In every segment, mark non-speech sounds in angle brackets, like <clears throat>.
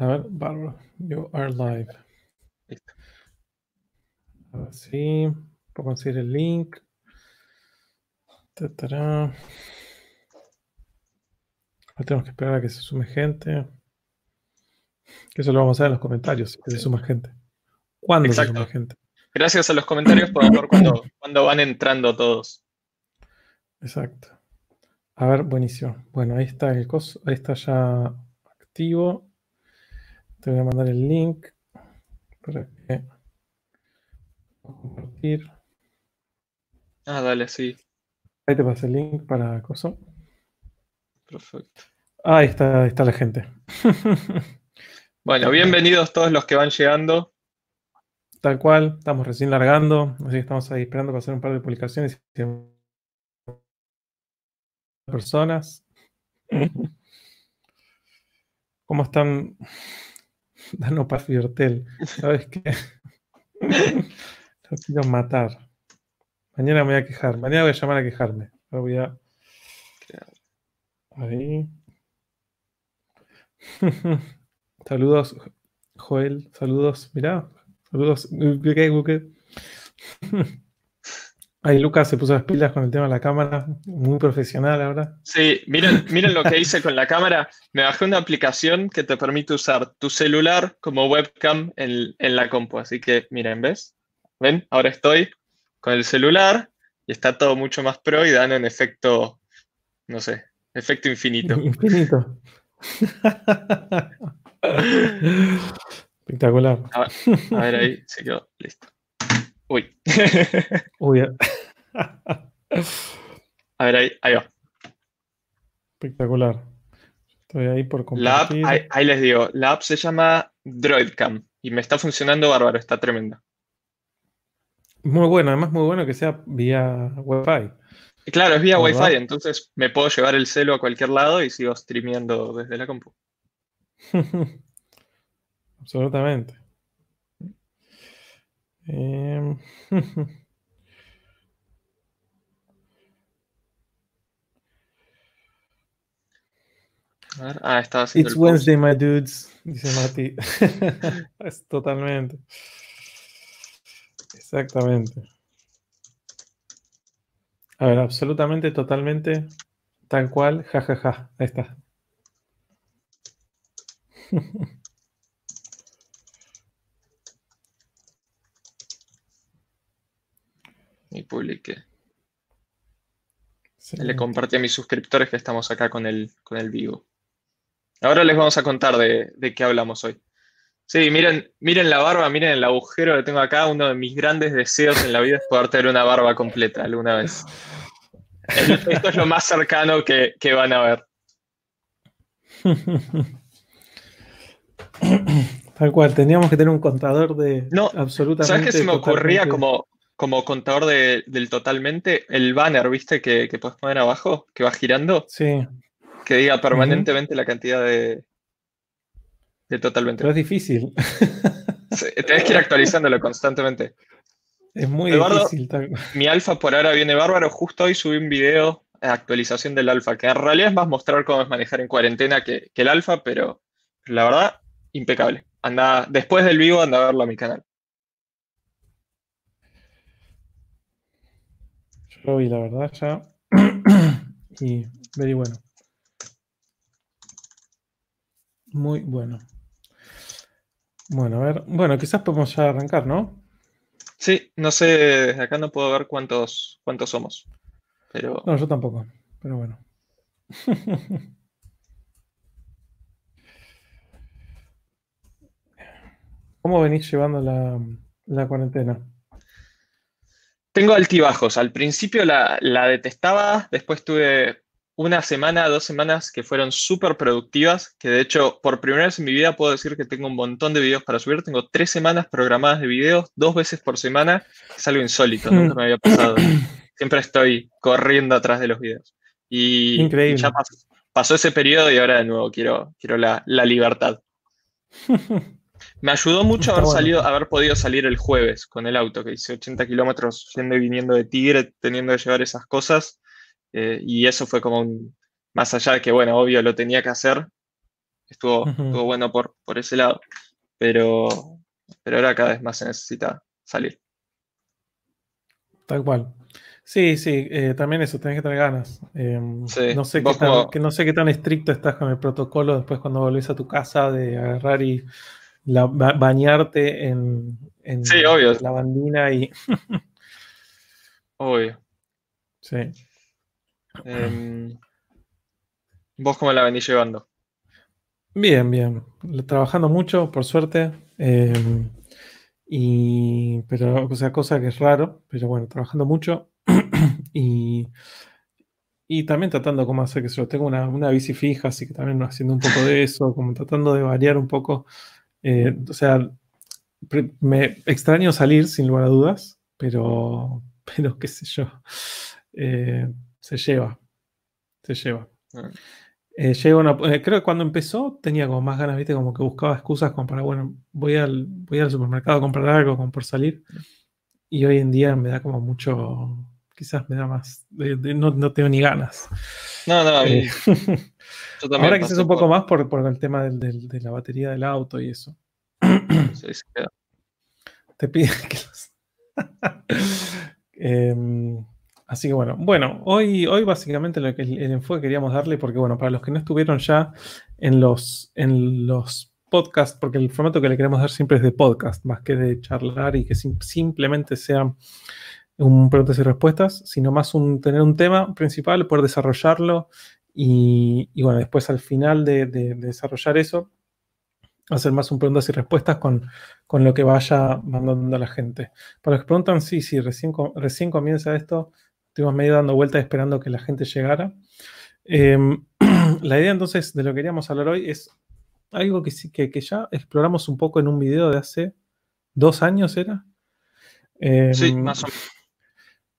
A ver, bárbaro. You are live. Listo. Ahora sí. Puedo conseguir el link. Tatará. Ahora tenemos que esperar a que se sume gente. Que eso lo vamos a ver en los comentarios, que se suma gente. ¿Cuándo se suma gente? Gracias a los comentarios podemos ver cuando, cuando van entrando todos. Exacto. A ver, buenísimo. Bueno, ahí está el coso, ahí está ya activo. Te voy a mandar el link para que compartir. Ah, dale, sí. Ahí te pasa el link para coso. Perfecto. Ah, ahí está, ahí está la gente. <laughs> Bueno, bienvenidos todos los que van llegando. Tal cual, estamos recién largando, así que estamos ahí esperando para hacer un par de publicaciones. Personas. <laughs> ¿Cómo están? <laughs> Dano Paz y Hortel. ¿Sabes qué? <laughs> Lo quiero matar. Mañana me voy a quejar. Mañana voy a llamar a quejarme. Ahora voy a. Ahí. <laughs> Saludos, Joel. Saludos. Mirá. Saludos. Ahí Lucas se puso las pilas con el tema de la cámara. Muy profesional ahora. Sí, miren, miren lo que hice con la cámara. Me bajé una aplicación que te permite usar tu celular como webcam en, en la compu. Así que, miren, ¿ves? ¿Ven? Ahora estoy con el celular y está todo mucho más pro y dan un efecto, no sé, efecto infinito. <laughs> Infinito. <laughs> Espectacular. A ver, a ver ahí, se quedó, listo. Uy, <laughs> Uy, a ver ahí, ahí va. espectacular. Estoy ahí por La app, compartir. ahí, ahí les digo, la app se llama Droidcam y me está funcionando bárbaro, está tremenda. Muy bueno, además muy bueno que sea vía Wi-Fi. Claro, es vía. Wi-Fi, entonces me puedo llevar el celo a cualquier lado y sigo streameando desde la compu. <laughs> Absolutamente. Em, <laughs> A ver, ah, estaba haciendo It's el post. Wednesday, my dudes, dice Mati. <laughs> es totalmente. Exactamente. A ver, absolutamente, totalmente, tal cual, jajaja. Ahí está. <laughs> Y publiqué. Le compartí a mis suscriptores que estamos acá con el, con el vivo. Ahora les vamos a contar de, de qué hablamos hoy. Sí, miren, miren la barba, miren el agujero que tengo acá. Uno de mis grandes deseos en la vida es poder tener una barba completa alguna vez. Es- Esto es lo más cercano que, que van a ver. <laughs> Tal cual, teníamos que tener un contador de No, absolutamente. ¿Sabes qué se me ocurría como, como contador de- del totalmente? El banner, ¿viste? Que, que puedes poner abajo, que va girando, Sí, que diga permanentemente la cantidad de, de totalmente. pero es difícil. <laughs> Sí, Tenés que ir actualizándolo constantemente. Es muy Eduardo, difícil. Mi alfa por ahora viene bárbaro. Justo hoy subí un video de actualización del alfa, que en realidad es más mostrar cómo es manejar en cuarentena que, que el alfa, pero la verdad, impecable. Anda, después del vivo, anda a verlo a mi canal. Vi, la verdad, ya. <clears throat> y very bueno. Muy bueno. Bueno, a ver. Bueno, quizás podemos ya arrancar, ¿no? Sí, no sé, acá no puedo ver cuántos, cuántos somos. Pero No, yo tampoco. Pero bueno. <laughs> ¿Cómo venís llevando la, la cuarentena? Tengo altibajos. Al principio la, la detestaba, después tuve una semana, dos semanas que fueron súper productivas, que de hecho por primera vez en mi vida puedo decir que tengo un montón de videos para subir. Tengo tres semanas programadas de videos, dos veces por semana. Es algo insólito, <laughs> nunca me había pasado. Siempre estoy corriendo atrás de los videos. Y, Increíble. ya pas- pasó ese periodo y ahora de nuevo quiero, quiero la, la libertad. <laughs> Me ayudó mucho haber bueno. salido, haber podido salir el jueves con el auto, que hice 80 kilómetros yendo y viniendo de Tigre, teniendo que llevar esas cosas. eh, y eso fue como un, más allá de que, bueno, obvio lo tenía que hacer, estuvo, bueno por, por ese lado, pero, pero ahora cada vez más se necesita salir. Tal cual. Sí, sí, eh, también eso, tenés que tener ganas. Em, no, sé qué tan, que no sé qué tan estricto estás con el protocolo después cuando volvés a tu casa de agarrar y bañarte en, la bandina y... obvio. Sí. Em, ¿Vos cómo la venís llevando? Bien, bien. Trabajando mucho, por suerte. Em, y, pero, o sea, cosa que es raro, pero bueno, trabajando mucho. <clears throat> y, y también tratando como hacer que yo tengo una, una, bici fija, así que también haciendo un poco de eso, como tratando de variar un poco. Eh, o sea, me extraño salir sin lugar a dudas, pero, <laughs> pero qué sé yo, eh, se lleva, se lleva. Ah. Eh, creo que cuando empezó tenía como más ganas, viste, como que buscaba excusas como para, bueno, voy al, voy al supermercado a comprar algo, como por salir. Y hoy en día me da como mucho, quizás me da más, no, tengo ni ganas. No, no, eh, <laughs> Ahora quizás un poco más por, por el tema del, de la batería del auto y eso. Sí, sí, <clears throat> Te pide que los... <laughs> Em, así que bueno, bueno, hoy, hoy básicamente lo que el, enfoque queríamos darle, porque bueno, para los que no estuvieron ya en los, en los podcasts, porque el formato que le queremos dar siempre es de podcast, más que de charlar y que simplemente sea un preguntas y respuestas, sino más un tener un tema principal, poder desarrollarlo y, bueno, después al final de, desarrollar eso, hacer más un preguntas y respuestas con, con, lo que vaya mandando la gente. Para los que preguntan, sí, sí, recién, recién comienza esto, estuvimos medio dando vueltas esperando que la gente llegara. Em, <clears throat> la idea entonces de lo que queríamos hablar hoy es algo que, sí, que, que ya exploramos un poco en un video de hace dos años, ¿era? sí, em, más o menos.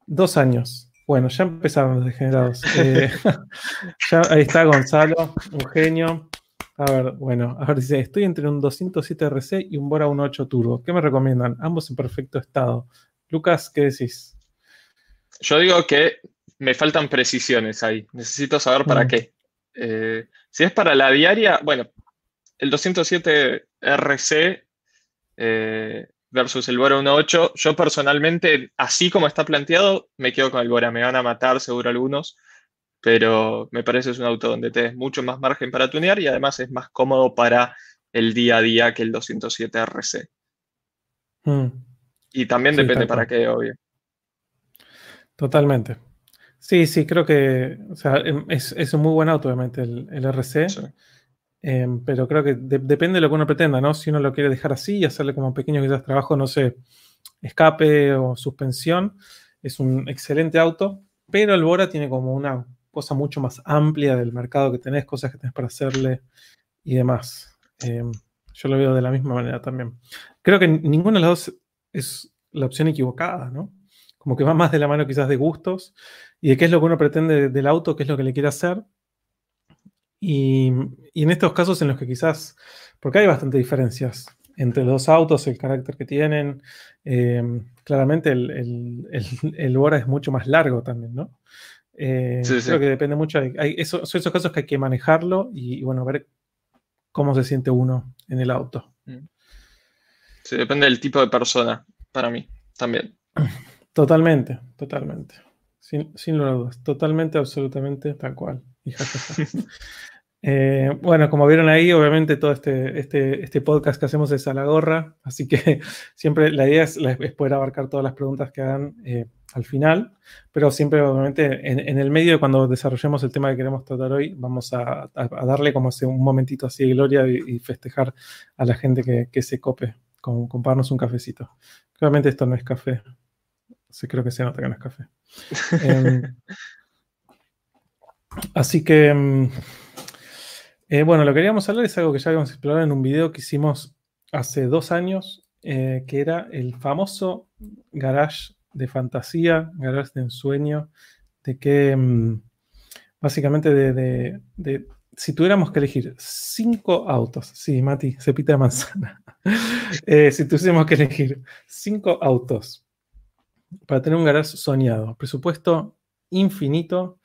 Dos años. Bueno, ya empezaron los degenerados. Eh, <laughs> ya, ahí está Gonzalo, un genio. A ver, bueno, a ver, dice, estoy entre un 207 RC y un Bora 1.8 Turbo. ¿Qué me recomiendan? Ambos en perfecto estado. Lucas, ¿qué decís? Yo digo que me faltan precisiones ahí. Necesito saber para mm. qué. Eh, si es para la diaria, bueno, el 207 RC eh, versus el Bora 1.8. Yo personalmente, así como está planteado, me quedo con el Bora. Me van a matar seguro algunos, pero me parece que es un auto donde te mucho más margen para tunear y además es más cómodo para el día a día que el 207 RC. Hmm. Y también depende para qué, obvio. Totalmente. Sí, sí, creo que em, es, un muy buen auto, obviamente, el, RC. Em, pero creo que depende de lo que uno pretenda, ¿no? Si uno lo quiere dejar así y hacerle como pequeño quizás trabajo, no sé, escape o suspensión, es un excelente auto, pero el Bora tiene como una cosa mucho más amplia del mercado que tenés, cosas que tenés para hacerle y demás. Em, yo lo veo de la misma manera también. Creo que ninguna de las dos es la opción equivocada, ¿no? Como que va más de la mano quizás de gustos y de qué es lo que uno pretende del auto, qué es lo que le quiere hacer y, en estos casos en los que quizás, porque hay bastante diferencias entre los dos autos, el carácter que tienen, eh, claramente el, el, el, Bora es mucho más largo también, ¿no? Eh, creo que depende mucho, hay, son esos casos que hay que manejarlo y, bueno, ver cómo se siente uno en el auto. Mm. Sí, depende del tipo de persona, para mí, también. Totalmente, totalmente. Sin, sin dudas, totalmente, absolutamente, tal cual. <laughs> Eh, bueno, como vieron ahí, obviamente todo este, este, este, podcast que hacemos es a la gorra, así que <laughs> siempre la idea es, poder abarcar todas las preguntas que hagan eh, al final, pero siempre obviamente en, el medio, cuando desarrollemos el tema que queremos tratar hoy, vamos a, darle como hace un momentito así de gloria y, festejar a la gente que, se cope con, comprarnos un cafecito. Obviamente esto no es café, sí, creo que se nota que no es café. <laughs> Em, así que... Eh, bueno, lo que queríamos hablar es algo que ya habíamos explorado en un video que hicimos hace dos años, eh, que era el famoso garage de fantasía, garage de ensueño, de que mm, básicamente de, si tuviéramos que elegir cinco autos, sí, Mati, cepita de manzana, <laughs> eh, si tuviésemos que elegir cinco autos para tener un garage soñado, presupuesto infinito,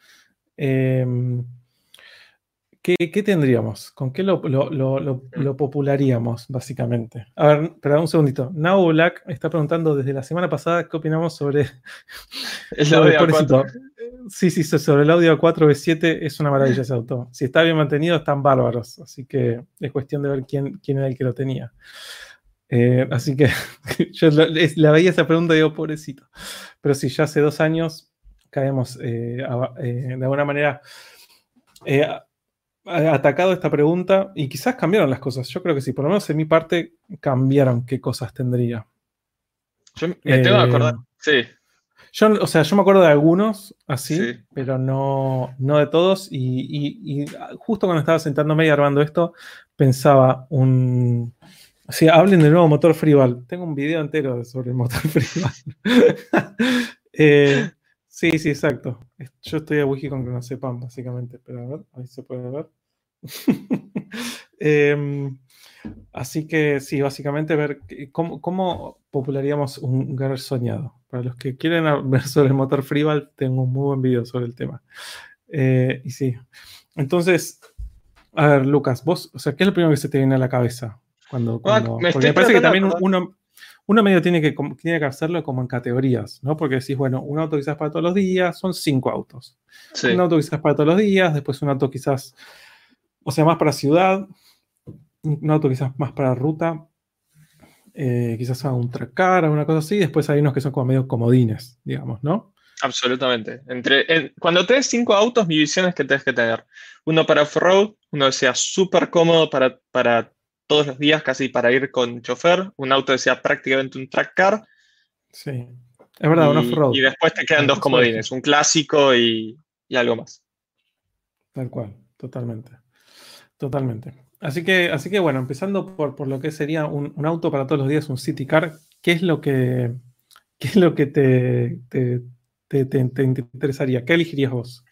¿qué, tendríamos? ¿Con qué lo, popularíamos, básicamente? A ver, espera un segundito. Now Black está preguntando desde la semana pasada qué opinamos sobre <laughs> el audio A4. Sí, sí, sobre el audio A4 B7 es una maravilla ese auto. Si está bien mantenido, están bárbaros. Así que es cuestión de ver quién, quién era el que lo tenía. Eh, así que <laughs> yo la, veía esa pregunta y digo, pobrecito. Pero sí, ya hace dos años caemos eh, eh, de alguna manera atacado esta pregunta y quizás cambiaron las cosas. Yo creo que sí, por lo menos en mi parte cambiaron qué cosas tendría. Yo me tengo que acordar, sí. Yo, o sea, yo me acuerdo de algunos así, pero no, no de todos. Y, justo cuando estaba sentándome y armando esto, pensaba un. Sí, hablen del nuevo motor Freeval. Tengo un video entero sobre el motor <laughs> Freeval. <laughs> eh, Sí, sí, exacto. Yo estoy a wiki con que no sepan, básicamente, pero a ver, ahí se puede ver. <laughs> Em, así que sí, básicamente ver cómo, cómo popularíamos un garage soñado. Para los que quieren ver <laughs> sobre el motor Freeval, tengo un muy buen video sobre el tema. Eh, y sí. Entonces, a ver, Lucas, vos, o sea, ¿qué es lo primero que se te viene a la cabeza? Cuando, ah, porque me parece que también uno, uno medio tiene que, tiene que hacerlo como en categorías, ¿no? Porque decís, bueno, un auto quizás para todos los días, son cinco autos. Un auto quizás para todos los días, después un auto quizás, o sea, más para ciudad, un auto quizás más para ruta, eh, quizás a un tracar, una cosa así, después hay unos que son como medio comodines, digamos, ¿no? Absolutamente. Entre, cuando tenés cinco autos, mi visión es que tenés que tener uno para off-road, uno que sea súper cómodo para, para todos los días casi para ir con chofer, un auto que sea prácticamente un track car. Sí, es verdad, un off-road. Y después te quedan dos comodines, un clásico y, algo más. Tal cual, totalmente. Totalmente. Así que, así que bueno, empezando por, lo que sería un, auto para todos los días, un City Car, ¿qué es lo que, es lo que te, te, interesaría? ¿Qué elegirías vos?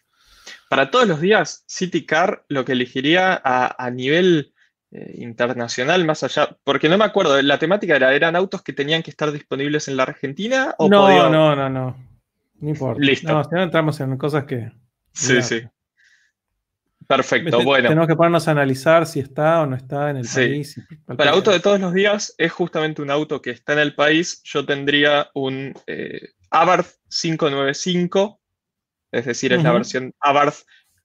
Para todos los días, City Car, lo que elegiría a, a nivel eh, internacional más allá, porque no me acuerdo, la temática era, ¿eran autos que tenían que estar disponibles en la Argentina? O no, no, no, no, no importa. Listo. No, si no entramos en cosas que... Sí, sí. Perfecto, bueno. Tenemos que ponernos a analizar si está o no está en el país. Para auto de todos los días es justamente un auto que está en el país. Yo tendría un eh, Abarth 595, es decir, es la versión Abarth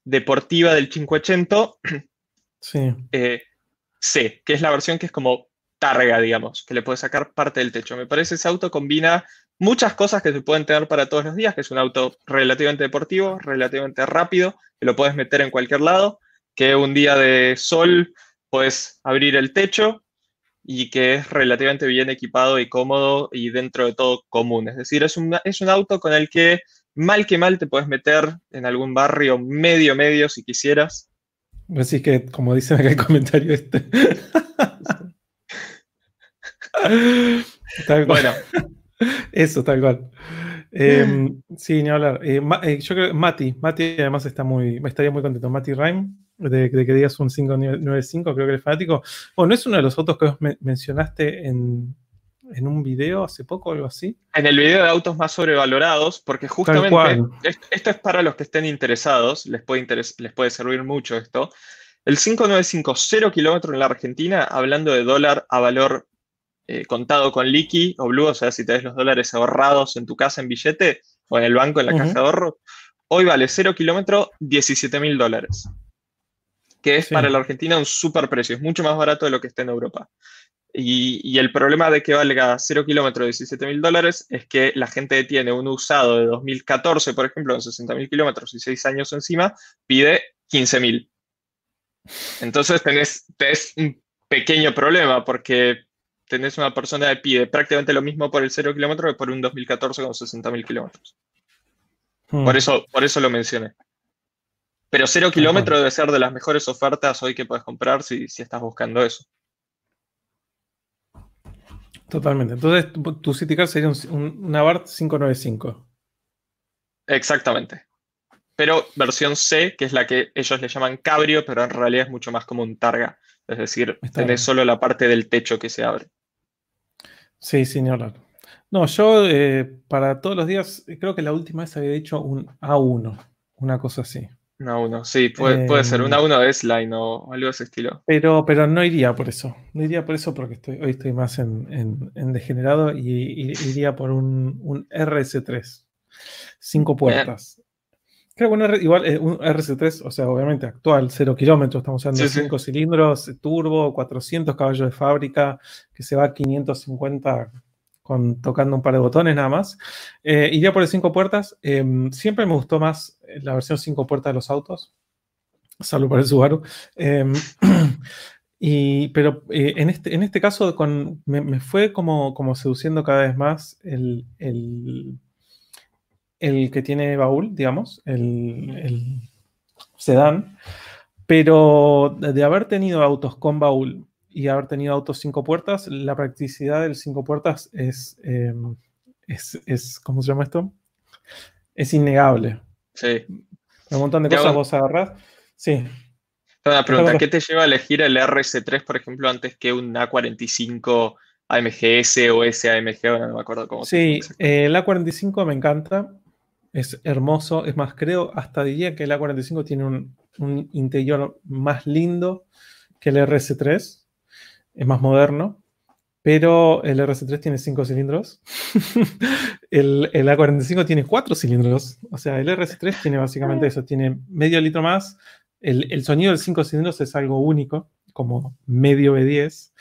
deportiva del 580. Sí. Eh, C, que es la versión que es como targa, digamos, que le puede sacar parte del techo. Me parece ese auto combina muchas cosas que se pueden tener para todos los días, que es un auto relativamente deportivo, relativamente rápido, que lo puedes meter en cualquier lado, que un día de sol puedes abrir el techo y que es relativamente bien equipado y cómodo y dentro de todo común. Es decir, es un, es un auto con el que mal que mal te puedes meter en algún barrio medio medio si quisieras Así que, como dicen acá el comentario este. <laughs> tal Bueno. Eso, tal cual. Em, sí, ni hablar. Eh, eh, yo creo que Mati, Mati además está muy, me estaría muy contento. Mati Rhyme, de, que digas un 595, creo que es fanático. Bueno, es uno de los otros que vos mencionaste en, en un video hace poco o algo así. En el video de autos más sobrevalorados, porque justamente esto es para los que estén interesados, les puede, les puede servir mucho esto. El 595, 0 kilómetros en la Argentina, hablando de dólar a valor eh, contado con liqui o blue, o sea, si tenés los dólares ahorrados en tu casa en billete o en el banco en la caja de ahorro, hoy vale 0 kilómetros 17 mil dólares. Que es para la Argentina un super precio, es mucho más barato de lo que está en Europa. Y, el problema de que valga 0 kilómetros 17 mil dólares es que la gente tiene un usado de 2014, por ejemplo, en 60 mil kilómetros y 6 años encima, pide 15 mil. Entonces tenés, un pequeño problema porque tenés una persona que pide prácticamente lo mismo por el 0 kilómetro que por un 2014 con 60 mil kilómetros. Hmm. Por, eso, por eso lo mencioné. Pero 0 kilómetros debe ser de las mejores ofertas hoy que puedes comprar si, si estás buscando eso. Totalmente. Entonces, tu City Car sería un, un, Abarth 595. Exactamente. Pero versión C, que es la que ellos le llaman cabrio, pero en realidad es mucho más como un targa. Es decir, tenés solo la parte del techo que se abre. Sí, ni No, yo eh, para todos los días, creo que la última vez había dicho un A1, una cosa así. Una 1, sí, puede, ser. Una 1 es line o algo de ese estilo. Pero, pero no iría por eso. No iría por eso porque estoy, hoy estoy más en, degenerado y, iría por un, un RS3. Cinco puertas. Creo que un igual eh, un RC3, o sea, obviamente actual, 0 kilómetros, estamos hablando de 5 cilindros, turbo, 400 caballos de fábrica, que se va a 550 con, tocando un par de botones nada más. Eh, iría por el 5 puertas. Em, siempre me gustó más la versión 5 puertas de los autos, salvo para el Subaru. Em, <clears throat> y, pero eh, en, este, en este caso con, me, fue como, como seduciendo cada vez más el el que tiene baúl, digamos, el, sedán, pero de haber tenido autos con baúl y haber tenido autos cinco puertas, la practicidad del cinco puertas es, em, es, ¿cómo se llama esto? Es innegable. Sí. Un montón de cosas vos agarrás. Sí. Una pregunta, ¿qué te lleva a elegir el RS3, por ejemplo, antes que un A45 AMGS o SAMG? no me acuerdo cómo Sí, el A45 me encanta. Es hermoso, es más, creo, hasta diría que el A45 tiene un, interior más lindo que el RS3, es más moderno, pero el RS3 tiene 5 cilindros, <laughs> el, A45 tiene 4 cilindros, o sea, el RS3 tiene básicamente eso, tiene medio litro más, el, el sonido de 5 cilindros es algo único, como medio B10,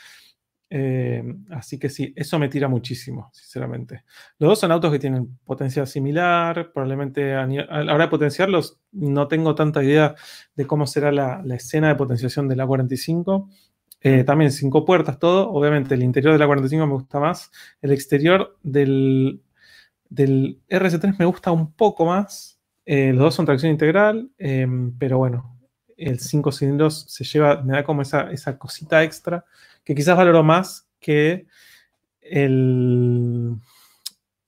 eh, así que sí, eso me tira muchísimo, sinceramente. Los dos son autos que tienen potencia similar, probablemente a, la hora de potenciarlos. No tengo tanta idea de cómo será la, escena de potenciación de la 45. Eh, también cinco puertas, todo. Obviamente el interior de la 45 me gusta más. El exterior del, del RS3 me gusta un poco más. Eh, los dos son tracción integral, pero bueno, el 5 cilindros se lleva, me da como esa, esa cosita extra que quizás valoro más que el,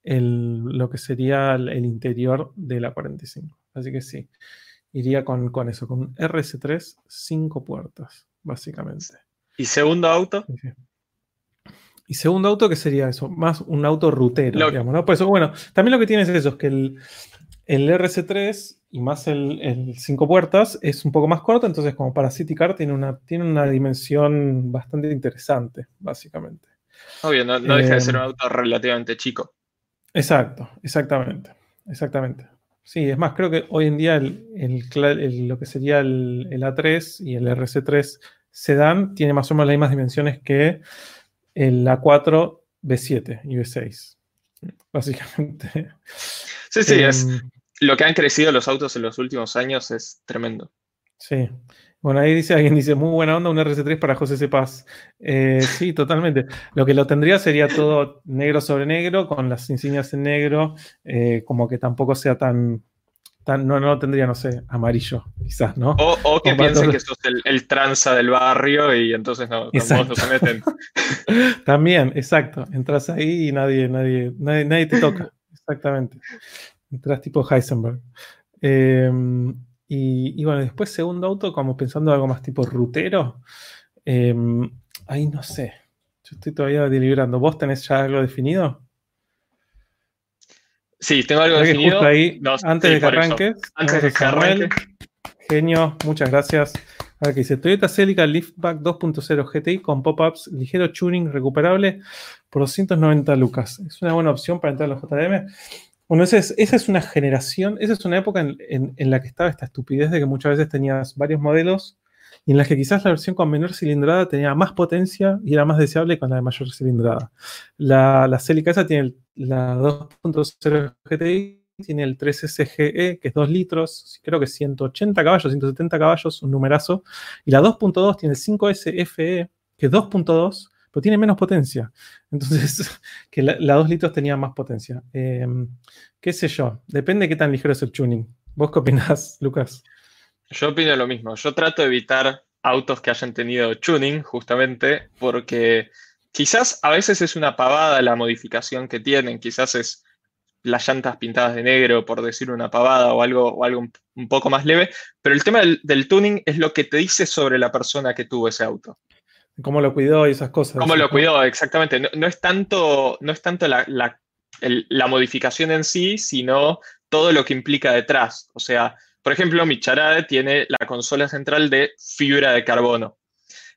lo que sería el, interior de la 45. Así que sí, iría con, eso, con un RS3, 5 puertas, básicamente. ¿Y segundo auto? Y segundo auto, ¿qué sería eso? Más un auto rutero, digamos, ¿no? Pues bueno, también lo que tiene es eso, es que el, el RC3 y más el, 5 puertas es un poco más corto, entonces como para City Car tiene una, tiene una dimensión bastante interesante, básicamente. Obvio, no, deja de ser un eh, auto relativamente chico. Exacto, exactamente, exactamente. Sí, es más, creo que hoy en día el, lo que sería el, A3 y el RC3 Sedan tiene más o menos las mismas dimensiones que el A4 B7 y B6, básicamente. Sí, sí, es, em, lo que han crecido los autos en los últimos años es tremendo. Sí. Bueno, ahí dice, alguien dice, muy buena onda, un RC3 para José Cepaz. Eh, sí, totalmente. Lo que lo tendría sería todo negro sobre negro, con las insignias en negro, eh, como que tampoco sea tan, tan no, no tendría, no sé, amarillo, quizás, ¿no? O, que piensen que sos el, tranza del barrio y entonces no, no se meten. <laughs> También, exacto. Entras ahí y nadie, nadie, nadie, nadie te toca. Exactamente. Entras tipo Heisenberg. Em, y, bueno, después segundo auto, como pensando algo más tipo rutero. Em, ahí no sé. Yo estoy todavía deliberando. ¿Vos tenés ya algo definido? Sí, tengo algo definido. ahí, antes de que arranques. Antes de que arranque. Genio, muchas gracias. A ver, dice Toyota Celica Liftback 2.0 GTI con pop-ups, ligero tuning recuperable por 290 lucas. Es una buena opción para entrar a los JDM. Bueno, esa es, una generación, esa es una época en, la que estaba esta estupidez de que muchas veces tenías varios modelos y en las que quizás la versión con menor cilindrada tenía más potencia y era más deseable con la de mayor cilindrada. La, la Celica esa tiene la 2.0 GTI, tiene el 3SGE, que es 2 litros, creo que 180 caballos, 170 caballos, un numerazo, y la 2.2 tiene el 5SFE, que es 2.2, pero tiene menos potencia. Entonces, <laughs> que la, 2 litros tenía más potencia. Em, ¿Qué sé yo? Depende de qué tan ligero es el tuning. ¿Vos qué opinás, Lucas? Yo opino lo mismo. Yo trato de evitar autos que hayan tenido tuning, justamente, porque quizás a veces es una pavada la modificación que tienen. Quizás es las llantas pintadas de negro, por decir una pavada o algo, o algo un, poco más leve, pero el tema del, tuning es lo que te dice sobre la persona que tuvo ese auto. Cómo lo cuidó y esas cosas. Cómo lo cuidó, exactamente. No, es tanto, no es tanto la, la, modificación en sí, sino todo lo que implica detrás. O sea, Por ejemplo, mi Charade tiene la consola central de fibra de carbono.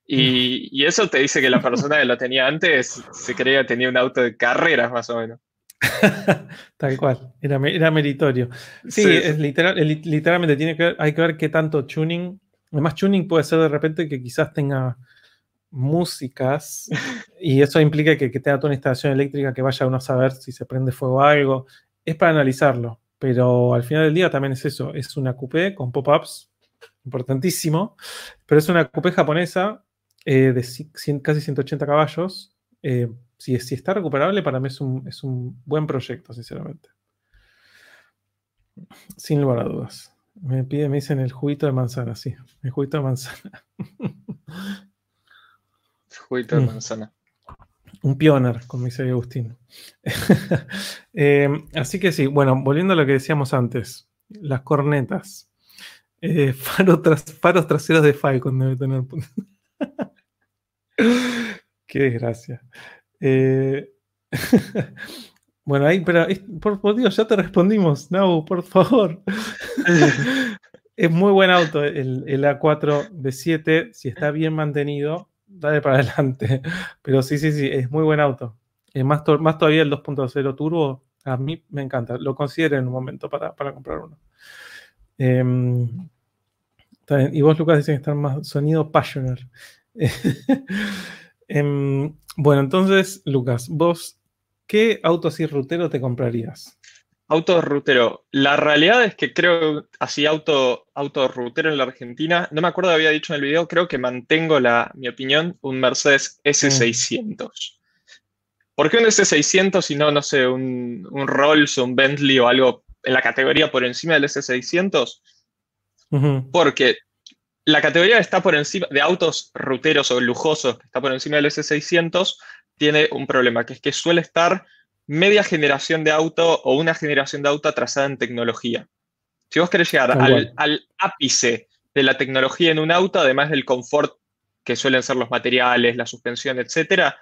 Y, eso te dice que la persona que lo tenía antes se creía que tenía un auto de carreras, más o menos. <laughs> Tal cual, era, meritorio. Sí, Es literal, literalmente tiene que hay que ver qué tanto tuning. Además, tuning puede ser de repente que quizás tenga músicas y eso implica que, tenga toda una instalación eléctrica que vaya uno a saber si se prende fuego algo. Es para analizarlo, pero al final del día también es eso, es una coupé con pop-ups, importantísimo, pero es una coupé japonesa eh, de casi 180 caballos. Eh, si, si, está recuperable, para mí es un, es un buen proyecto, sinceramente. Sin lugar a dudas. Me pide, me dicen el juguito de manzana, sí. El juguito de manzana. Juguito de mm. manzana. Un pioner, como dice Agustín. <laughs> Eh, así que sí, bueno, volviendo a lo que decíamos antes, las cornetas. Eh, <laughs> faros traseros de Falcon debe tener. <laughs> Qué desgracia. Eh, bueno, ahí, pero por, Dios, ya te respondimos. No, por favor. es muy buen auto el, el A4 B7, si está bien mantenido dale para <laughs> adelante. Pero sí, sí, sí, es muy buen auto. Eh, más, más todavía el 2.0 Turbo, a mí me encanta. Lo considero en un momento para, comprar uno. Em, y vos, Lucas, dicen que está más sonido Passioner. <laughs> Em, bueno, entonces, Lucas, vos, ¿qué auto así rutero te comprarías? Auto rutero. La realidad es que creo, así auto, auto rutero en la Argentina, no me acuerdo, había dicho en el video, creo que mantengo la, mi opinión, un Mercedes S600. ¿Por qué un S600 y no, no sé, un, un, Rolls o un Bentley o algo en la categoría por encima del S600? Porque la categoría está por encima de autos ruteros o lujosos, que está por encima del S600, tiene un problema, que es que suele estar media generación de auto o una generación de auto atrasada en tecnología. Si vos querés llegar al, ápice de la tecnología en un auto, además del confort que suelen ser los materiales, la suspensión, etc.,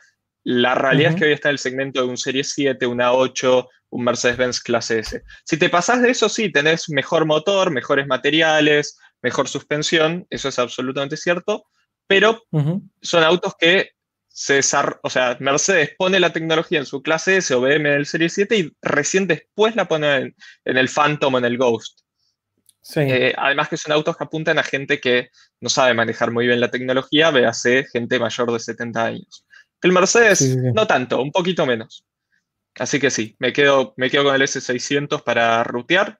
la realidad es que hoy está en el segmento de un Serie 7, una 8, un Mercedes-Benz clase S. Si te pasás de eso, sí, tenés mejor motor, mejores materiales, mejor suspensión, eso es absolutamente cierto, pero son autos que o sea, Mercedes pone la tecnología en su clase S o BM del Serie 7 y recién después la pone en, el Phantom o en el Ghost. Eh, además que son autos que apuntan a gente que no sabe manejar muy bien la tecnología, véase gente mayor de 70 años. El Mercedes, no tanto, un poquito menos. Así que sí, me quedo, me quedo con el S600 para rutear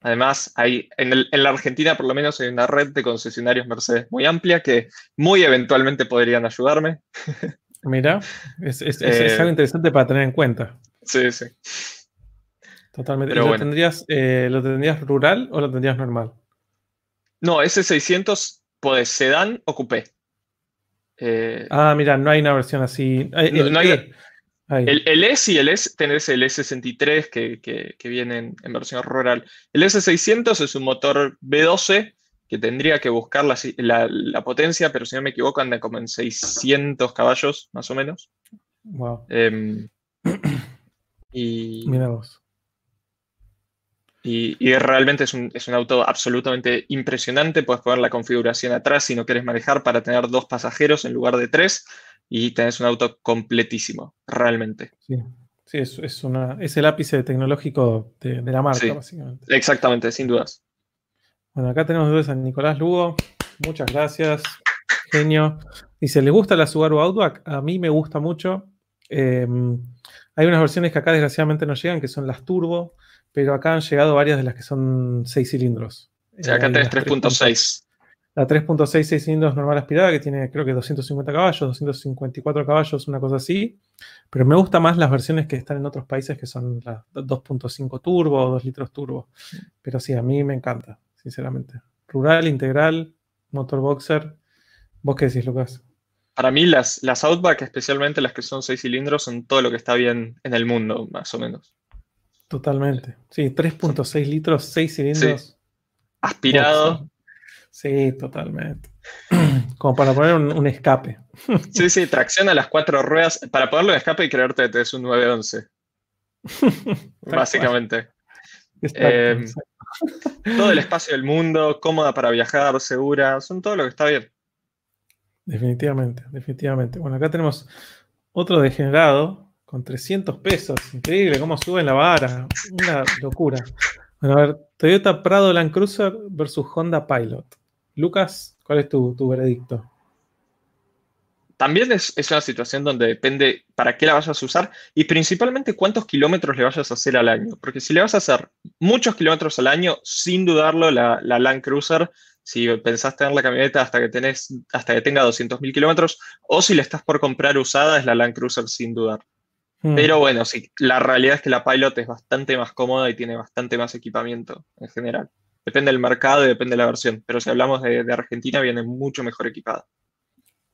Además, hay, en, la Argentina por lo menos hay una red de concesionarios Mercedes muy amplia que muy eventualmente podrían ayudarme. Mira, es, eh, algo interesante para tener en cuenta. Sí, sí. Totalmente. ¿Lo, tendrías, eh, ¿Lo tendrías rural o lo tendrías normal? No, ese 600 puede sedán o coupé. Eh, ah, mira, no hay una versión así. no hay, el, S y el S, tenés el S63 que, viene en, versión rural. El S600 es un motor B12 que tendría que buscar la, potencia, pero si no me equivoco anda como en 600 caballos, más o menos. Wow. Em, <clears throat> y, Mira vos. Y, realmente es un, es un, auto absolutamente impresionante. Puedes poner la configuración atrás si no quieres manejar para tener dos pasajeros en lugar de tres y tenés un auto completísimo, realmente. Sí, sí es, es, una, es el ápice tecnológico de, la marca, básicamente. Exactamente, sin dudas. Bueno, acá tenemos a Nicolás Lugo. Muchas gracias. Genio. Dice, ¿le gusta la Subaru Outback? A mí me gusta mucho. Em, hay unas versiones que acá desgraciadamente no llegan, que son las turbo, pero acá han llegado varias de las que son 6 cilindros. Sí, acá tenés 3.6 la 3.6 6 cilindros normal aspirada, que tiene creo que 250 caballos, 254 caballos, una cosa así. Pero me gustan más las versiones que están en otros países, que son las 2.5 turbo o 2 litros turbo. Pero sí, a mí me encanta, sinceramente. Rural, integral, motor boxer. ¿Vos qué decís, Lucas? Para mí las, las Outback, especialmente las que son 6 cilindros, son todo lo que está bien en el mundo, más o menos. Totalmente. Sí, 3.6 litros, 6 cilindros. Aspirado. Sí, totalmente. <clears throat> Como para poner un, escape. <laughs> Sí, sí, tracción a las cuatro ruedas. Para ponerlo en escape y creerte que es un 911. <laughs> Básicamente. Eh, <laughs> todo el espacio del mundo, cómoda para viajar, segura, son todo lo que está bien. Definitivamente, definitivamente. Bueno, acá tenemos otro degenerado con 300 pesos. Increíble cómo sube la vara. Una locura. Bueno, a ver, Toyota Prado Land Cruiser versus Honda Pilot. Lucas, ¿cuál es tu, veredicto? También es, una situación donde depende para qué la vayas a usar y principalmente cuántos kilómetros le vayas a hacer al año. Porque si le vas a hacer muchos kilómetros al año, sin dudarlo, la, la Land Cruiser, si pensás tener la camioneta hasta que, tenés, hasta que tenga 200.000 kilómetros, o si le estás por comprar usada, es la Land Cruiser sin dudar. Hmm. Pero bueno, sí, la realidad es que la Pilot es bastante más cómoda y tiene bastante más equipamiento en general. Depende del mercado y depende de la versión, pero si hablamos de, Argentina, viene mucho mejor equipada.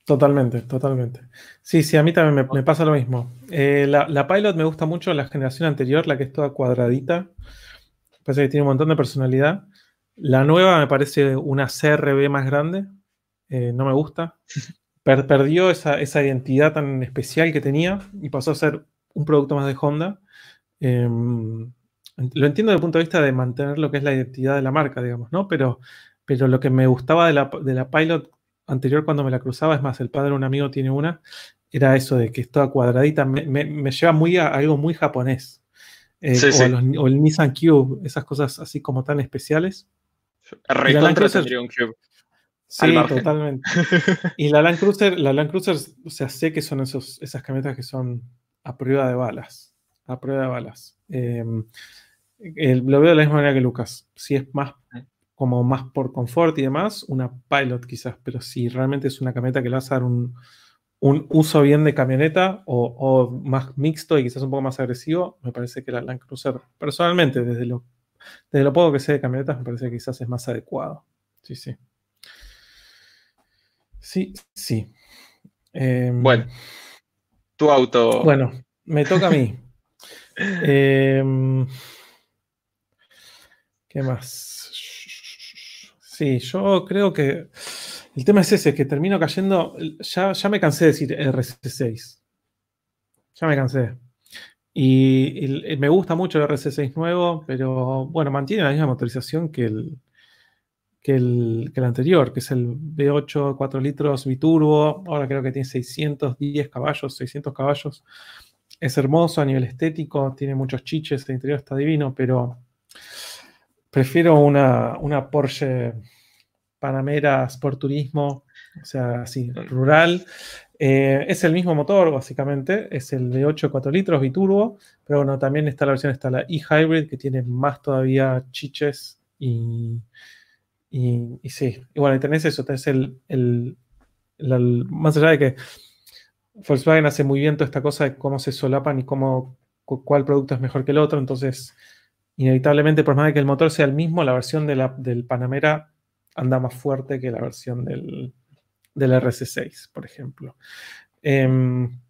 Totalmente, totalmente. Sí, sí, a mí también me, pasa lo mismo. Eh, la, Pilot me gusta mucho la generación anterior, la que es toda cuadradita. Parece que tiene un montón de personalidad. La nueva me parece una CRB más grande. Eh, no me gusta. perdió esa, identidad tan especial que tenía y pasó a ser un producto más de Honda. Em, lo entiendo desde el punto de vista de mantener lo que es la identidad de la marca, digamos, ¿no? Pero, pero lo que me gustaba de la, de la Pilot anterior cuando me la cruzaba, es más, el padre de un amigo tiene una, era eso de que es toda cuadradita, me, lleva muy a, algo muy japonés. Eh, o, el Nissan Cube, esas cosas así como tan especiales. Recontra tendría un Cube. Sí, totalmente. <laughs> y la Land Cruiser, la Land Cruiser, o sea, sé que son esos, esas camionetas que son a prueba de balas. A prueba de balas. Lo veo de la misma manera que Lucas. Si es más como más por confort y demás, una Pilot quizás, pero si realmente es una camioneta que le vas a dar un, uso bien de camioneta o, más mixto y quizás un poco más agresivo, me parece que la Land Cruiser, personalmente, desde lo, desde lo poco que sé de camionetas, me parece que quizás es más adecuado. Sí, sí. Sí, sí. Em, bueno, tu auto. Bueno, me toca a mí. <laughs> Em, ¿Qué más? Sí, yo creo que el tema es ese, que termino cayendo. Ya, ya me cansé de decir RC6. Ya me cansé. Y, me gusta mucho el RC6 nuevo, pero bueno, mantiene la misma motorización que el, que el, que el anterior, que es el V8 4 litros biturbo. Ahora creo que tiene 610 caballos, 600 caballos. Es hermoso a nivel estético, tiene muchos chiches, el interior está divino, pero prefiero una, una Porsche Panamera Sport Turismo, o sea, así, rural. Eh, es el mismo motor, básicamente, es el V8 4 litros biturbo, pero bueno, también está la versión, está la e-Hybrid, que tiene más todavía chiches y, y, sí, y bueno, y tenés eso, tenés el, el, más allá de que Volkswagen hace muy bien toda esta cosa de cómo se solapan y cómo, cuál producto es mejor que el otro. Entonces, inevitablemente, por más de que el motor sea el mismo, la versión de la, del Panamera anda más fuerte que la versión del, del RC6, por ejemplo. Em,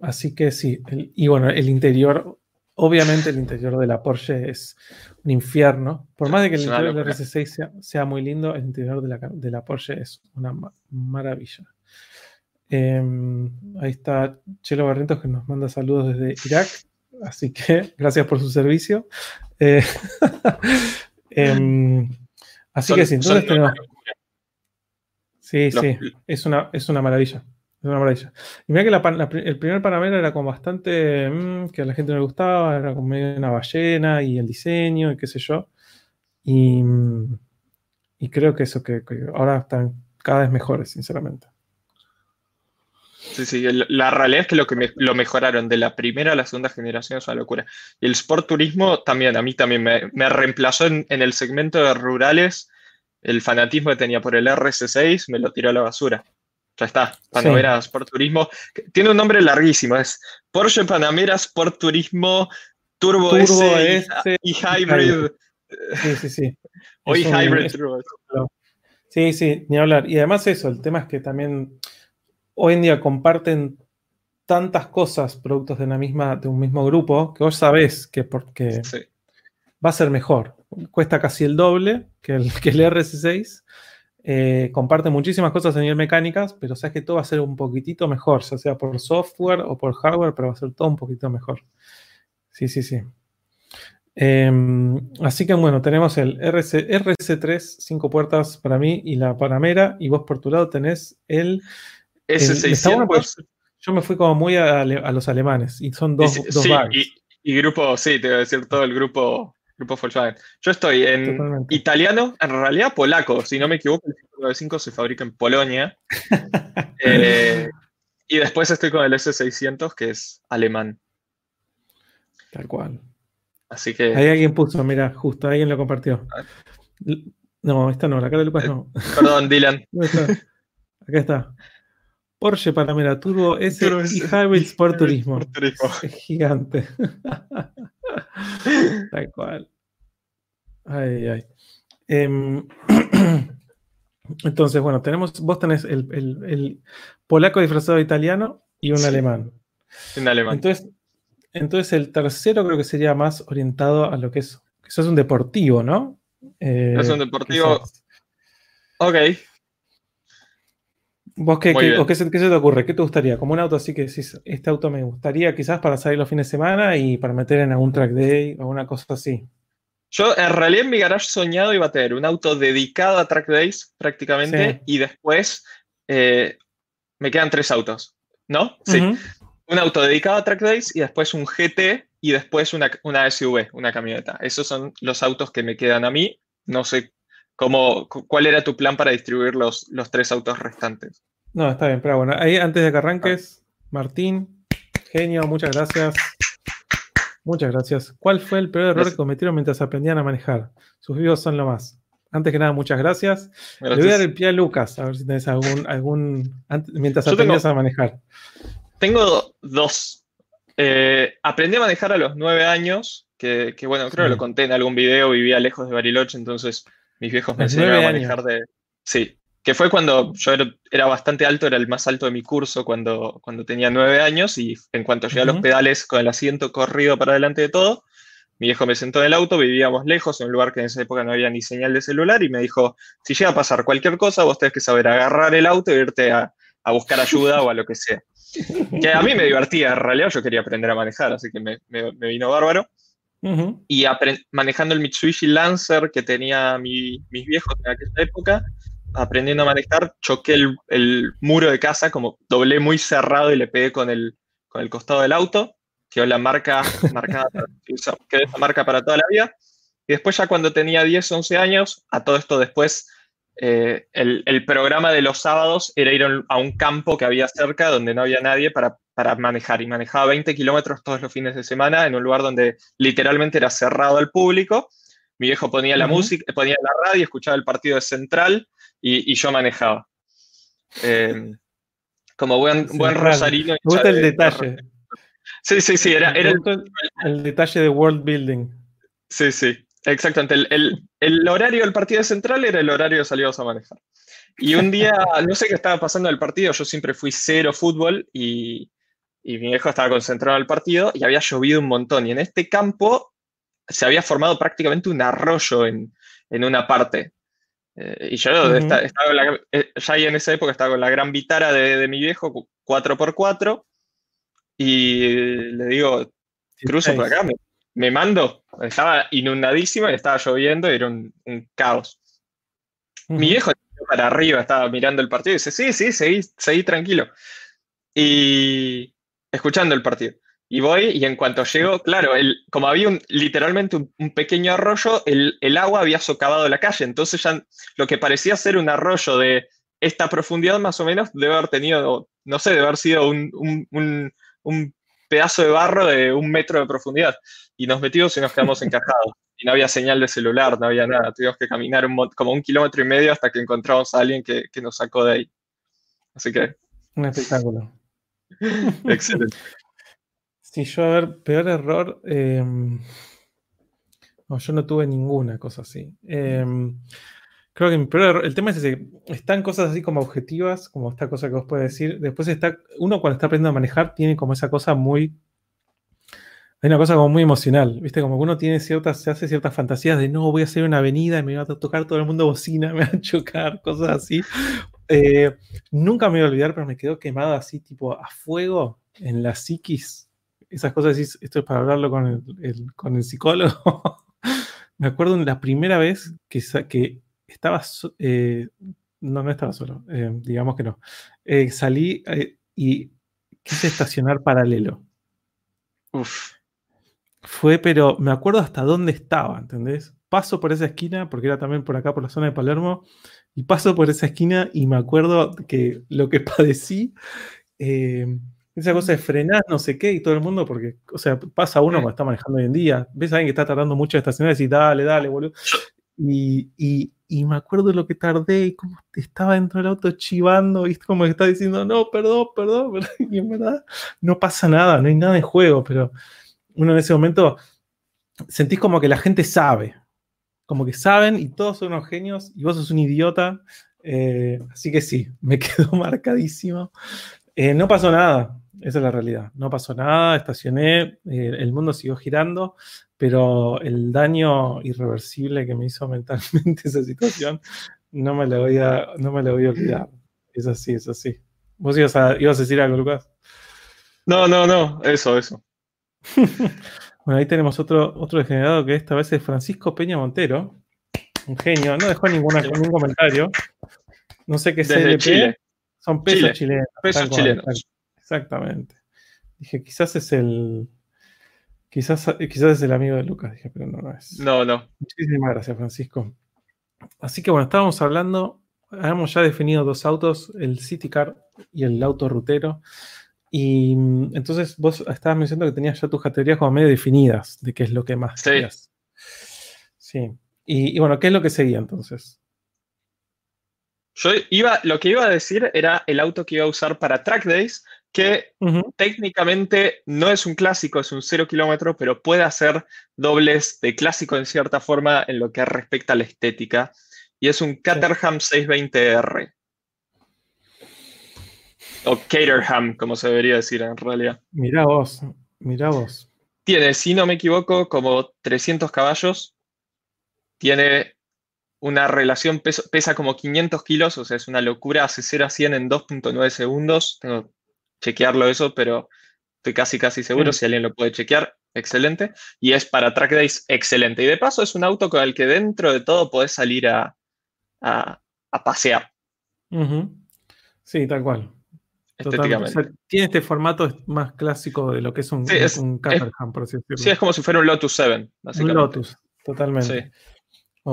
así que sí, y bueno, el interior, obviamente el interior de la Porsche es un infierno. Por más de que el interior del RC6 sea, muy lindo, el interior de la, de la Porsche es una maravilla. Em, ahí está Chelo Barrientos que nos manda saludos desde Irak. Así que <laughs> gracias por su servicio. Eh, <laughs> em, así que sí, entonces tenemos. Sí, sí, es una, es una maravilla. Es una maravilla. Y mira que el primer Panamera era como bastante. Mm, que a la gente no le gustaba, era como medio una ballena y el diseño y qué sé yo. Y, y creo que eso, que ahora están cada vez mejores, sinceramente. Sí, sí, la realidad es que lo que lo mejoraron de la primera a la segunda generación es una locura. Y el Sport Turismo también, a mí también me, reemplazó en, el segmento de rurales. El fanatismo que tenía por el RC6 me lo tiró a la basura. Ya está, Panamera Sport Turismo. Tiene un nombre larguísimo, es Porsche Panamera Sport Turismo Turbo, S, y, Hybrid. Sí, sí, sí. Hoy Hybrid Sí, sí, ni hablar. Y además eso, el tema es que también hoy en día comparten tantas cosas, productos de, la misma, de un mismo grupo, que vos sabés que, porque va a ser mejor. Cuesta casi el doble que el, que el RS6. Eh, comparte muchísimas cosas a nivel mecánicas, pero sabes que todo va a ser un poquitito mejor, ya sea por software o por hardware, pero va a ser todo un poquito mejor. Sí, sí, sí. Em, así que bueno, tenemos el RC, RC3, cinco puertas para mí y la Panamera, y vos por tu lado tenés el S600. yo me fui como muy a, los alemanes y son dos, sí, y, grupo, sí, te voy a decir todo el grupo, grupo Volkswagen. Yo estoy en italiano, en realidad polaco, si no me equivoco, el 595 se fabrica en Polonia. <laughs> Eh, y después estoy con el S600, que es alemán. Tal cual. Así que. Ahí alguien puso, mira, justo alguien lo compartió. No, esta no, la cara de Lucas no. Perdón, Dylan. <laughs> Acá está. Porsche Panamera Turbo <laughs> S y Hybrid Sport Turismo. Es gigante. <laughs> Tal cual. Ay, ay. Em, <clears throat> entonces, bueno, tenemos, vos tenés el, polaco disfrazado de italiano y un alemán. Un alemán. Entonces, entonces el tercero creo que sería más orientado a lo que es, es un deportivo, ¿no? Eh, es un deportivo. Ok. ¿Vos qué, qué, se, te ocurre? ¿Qué te gustaría? Como un auto así que decís, este auto me gustaría quizás para salir los fines de semana y para meter en algún track day o una cosa así. Yo en realidad en mi garage soñado iba a tener un auto dedicado a track days prácticamente y después eh, me quedan tres autos, ¿no? Sí. Un auto dedicado a track days y después un GT y después una, una SUV, una camioneta. Esos son los autos que me quedan a mí. No sé cómo, cuál era tu plan para distribuir los, los tres autos restantes. No, está bien, pero bueno, ahí antes de que arranques, Martín, genio, muchas gracias. Muchas gracias. ¿Cuál fue el peor error que cometieron mientras aprendían a manejar? Sus videos son lo más. Antes que nada, muchas gracias. Le voy a dar el pie a Lucas, a ver si tenés algún, algún mientras aprendías a manejar. Tengo dos. Eh, aprendí a manejar a los nueve años, que, bueno, creo que lo conté en algún video, vivía lejos de Bariloche, entonces mis viejos me enseñaron a manejar de... Sí, que fue cuando yo era, bastante alto, era el más alto de mi curso cuando, cuando tenía nueve años y en cuanto llegué a los pedales con el asiento corrido para adelante de todo, mi viejo me sentó en el auto, vivíamos lejos, en un lugar que en esa época no había ni señal de celular y me dijo, si llega a pasar cualquier cosa, vos tenés que saber agarrar el auto e irte a, buscar ayuda o a lo que sea. <laughs> Que a mí me divertía, en realidad yo quería aprender a manejar, así que me, vino bárbaro. Y manejando el Mitsubishi Lancer que tenía mis viejos en aquella época, aprendiendo a manejar, choqué el, muro de casa, como doblé muy cerrado y le pegué con el, con el costado del auto. Quedó la marca <laughs> marcada, quedó esa marca para toda la vida. Y después ya cuando tenía 10, 11 años, a todo esto después, eh, el, programa de los sábados era ir a un campo que había cerca donde no había nadie para, para manejar. Y manejaba 20 kilómetros todos los fines de semana en un lugar donde literalmente era cerrado al público. Mi viejo ponía la música, ponía la radio, escuchaba el partido de Central y, yo manejaba. Eh, como buen, buen rosarino. Me gusta el detalle. Sí, sí, sí, era, el, el, detalle de world building. Sí, sí, exactamente. El, el, horario del partido central era el horario de salidas a manejar. Y un día, no sé qué estaba pasando en el partido, yo siempre fui cero fútbol y, y mi viejo estaba concentrado en el partido y había llovido un montón. Y en este campo se había formado prácticamente un arroyo en, en una parte. Eh, y yo estaba eh, ya ahí en esa época estaba con la gran vitara de, mi viejo, 4x4, y le digo, cruzo por acá, me, mando. Estaba inundadísima, estaba lloviendo, era un, caos. Mi viejo para arriba, estaba mirando el partido y dice, sí, sí, seguí, seguí tranquilo. Y escuchando el partido. Y voy y en cuanto llego, claro, el, como había un, literalmente un, pequeño arroyo, el, agua había socavado la calle. Entonces ya lo que parecía ser un arroyo de esta profundidad más o menos debe haber tenido, no sé, debe haber sido un, pedazo de barro de un metro de profundidad. Y nos metimos y nos quedamos encajados. Y no había señal de celular, no había nada. Tuvimos que caminar como un kilómetro y medio hasta que encontramos a alguien que, que nos sacó de ahí. Así que... Un espectáculo. <laughs> Excelente. Sí, yo, a ver, peor error. Em, no, yo no tuve ninguna cosa así. Em, creo que el tema es que están cosas así como objetivas, como esta cosa que vos puedes decir. Después está, uno cuando está aprendiendo a manejar tiene como esa cosa muy. Hay una cosa como muy emocional, ¿viste? Como uno tiene ciertas, se hace ciertas fantasías de no, voy a hacer una avenida y me va a tocar todo el mundo bocina, <laughs> me va a chocar, cosas así. Eh, nunca me voy a olvidar, pero me quedó quemado así, tipo a fuego en la psiquis esas cosas decís, esto es para hablarlo con el, con el psicólogo. <laughs> me acuerdo la primera vez que, que estaba, eh, no, no estaba solo, eh, digamos que no. Eh, salí y quise estacionar paralelo. Uf. Fue, pero me acuerdo hasta dónde estaba, ¿entendés? Paso por esa esquina, porque era también por acá, por la zona de Palermo, y paso por esa esquina y me acuerdo que lo que <laughs> padecí, esa cosa de frenar, no sé qué, y todo el mundo, porque, o sea, pasa uno cuando está manejando hoy en día, ves a alguien que está tardando mucho de estacionar y decís, dale, dale, boludo. Y, y, me acuerdo lo que tardé y cómo estaba dentro del auto chivando y como que está diciendo, no, perdón, perdón, <laughs> y en verdad no pasa nada, no hay nada en juego, pero uno en ese momento sentís como que la gente sabe, como que saben y todos son unos genios y vos sos un idiota, eh, así que sí, <laughs> me quedó marcadísimo. Eh, no pasó nada, esa es la realidad. No pasó nada, estacioné, eh, el mundo siguió girando, pero el daño irreversible que me hizo mentalmente <laughs> esa situación no me lo voy a, no me lo voy a olvidar. Es así, es así. ¿Vos ibas a, ibas a decir algo, Lucas? No, no, no, eso, eso. <laughs> bueno, ahí tenemos otro, otro degenerado que esta vez es Francisco Peña Montero. Un genio, no dejó ninguna, ningún comentario. No sé qué es Chile. Son pesos chilenos. Pesos chilenos. Exactamente. Dije, quizás es el. Quizás, quizás es el amigo de Lucas, dije, pero no, no es. No, no. Muchísimas gracias, Francisco. Así que bueno, estábamos hablando, habíamos ya definido dos autos, el City Car y el auto rutero. Y mm, entonces vos estabas mencionando que tenías ya tus categorías como medio definidas de qué es lo que más. Sí. Sí. Y, y, bueno, ¿qué es lo que seguía entonces? Yo iba, lo que iba a decir era el auto que iba a usar para track days, que técnicamente no es un clásico, es un cero kilómetro, pero puede hacer dobles de clásico en cierta forma en lo que respecta a la estética. Y es un Caterham 620R. O Caterham, como se debería decir en realidad. Mira vos, mira vos. Tiene, si no me equivoco, como 300 caballos. Tiene una relación, pesa como 500 kilos, o sea, es una locura. Hace 0 a 100 en 2.9 segundos. Tengo chequearlo eso, pero estoy casi casi seguro, si alguien lo puede chequear, excelente. Y es para track days, excelente. Y de paso es un auto con el que dentro de todo podés salir a, pasear. Sí, tal cual. Estéticamente. tiene este formato más clásico de lo que es un, un Caterham, por así decirlo. Sí, es como si fuera un Lotus 7, Un Lotus, totalmente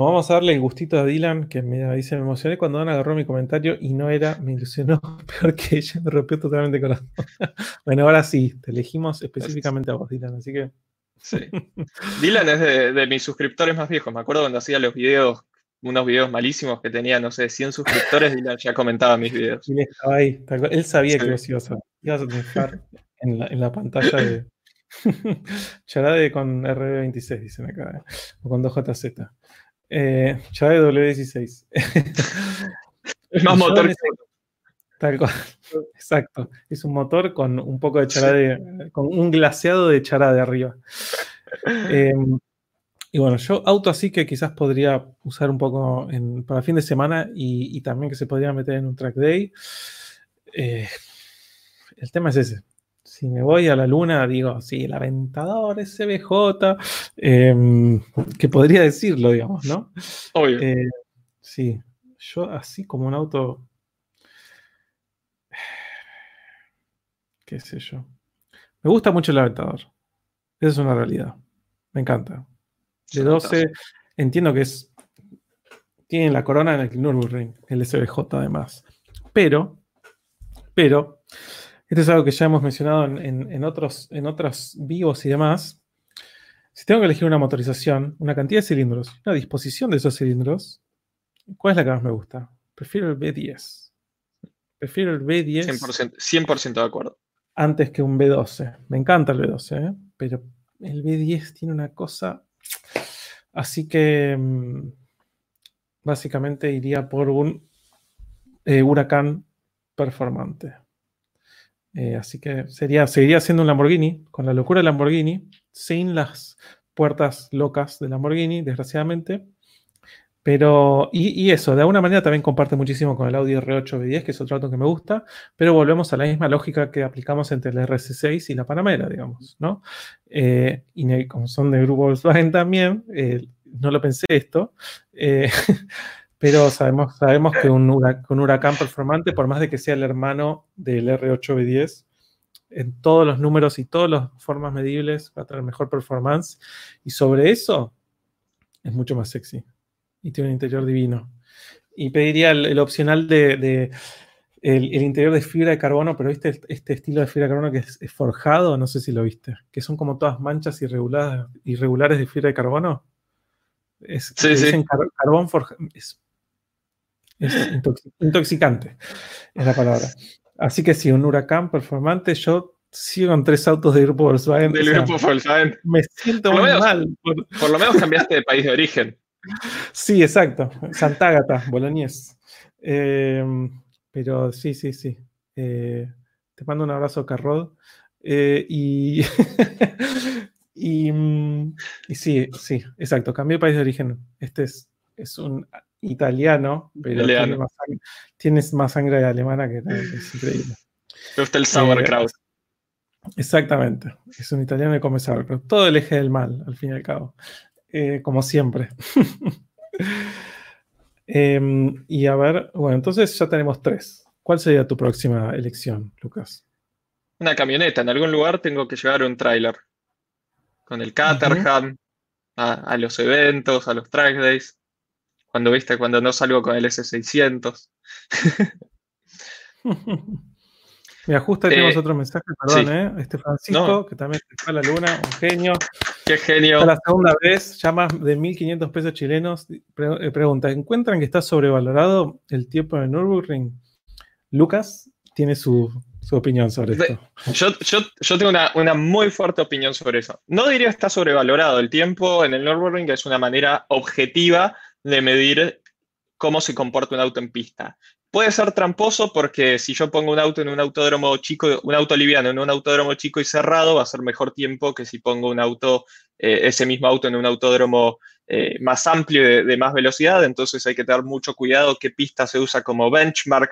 vamos a darle el gustito a Dylan, que me dice, me emocioné cuando Dan agarró mi comentario y no era, me ilusionó <laughs> peor que ella, me rompió totalmente el corazón. <laughs> bueno, ahora sí, te elegimos específicamente a vos, Dylan, así que... Sí. <laughs> Dylan es de, mis suscriptores más viejos, me acuerdo cuando hacía los videos, unos videos malísimos que tenía, no sé, 100 suscriptores, Dylan ya comentaba mis videos. él estaba ahí, él sabía que vos ibas a, ibas a dejar en la, en la pantalla de... Charade con RB26, dicen acá, eh, o con 2JZ. Eh, de W16. es <laughs> más <laughs> motor Tal cual. Exacto. Es un motor con un poco de charade, con un glaseado de charade arriba. Em, y bueno, yo auto así que quizás podría usar un poco para fin de semana y, también que se podría meter en un track day. Eh, el tema es ese si me voy a la luna, digo, sí, el aventador, SBJ, eh, que podría decirlo, digamos, ¿no? Obvio. Eh, sí, yo así como un auto, qué sé yo. Me gusta mucho el aventador. Esa es una realidad. Me encanta. De 12, entiendo que es. Tiene la corona en el Nürburgring, el SBJ además. Pero, pero, esto es algo que ya hemos mencionado en, otros, en otros vivos y demás. Si tengo que elegir una motorización, una cantidad de cilindros, una disposición de esos cilindros, ¿cuál es la que más me gusta? Prefiero el B10. Prefiero el B10. 100%, de acuerdo. Antes que un B12. Me encanta el B12, ¿eh? pero el B10 tiene una cosa. Así que mm, básicamente iría por un eh, huracán performante. Eh, así que sería, seguiría siendo un Lamborghini, con la locura de Lamborghini, sin las puertas locas de Lamborghini, desgraciadamente. Pero, y, eso, de alguna manera también comparte muchísimo con el Audi R8B10, que es otro auto que me gusta, pero volvemos a la misma lógica que aplicamos entre el RC6 y la Panamera, digamos, ¿no? Eh, y como son de grupo Volkswagen también, eh, no lo pensé esto, eh, <laughs> pero sabemos, sabemos que un, un huracán performante, por más de que sea el hermano del R8B10, en todos los números y todas las formas medibles va a tener mejor performance. Y sobre eso es mucho más sexy y tiene un interior divino. Y pediría el, opcional de, el, interior de fibra de carbono, pero viste este estilo de fibra de carbono que es, forjado, no sé si lo viste, que son como todas manchas irregulares, irregulares de fibra de carbono. Es, sí, sí. carbón forjado. Es, intoxicante, es la palabra. Así que si un huracán performante, yo sigo con tres autos de grupo Volkswagen. Del grupo Volkswagen. Me siento muy mal. por lo menos cambiaste de país de origen. Sí, exacto. Sant'Agata, Bolognese. Em, pero sí, sí, sí. Eh, te mando un abrazo, Carrod. Eh, <laughs> y, mm, y, sí, sí, exacto. Cambié de país de origen. Este es, es un italiano, pero Tienes, más sangre, alemana que es increíble. El sauerkraut. Eh, exactamente. Es un italiano que come sauerkraut. Todo el eje del mal, al fin y al cabo. Eh, como siempre. <laughs> Em, y a ver, bueno, entonces ya tenemos tres. ¿Cuál sería tu próxima elección, Lucas? Una camioneta. En algún lugar tengo que llevar un tráiler. Con el Caterham, a, los eventos, a los track days. Cuando viste, cuando no salgo con el S600. Me ajusta, tenemos eh, otro mensaje, perdón, ¿eh? Este Francisco, que también fue a la luna, un genio. Qué genio. La segunda vez, ya más de 1.500 pesos chilenos. Eh, pregunta, ¿encuentran que está sobrevalorado el tiempo en Nürburgring? Lucas tiene su, opinión sobre esto. Yo, tengo una, una, muy fuerte opinión sobre eso. No diría que está sobrevalorado. El tiempo en el Nürburgring es una manera objetiva de medir cómo se comporta un auto en pista. Puede ser tramposo porque si yo pongo un auto en un autódromo chico, un auto liviano en un autódromo chico y cerrado, va a ser mejor tiempo que si pongo un auto, eh, ese mismo auto en un autódromo eh, más amplio de, más velocidad. Entonces hay que tener mucho cuidado qué pista se usa como benchmark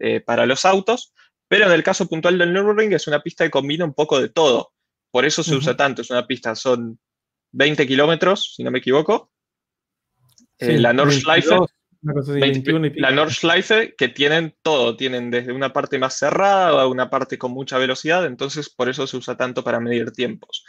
eh, para los autos. Pero en el caso puntual del Nürburgring es una pista que combina un poco de todo. Por eso se usa tanto. Es una pista, son 20 kilómetros, si no me equivoco. La Nordschleife la Nordschleife, que tienen todo, tienen desde una parte más cerrada a una parte con mucha velocidad, entonces por eso se usa tanto para medir tiempos.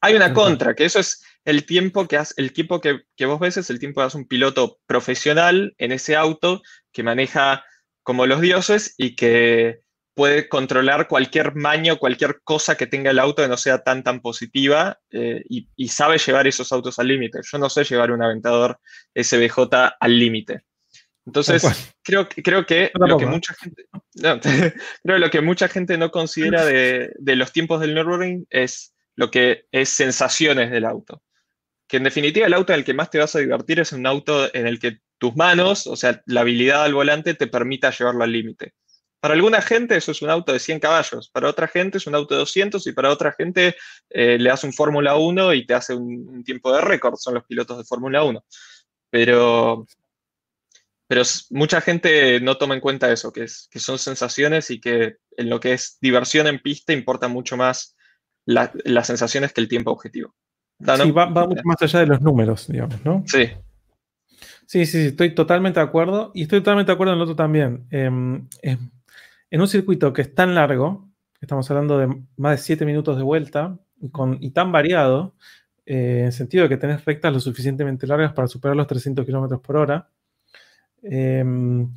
Hay una contra, que eso es el tiempo que hace, el tiempo que, vos ves es el tiempo que hace un piloto profesional en ese auto que maneja como los dioses y que puede controlar cualquier maño, cualquier cosa que tenga el auto que no sea tan tan positiva eh, y, y, sabe llevar esos autos al límite. Yo no sé llevar un aventador SBJ al límite. Entonces, creo, creo que lo que mucha gente, <laughs> creo lo que mucha gente no considera de, de, los tiempos del Nürburgring es lo que es sensaciones del auto. Que en definitiva el auto en el que más te vas a divertir es un auto en el que tus manos, o sea, la habilidad al volante te permita llevarlo al límite. Para alguna gente eso es un auto de 100 caballos, para otra gente es un auto de 200 y para otra gente eh, le hace un Fórmula 1 y te hace un, tiempo de récord, son los pilotos de Fórmula 1. Pero, pero mucha gente no toma en cuenta eso, que, es, que son sensaciones y que en lo que es diversión en pista importa mucho más las sensaciones que el tiempo objetivo. Sí, va, mucho más allá de los números, digamos, ¿no? Sí. Sí, sí, sí, estoy totalmente de acuerdo. Y estoy totalmente de acuerdo en lo otro también. Em, en un circuito que es tan largo, estamos hablando de más de 7 minutos de vuelta, y, tan variado, eh, en sentido de que tenés rectas lo suficientemente largas para superar los 300 kilómetros por hora. Em,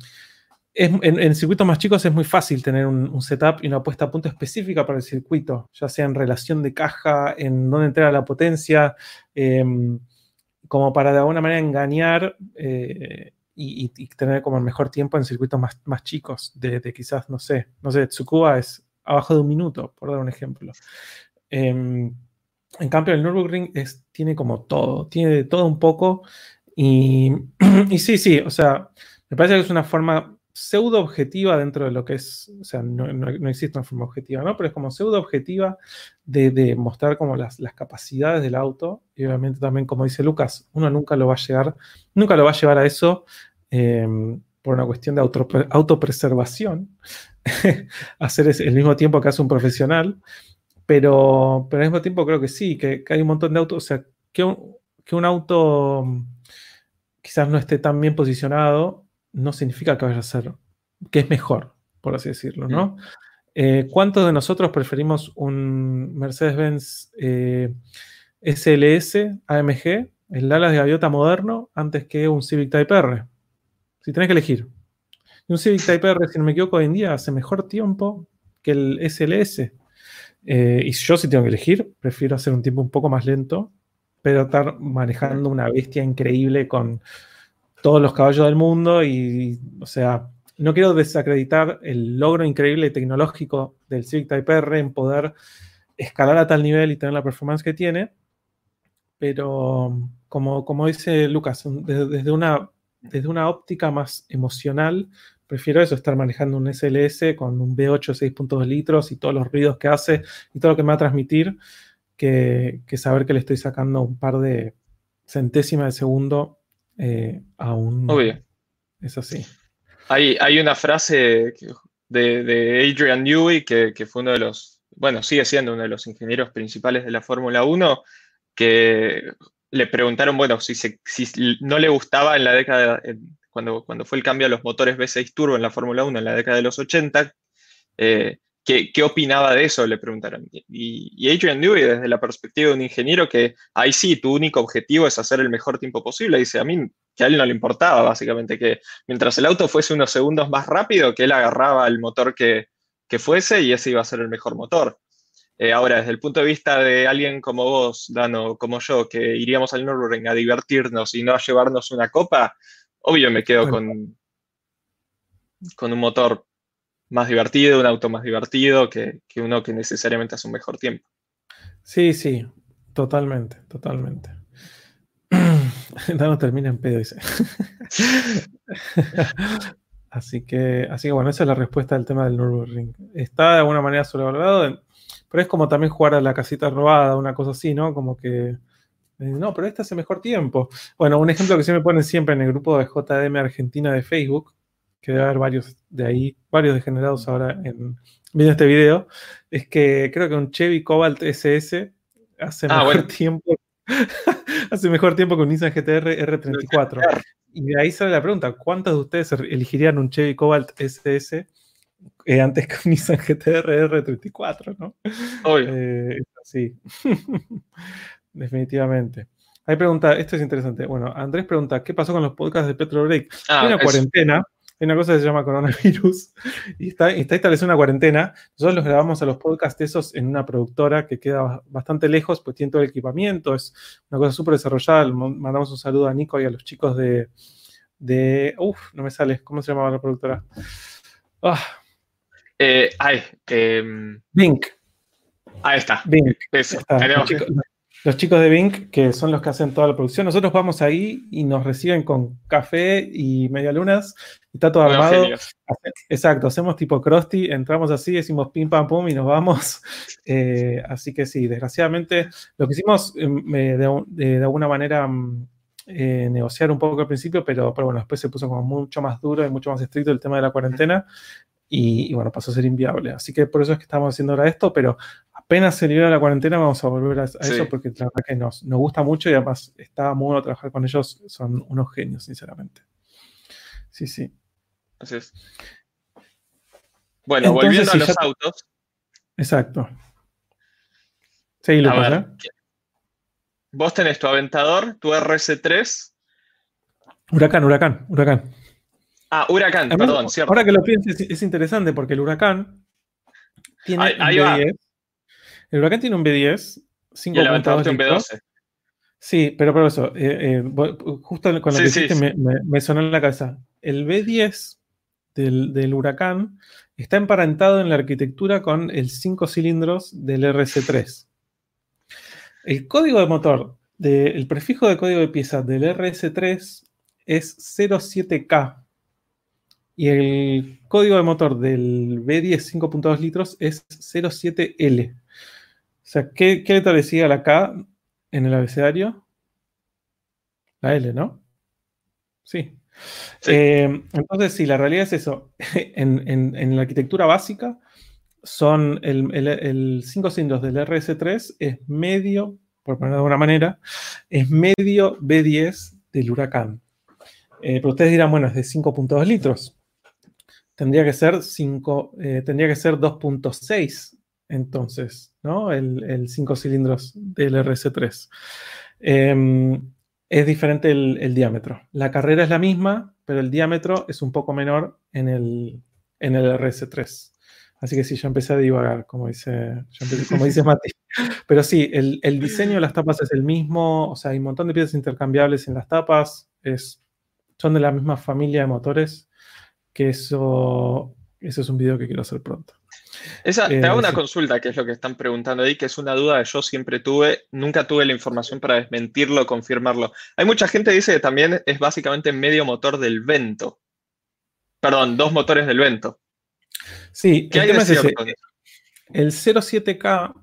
en, circuitos más chicos es muy fácil tener un, setup y una puesta a punto específica para el circuito, ya sea en relación de caja, en dónde entrega la potencia, em, como para de alguna manera engañar eh, y, tener como el mejor tiempo en circuitos más, más chicos, de, quizás, no sé, no sé, Tsukuba es abajo de un minuto, por dar un ejemplo. Em, en cambio, el Nürburgring es, tiene como todo, tiene de todo un poco. Y, <clears throat> y, sí, sí, o sea, me parece que es una forma pseudo objetiva dentro de lo que es, o sea, no, existe una forma objetiva, ¿no? Pero es como pseudo objetiva de, mostrar como las, capacidades del auto. Y obviamente también, como dice Lucas, uno nunca lo va a llegar, nunca lo va a llevar a eso em, por una cuestión de auto, autopreservación, <laughs> hacer el mismo tiempo que hace un profesional. Pero, pero al mismo tiempo creo que sí, que, hay un montón de autos, o sea, que que un auto quizás no esté tan bien posicionado no significa que vaya a ser, que es mejor, por así decirlo, ¿no? Eh, ¿Cuántos de nosotros preferimos un Mercedes-Benz eh, SLS AMG, el alas de gaviota moderno, antes que un Civic Type R? Si tenés que elegir. Un Civic Type R, si no me equivoco, hoy en día hace mejor tiempo que el SLS. Eh, y yo si tengo que elegir, prefiero hacer un tiempo un poco más lento, pero estar manejando una bestia increíble con todos los caballos del mundo y, o sea, no quiero desacreditar el logro increíble tecnológico del Civic Type R en poder escalar a tal nivel y tener la performance que tiene, pero como, como dice Lucas, desde, una, desde una óptica más emocional, prefiero eso, estar manejando un SLS con un V8 6.2 litros y todos los ruidos que hace y todo lo que me va a transmitir, que, que saber que le estoy sacando un par de centésimas de segundo eh, aún Obvio. es así. Hay, hay una frase de, Adrian Newey, que, fue uno de los, bueno, sigue siendo uno de los ingenieros principales de la Fórmula 1, que le preguntaron, bueno, si, no le gustaba en la década, cuando, cuando fue el cambio a los motores V6 turbo en la Fórmula 1 en la década de los 80, eh, ¿Qué, opinaba de eso? Le preguntaron. Y, Adrian Newey, desde la perspectiva de un ingeniero, que ahí sí, tu único objetivo es hacer el mejor tiempo posible, dice, a mí que a él no le importaba, básicamente, que mientras el auto fuese unos segundos más rápido, que él agarraba el motor que, fuese y ese iba a ser el mejor motor. Eh, ahora, desde el punto de vista de alguien como vos, Dano, como yo, que iríamos al Nürburgring a divertirnos y no a llevarnos una copa, obvio me quedo con, con un motor más divertido, un auto más divertido que, uno que necesariamente hace un mejor tiempo. Sí, sí, totalmente, totalmente. <clears throat> no termina en pedo, dice. <laughs> así que, así que bueno, esa es la respuesta del tema del Nürburgring. Está de alguna manera sobrevalorado, pero es como también jugar a la casita robada, una cosa así, ¿no? Como que eh, no, pero este hace mejor tiempo. Bueno, un ejemplo que se me ponen siempre en el grupo de JDM Argentina de Facebook, que debe haber varios de ahí, varios degenerados ahora en, viendo este video, es que creo que un Chevy Cobalt SS hace ah, mejor <laughs> tiempo hace mejor tiempo que un Nissan GTR R34. Y de ahí sale la pregunta, ¿cuántos de ustedes elegirían un Chevy Cobalt SS eh, antes que un Nissan GTR R34, ¿no? Eh, sí, <laughs> definitivamente. Ahí pregunta, esto es interesante. Bueno, Andrés pregunta, ¿qué pasó con los podcasts de Petro Break? Ah, Hay una cuarentena hay una cosa que se llama coronavirus y está, está establecida una cuarentena. Nosotros los grabamos a los podcasts esos en una productora que queda bastante lejos, pues tiene todo el equipamiento, es una cosa súper desarrollada. Mandamos un saludo a Nico y a los chicos de, de uf, no me sale, ¿cómo se llamaba la productora? Ah. Eh, ay, eh, Bink. Ahí está. Bink. Los chicos de Bink, que son los que hacen toda la producción, nosotros vamos ahí y nos reciben con café y medialunas, está todo armado. Exacto, hacemos tipo Krusty, entramos así, decimos pim pam pum y nos vamos. <laughs> Eh, así que sí, desgraciadamente lo que hicimos em, de, alguna manera mm, eh, negociar un poco al principio, pero, pero bueno, después se puso como mucho más duro y mucho más estricto el tema de la cuarentena. Y, y, bueno, pasó a ser inviable. Así que por eso es que estamos haciendo ahora esto, pero apenas se libera la cuarentena vamos a volver a, eso porque la verdad que nos, nos, gusta mucho y además está muy bueno trabajar con ellos, son unos genios, sinceramente. Sí, sí. Así es. Bueno, volviendo a los autos. Exacto. Sí, lo ¿eh? Vos tenés tu Aventador, tu RC3. Huracán, huracán, huracán. Ah, huracán, perdón, cierto. Ahora que lo pienses, es, interesante porque el huracán tiene ahí, el Huracán tiene un B10, 5.2 un B12. Sí, pero por eso, eh, eh, justo con lo que dijiste Me, sonó en la cabeza. El B10 del, Huracán está emparentado en la arquitectura con el 5 cilindros del RS3. El código de motor, el prefijo de código de pieza del RS3 es 07K. Y el código de motor del B10 5.2 litros es 07L. O sea, ¿qué, qué letra decía la K en el abecedario? La L, ¿no? Sí. Eh, entonces, sí, la realidad es eso. <laughs> En, la arquitectura básica, son el 5 cilindros del RS3 es medio, por ponerlo de alguna manera, es medio B10 del huracán. Eh, pero ustedes dirán, bueno, es de 5.2 litros. Tendría que ser 5, eh, tendría que ser 2.6 entonces, ¿no? El 5 cilindros del RS3 es diferente el, diámetro. La carrera es la misma, pero el diámetro es un poco menor en el, en el RS3. Así que sí, yo empecé a divagar, como dice, como dice <laughs> Mati. Pero sí, el, diseño de las tapas es el mismo, o sea, hay un montón de piezas intercambiables en las tapas, es, son de la misma familia de motores, que eso, eso es un video que quiero hacer pronto. Esa, te hago una consulta, que es lo que están preguntando ahí, que es una duda que yo siempre tuve, nunca tuve la información para desmentirlo o confirmarlo. Hay mucha gente que dice que también es básicamente medio motor del vento. Perdón, dos motores del vento. Sí, ¿Qué hay de cierto? El 07K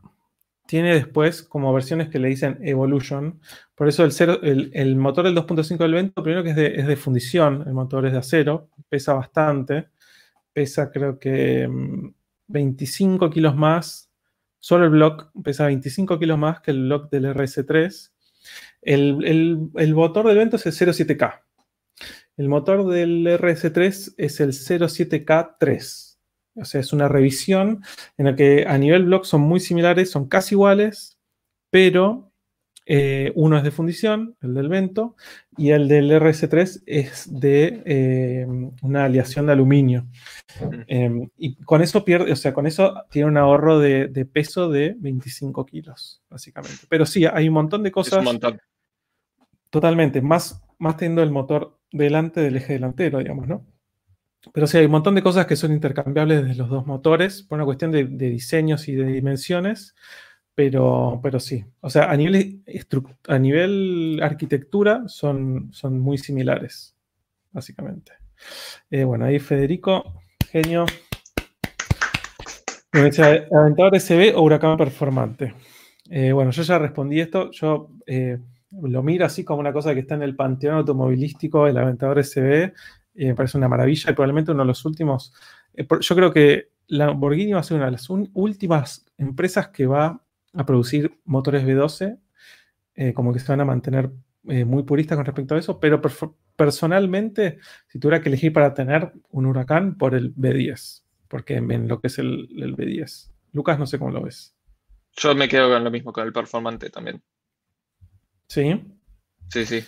tiene después como versiones que le dicen Evolution. Por eso el, el, motor del 2.5 del vento, primero que es de, es de fundición, el motor es de acero, pesa bastante. Pesa creo que mm, 25 kilos más, solo el block pesa 25 kilos más que el block del RS3. El, motor del Vento es el 07K. El motor del RS3 es el 07K3. O sea, es una revisión en la que a nivel block son muy similares, son casi iguales, pero eh, uno es de fundición, el del Vento, y el del RS3 es de eh, una aleación de aluminio. Em, y con eso pierde, o sea, con eso tiene un ahorro de, peso de 25 kilos, básicamente. Pero sí, hay un montón de cosas. un montón. Totalmente, más, más teniendo el motor delante del eje delantero, digamos, ¿no? Pero sí, hay un montón de cosas que son intercambiables de los dos motores por una cuestión de, de diseños y de dimensiones. Pero, pero sí, o sea, a nivel, a nivel arquitectura son, son muy similares, básicamente. Eh, bueno, ahí Federico, genio. Aventador SB o huracán performante. Eh, bueno, yo ya respondí esto. Yo eh, lo miro así como una cosa que está en el panteón automovilístico, el Aventador SB. Me parece una maravilla y probablemente uno de los últimos. yo creo que Lamborghini va a ser una de las últimas empresas que va a producir motores V12, eh, como que se van a mantener eh, muy puristas con respecto a eso, pero personalmente, si tuviera que elegir para tener un huracán, por el V10, porque en lo que es el, el V10. Lucas, no sé cómo lo ves. Yo me quedo con lo mismo, con el performante también. ¿Sí? Sí, sí.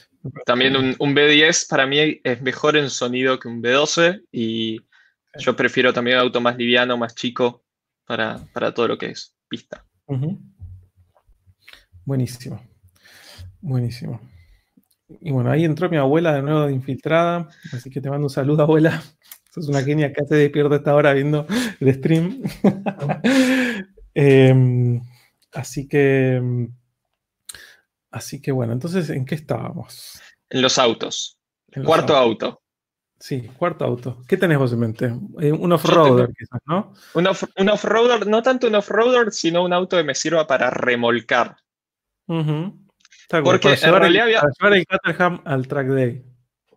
También un, un, B10 para mí es mejor en sonido que un B12 y yo prefiero también un auto más liviano, más chico para, para todo lo que es pista. Buenísimo. Buenísimo. Y bueno, ahí entró mi abuela de nuevo de infiltrada, así que te mando un saludo, abuela. <laughs> Sos una genia que te despierto esta hora viendo el stream. <laughs> Em, así que. Así que bueno, entonces, ¿en qué estábamos? En los autos. Cuarto auto. Sí, cuarto auto. ¿Qué tenés vos en mente? Eh, un off-roader, quizás, ¿no? Un off-roader, no tanto un off-roader, sino un auto que me sirva para remolcar. Porque en realidad había... llevar el Caterham al track day.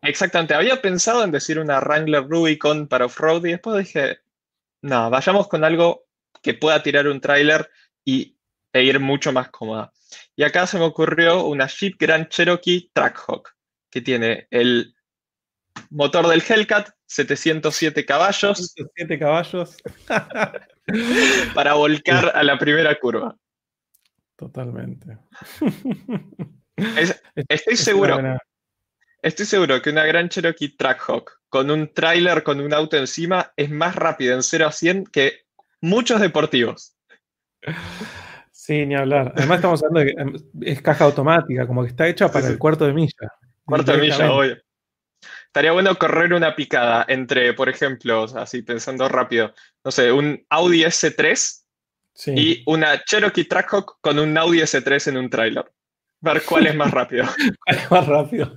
Exactamente, había pensado en decir una Wrangler Rubicon para off-road y después dije, no, vayamos con algo que pueda tirar un trailer y, e ir mucho más cómoda. Y acá se me ocurrió una Jeep Grand Cherokee Trackhawk, que tiene el motor del Hellcat, 707 caballos. 707 caballos. <laughs> para volcar a la primera curva. Totalmente. estoy seguro. Estoy seguro que una gran Cherokee Trackhawk con un trailer con un auto encima es más rápida en 0 a 100 que muchos deportivos. <laughs> Sí, ni hablar. Además estamos hablando de que em, es caja automática, como que está hecha para el cuarto de milla. Cuarto de milla, hoy. Estaría bueno correr una picada entre, por ejemplo, así pensando rápido, no sé, un Audi S3 y una Cherokee Trackhawk con un Audi S3 en un trailer. Ver cuál es más rápido. <laughs> ¿Cuál es más rápido?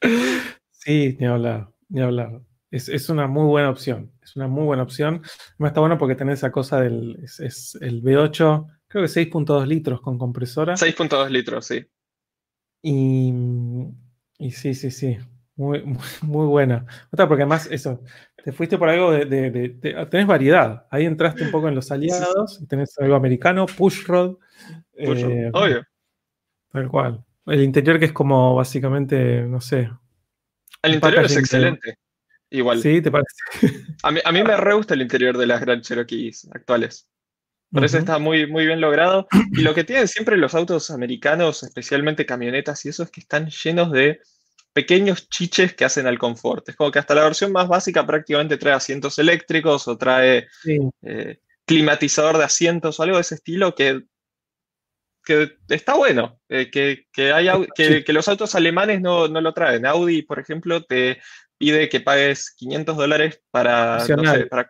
<laughs> sí, ni hablar, ni hablar. Es, una muy buena opción. Es una muy buena opción. Además está bueno porque tenés esa cosa del. Es, el V8, creo que 6.2 litros con compresora. 6.2 litros, sí. Y, y sí, sí, sí. Muy, muy, buena. Porque además, eso, te fuiste por algo de, Tenés variedad. Ahí entraste un poco en los aliados. Tenés algo americano, Pushrod. Eh, obvio. Tal cual. El interior que es como básicamente, no sé. El interior es excelente. Igual. Sí, ¿te parece? A mí, a mí me re gusta el interior de las Grand Cherokees actuales. Por eso está muy, muy bien logrado. Y lo que tienen siempre los autos americanos, especialmente camionetas y eso, es que están llenos de pequeños chiches que hacen al confort. Es como que hasta la versión más básica prácticamente trae asientos eléctricos o trae eh, climatizador de asientos o algo de ese estilo que, que está bueno. Eh, que, que, que, los autos alemanes no, no, lo traen. Audi, por ejemplo, te pide que pagues 500 dólares para, para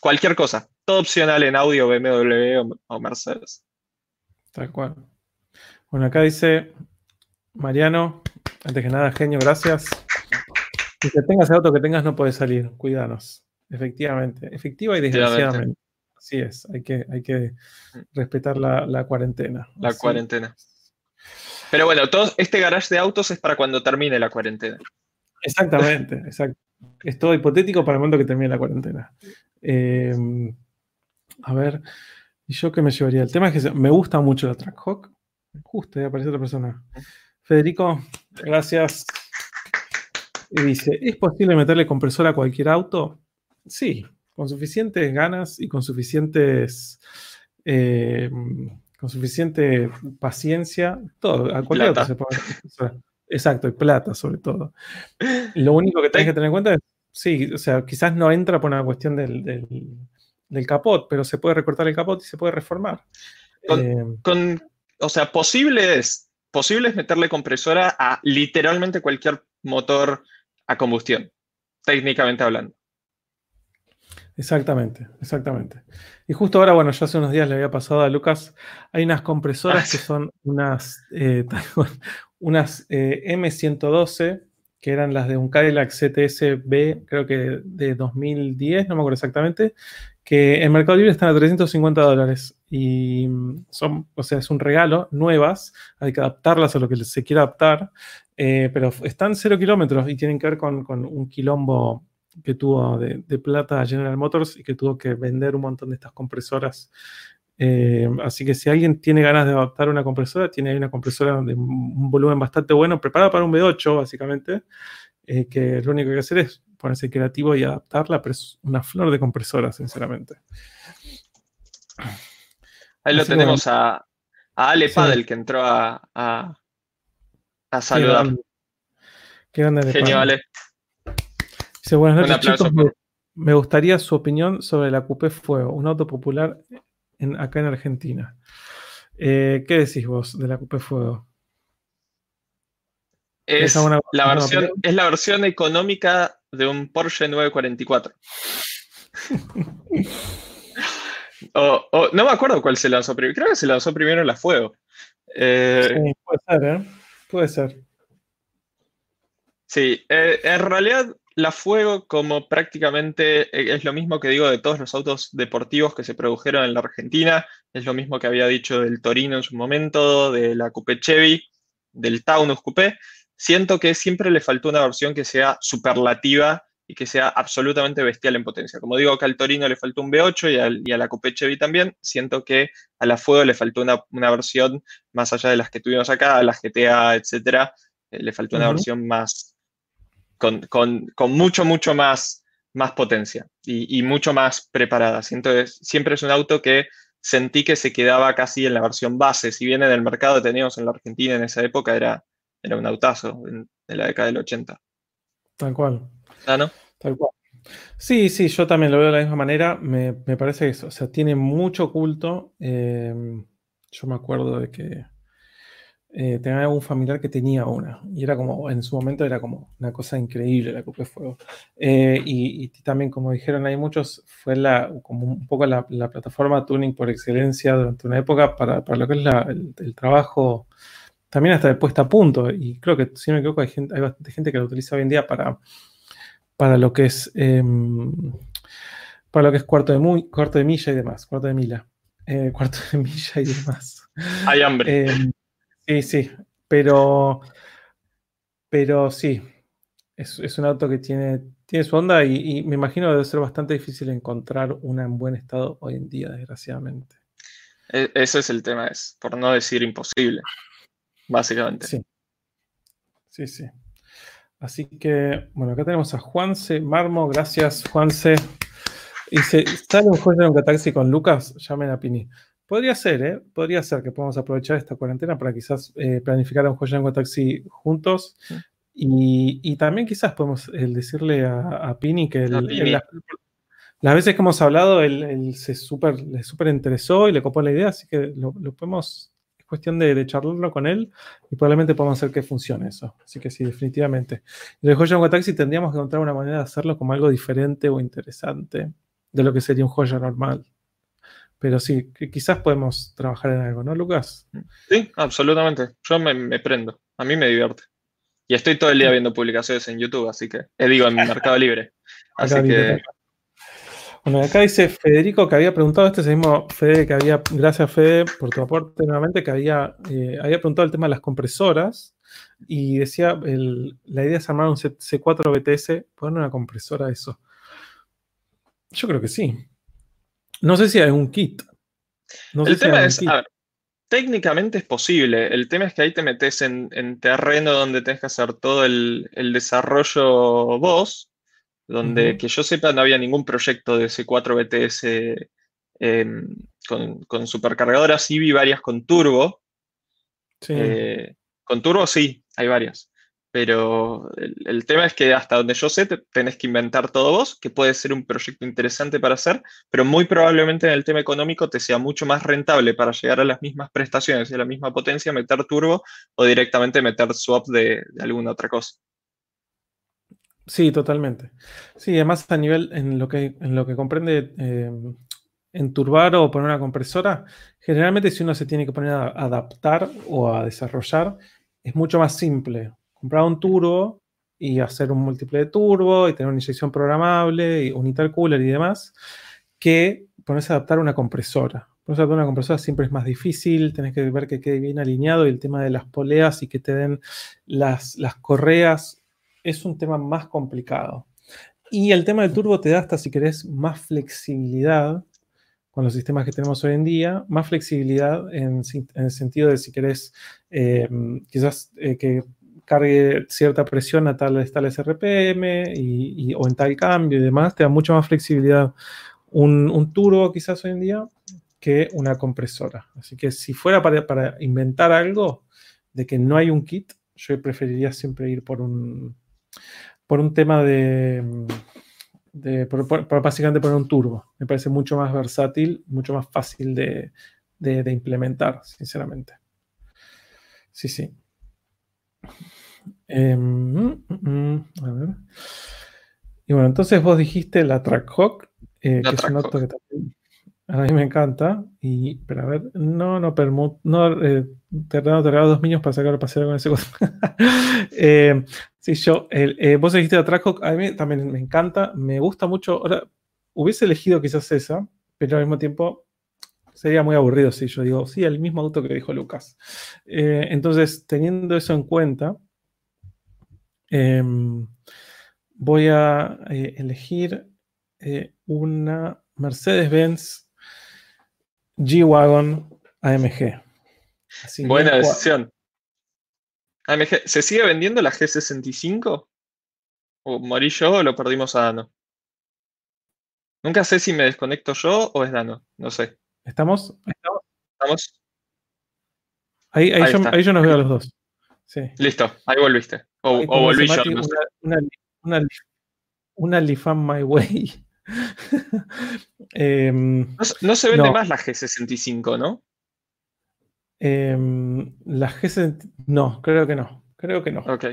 cualquier cosa. Todo opcional en audio, BMW o, Mercedes. Tal cual. Bueno, acá dice Mariano, antes que nada, genio, gracias. Que tengas el auto que tengas no puede salir, cuídanos. Efectivamente, efectiva y desgraciadamente. Así es, hay que, hay que respetar la, cuarentena. La cuarentena. Pero bueno, todo este garage de autos es para cuando termine la cuarentena. Exactamente, exacto. Es todo hipotético para el momento que termine la cuarentena. Eh, a ver, ¿y yo qué me llevaría? El tema es que me gusta mucho la Trackhawk. Justo, ya aparece otra persona. Federico, gracias. Y dice, ¿es posible meterle compresor a cualquier auto? Sí, con suficientes ganas y con suficientes... Eh, con suficiente paciencia, todo, a cualquier auto se puede. Exacto, y plata sobre todo. Lo único que <laughs> tenés que tener en cuenta es, sí, o sea, quizás no entra por una cuestión del, del, capot, pero se puede recortar el capot y se puede reformar. Con, eh, o sea, posible es, posible es meterle compresora a literalmente cualquier motor a combustión, técnicamente hablando. Exactamente, exactamente. Y justo ahora, bueno, yo hace unos días le había pasado a Lucas, hay unas compresoras que son unas, eh, <laughs> unas eh, M112, que eran las de un Cadillac CTS-B, creo que de 2010, no me acuerdo exactamente, que en Mercado Libre están a 350 dólares. Y son, o sea, es un regalo, nuevas, hay que adaptarlas a lo que se quiera adaptar, eh, pero están cero kilómetros y tienen que ver con, con un quilombo que tuvo de, plata General Motors y que tuvo que vender un montón de estas compresoras. Eh, así que si alguien tiene ganas de adaptar una compresora, tiene ahí una compresora de un volumen bastante bueno, preparada para un V8 básicamente, eh, que lo único que hay que hacer es ponerse creativo y adaptarla, pero es una flor de compresora, sinceramente. Ahí lo tenemos a, a, Ale Padel que entró a, a, saludar. Qué grande, Genio, Ale. Dice, buenas noches, chicos. Me, gustaría su opinión sobre la Coupé Fuego, un auto popular en, acá en Argentina. Eh, ¿Qué decís vos de la Coupé Fuego? Es, la versión, es la versión económica de un Porsche 944. <laughs> no me acuerdo cuál se lanzó primero. Creo que se lanzó primero la Fuego. Eh, sí, puede ser, ¿eh? Puede ser. Sí, eh, en realidad la Fuego, como prácticamente eh, es lo mismo que digo de todos los autos deportivos que se produjeron en la Argentina, es lo mismo que había dicho del Torino en su momento, de la Coupé Chevy, del Taunus Coupé. Siento que siempre le faltó una versión que sea superlativa y que sea absolutamente bestial en potencia. Como digo que al Torino le faltó un V8 y, a la Coupé Chevy también, siento que a la Fuego le faltó una, versión más allá de las que tuvimos acá, a la GTA, etcétera, eh, le faltó una versión más con, mucho, mucho más, más potencia y, mucho más preparada. Siento que siempre es un auto que sentí que se quedaba casi en la versión base. Si bien en el mercado que teníamos en la Argentina en esa época era, era un autazo en, la década del 80. Tal cual. ¿Ah, no? Tal cual. Sí, sí, yo también lo veo de la misma manera. Me, parece que eso, o sea, tiene mucho culto. Eh, yo me acuerdo de que eh, tenía un familiar que tenía una. Y era como, en su momento era como una cosa increíble la Copa de Fuego. Eh, y, también, como dijeron hay muchos, fue la, como un poco la, plataforma tuning por excelencia durante una época para, para lo que es el, trabajo, también hasta de puesta a punto. Y creo que, si no me equivoco, hay, gente, hay bastante gente que lo utiliza hoy en día para, para lo que es em, para lo que es cuarto de, cuarto de milla y demás, cuarto de milla, eh, cuarto de <laughs> milla y demás. Hay hambre. Sí, sí, pero, pero sí, es, un auto que tiene, tiene su onda y, me imagino que debe ser bastante difícil encontrar una en buen estado hoy en día, desgraciadamente. E, ese es el tema, es por no decir imposible, básicamente. Sí. Sí, sí. Así que, bueno, acá tenemos a Juanse Marmo. Gracias, Juanse. Dice, ¿sale un juego de un taxi con Lucas? Llamen a Pini. Podría ser, ¿eh? Podría ser que podamos aprovechar esta cuarentena para quizás eh, planificar un de taxi juntos. Y, también quizás podemos decirle a, Pini que las veces que hemos hablado, él, se super, le súper interesó y le copó la idea, así que lo, podemos, es cuestión de, charlarlo con él y probablemente podamos hacer que funcione eso. Así que sí, definitivamente. Y el Joya Taxi tendríamos que encontrar una manera de hacerlo como algo diferente o interesante de lo que sería un joya normal. Pero sí, quizás podemos trabajar en algo, ¿no, Lucas? Sí, absolutamente. Yo me prendo. A mí me divierte. Y estoy todo el día viendo publicaciones en YouTube, así que, eh, digo, en Mercado Libre. <laughs> Así que... Bueno, acá dice Federico que había preguntado, este es el mismo Fede que había, gracias Fede por tu aporte nuevamente, que había, eh, había preguntado el tema de las compresoras y decía, la idea es armar un C, 4 BTS, poner una compresora a eso. Yo creo que sí. No sé si hay un kit. No el tema es, Técnicamente es posible. El tema es que ahí te metes en, terreno donde tenés que hacer todo el, desarrollo vos, donde que yo sepa no había ningún proyecto de C4 BTS em, con, con supercargadoras. Sí vi varias con turbo. Eh, con turbo sí, hay varias. Pero el, tema es que hasta donde yo sé, tenés que inventar todo vos, que puede ser un proyecto interesante para hacer, pero muy probablemente en el tema económico te sea mucho más rentable para llegar a las mismas prestaciones y a la misma potencia meter turbo o directamente meter swap de, alguna otra cosa. Sí, totalmente. Sí, además a nivel en lo que, en lo que comprende eh, enturbar o poner una compresora, generalmente si uno se tiene que poner a adaptar o a desarrollar, es mucho más simple comprar un turbo y hacer un múltiple de turbo y tener una inyección programable y un intercooler y demás, que ponerse a adaptar una compresora. Ponerse a adaptar una compresora siempre es más difícil, tenés que ver que quede bien alineado y el tema de las poleas y que te den las, las correas es un tema más complicado. Y el tema del turbo te da hasta, si querés, más flexibilidad con los sistemas que tenemos hoy en día, más flexibilidad en, el sentido de si querés eh, quizás eh, que cargue cierta presión a tales, tales RPM y, o en tal cambio y demás, te da mucha más flexibilidad un, turbo quizás hoy en día que una compresora. Así que si fuera para, inventar algo de que no hay un kit, yo preferiría siempre ir por un, por un tema de, de básicamente poner un turbo. Me parece mucho más versátil, mucho más fácil de, de implementar, sinceramente. Sí, sí. Em, mm, mm, a ver. Y bueno, entonces vos dijiste la Trackhawk, eh, que es un auto que también a mí me encanta. Y, pero a ver, no, no, permut, no, eh, te, regalo dos niños para sacar a pasear con ese eh, <laughs> sí, yo, eh, vos dijiste la Trackhawk, a mí también me encanta, me gusta mucho. Ahora, hubiese elegido quizás esa, pero al mismo tiempo sería muy aburrido si yo digo, sí, el mismo auto que dijo Lucas. Eh, entonces, teniendo eso en cuenta, Em, voy a eh, elegir eh, una Mercedes-Benz G-Wagon AMG. Buena decisión. AMG, ¿se sigue vendiendo la G65? ¿O morí yo o lo perdimos a Dano? Nunca sé si me desconecto yo o es Dano, no sé. ¿Estamos? ¿Estamos? Ahí, ahí, yo, nos veo a los dos. Listo, ahí volviste. O, volví yo. una, una, una, My Way. <laughs> Em, no, se vende más la G65, ¿no? Em, la G65. No, creo que no. Creo que no. Ok.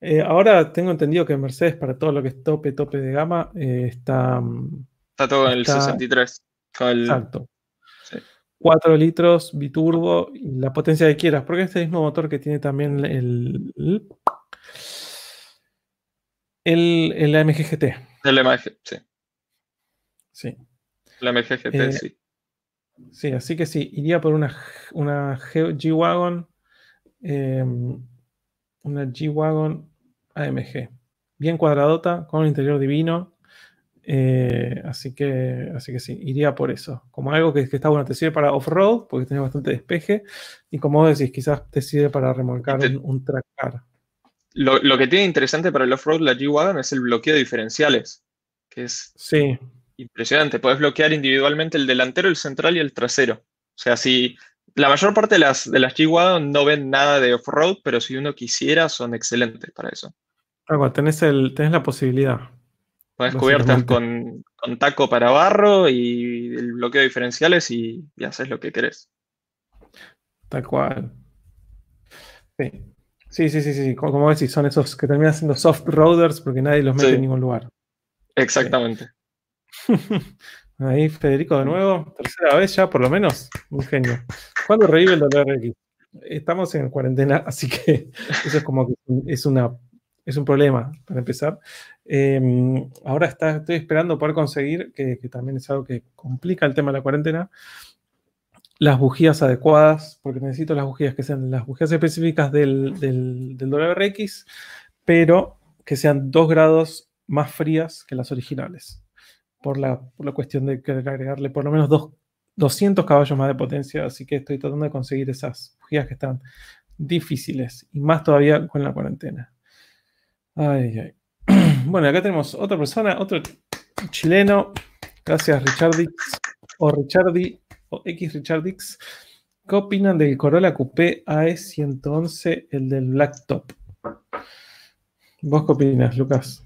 Eh, ahora tengo entendido que Mercedes, para todo lo que es tope, tope de gama, eh, está. Mm, está todo en el 63. Exacto. 4 litros biturbo y la potencia que quieras, porque este mismo motor que tiene también el, El, el AMG GT. El AMG, sí. Sí. El AMG GT, sí. Sí, así que sí, iría por una, una G-Wagon, em, una G-Wagon AMG, bien cuadradota, con un interior divino. Eh, así, que, así que sí, iría por eso. Como algo que, está bueno, te sirve para off-road, porque tiene bastante despeje, y como vos decís, quizás te sirve para remolcar un, track car. Lo, lo, que tiene interesante para el off-road la G-Wagon es el bloqueo de diferenciales, que es sí impresionante. Puedes bloquear individualmente el delantero, el central y el trasero. O sea, si la mayor parte de las, de las G-Wagon no ven nada de off-road, pero si uno quisiera, son excelentes para eso. Claro, tenés, el, tenés la posibilidad. Puedes cubiertas con, taco para barro y el bloqueo de diferenciales y, haces lo que querés. Tal cual. Sí. Sí, sí, sí, Como decís, son esos que terminan siendo soft roaders porque nadie los mete en ningún lugar. Exactamente. <laughs> Ahí Federico de nuevo, tercera vez ya por lo menos, un genio. ¿Cuándo revive el WRX? Estamos en cuarentena, <laughs> así que eso es como que es, una, es un problema para empezar. Em, ahora estoy esperando poder conseguir, que, también es algo que complica el tema de la cuarentena, las bujías adecuadas, porque necesito las bujías que sean las bujías específicas del, del, WRX, pero que sean dos grados más frías que las originales por la, cuestión de querer agregarle por lo menos dos, 200 caballos más de potencia, así que estoy tratando de conseguir esas bujías que están difíciles y más todavía con la cuarentena. Ay, <clears throat> Bueno, acá tenemos otra persona, otro chileno. Gracias, Richardix o Richardi o X Richardix. ¿Qué opinan del Corolla Coupé AE111, el del Black Top? ¿Vos qué opinas, Lucas?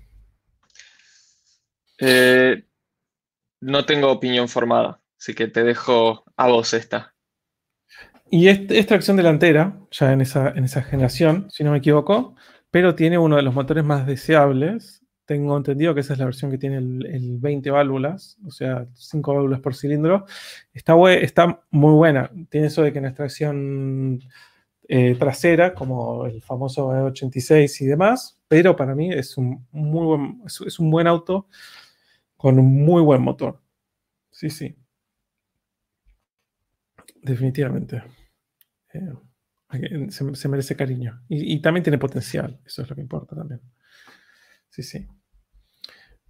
Eh, no tengo opinión formada, así que te dejo a vos esta. Y es, tracción delantera, ya en esa, en esa generación, si no me equivoco, pero tiene uno de los motores más deseables. Tengo entendido que esa es la versión que tiene el, 20 válvulas, o sea, 5 válvulas por cilindro. Está, muy buena. Tiene eso de que en tracción eh, trasera, como el famoso E86 y demás, pero para mí es un muy buen, es un buen auto con un muy buen motor. Sí, sí. Definitivamente. Eh, se, merece cariño. Y, también tiene potencial. Eso es lo que importa también. Sí, sí.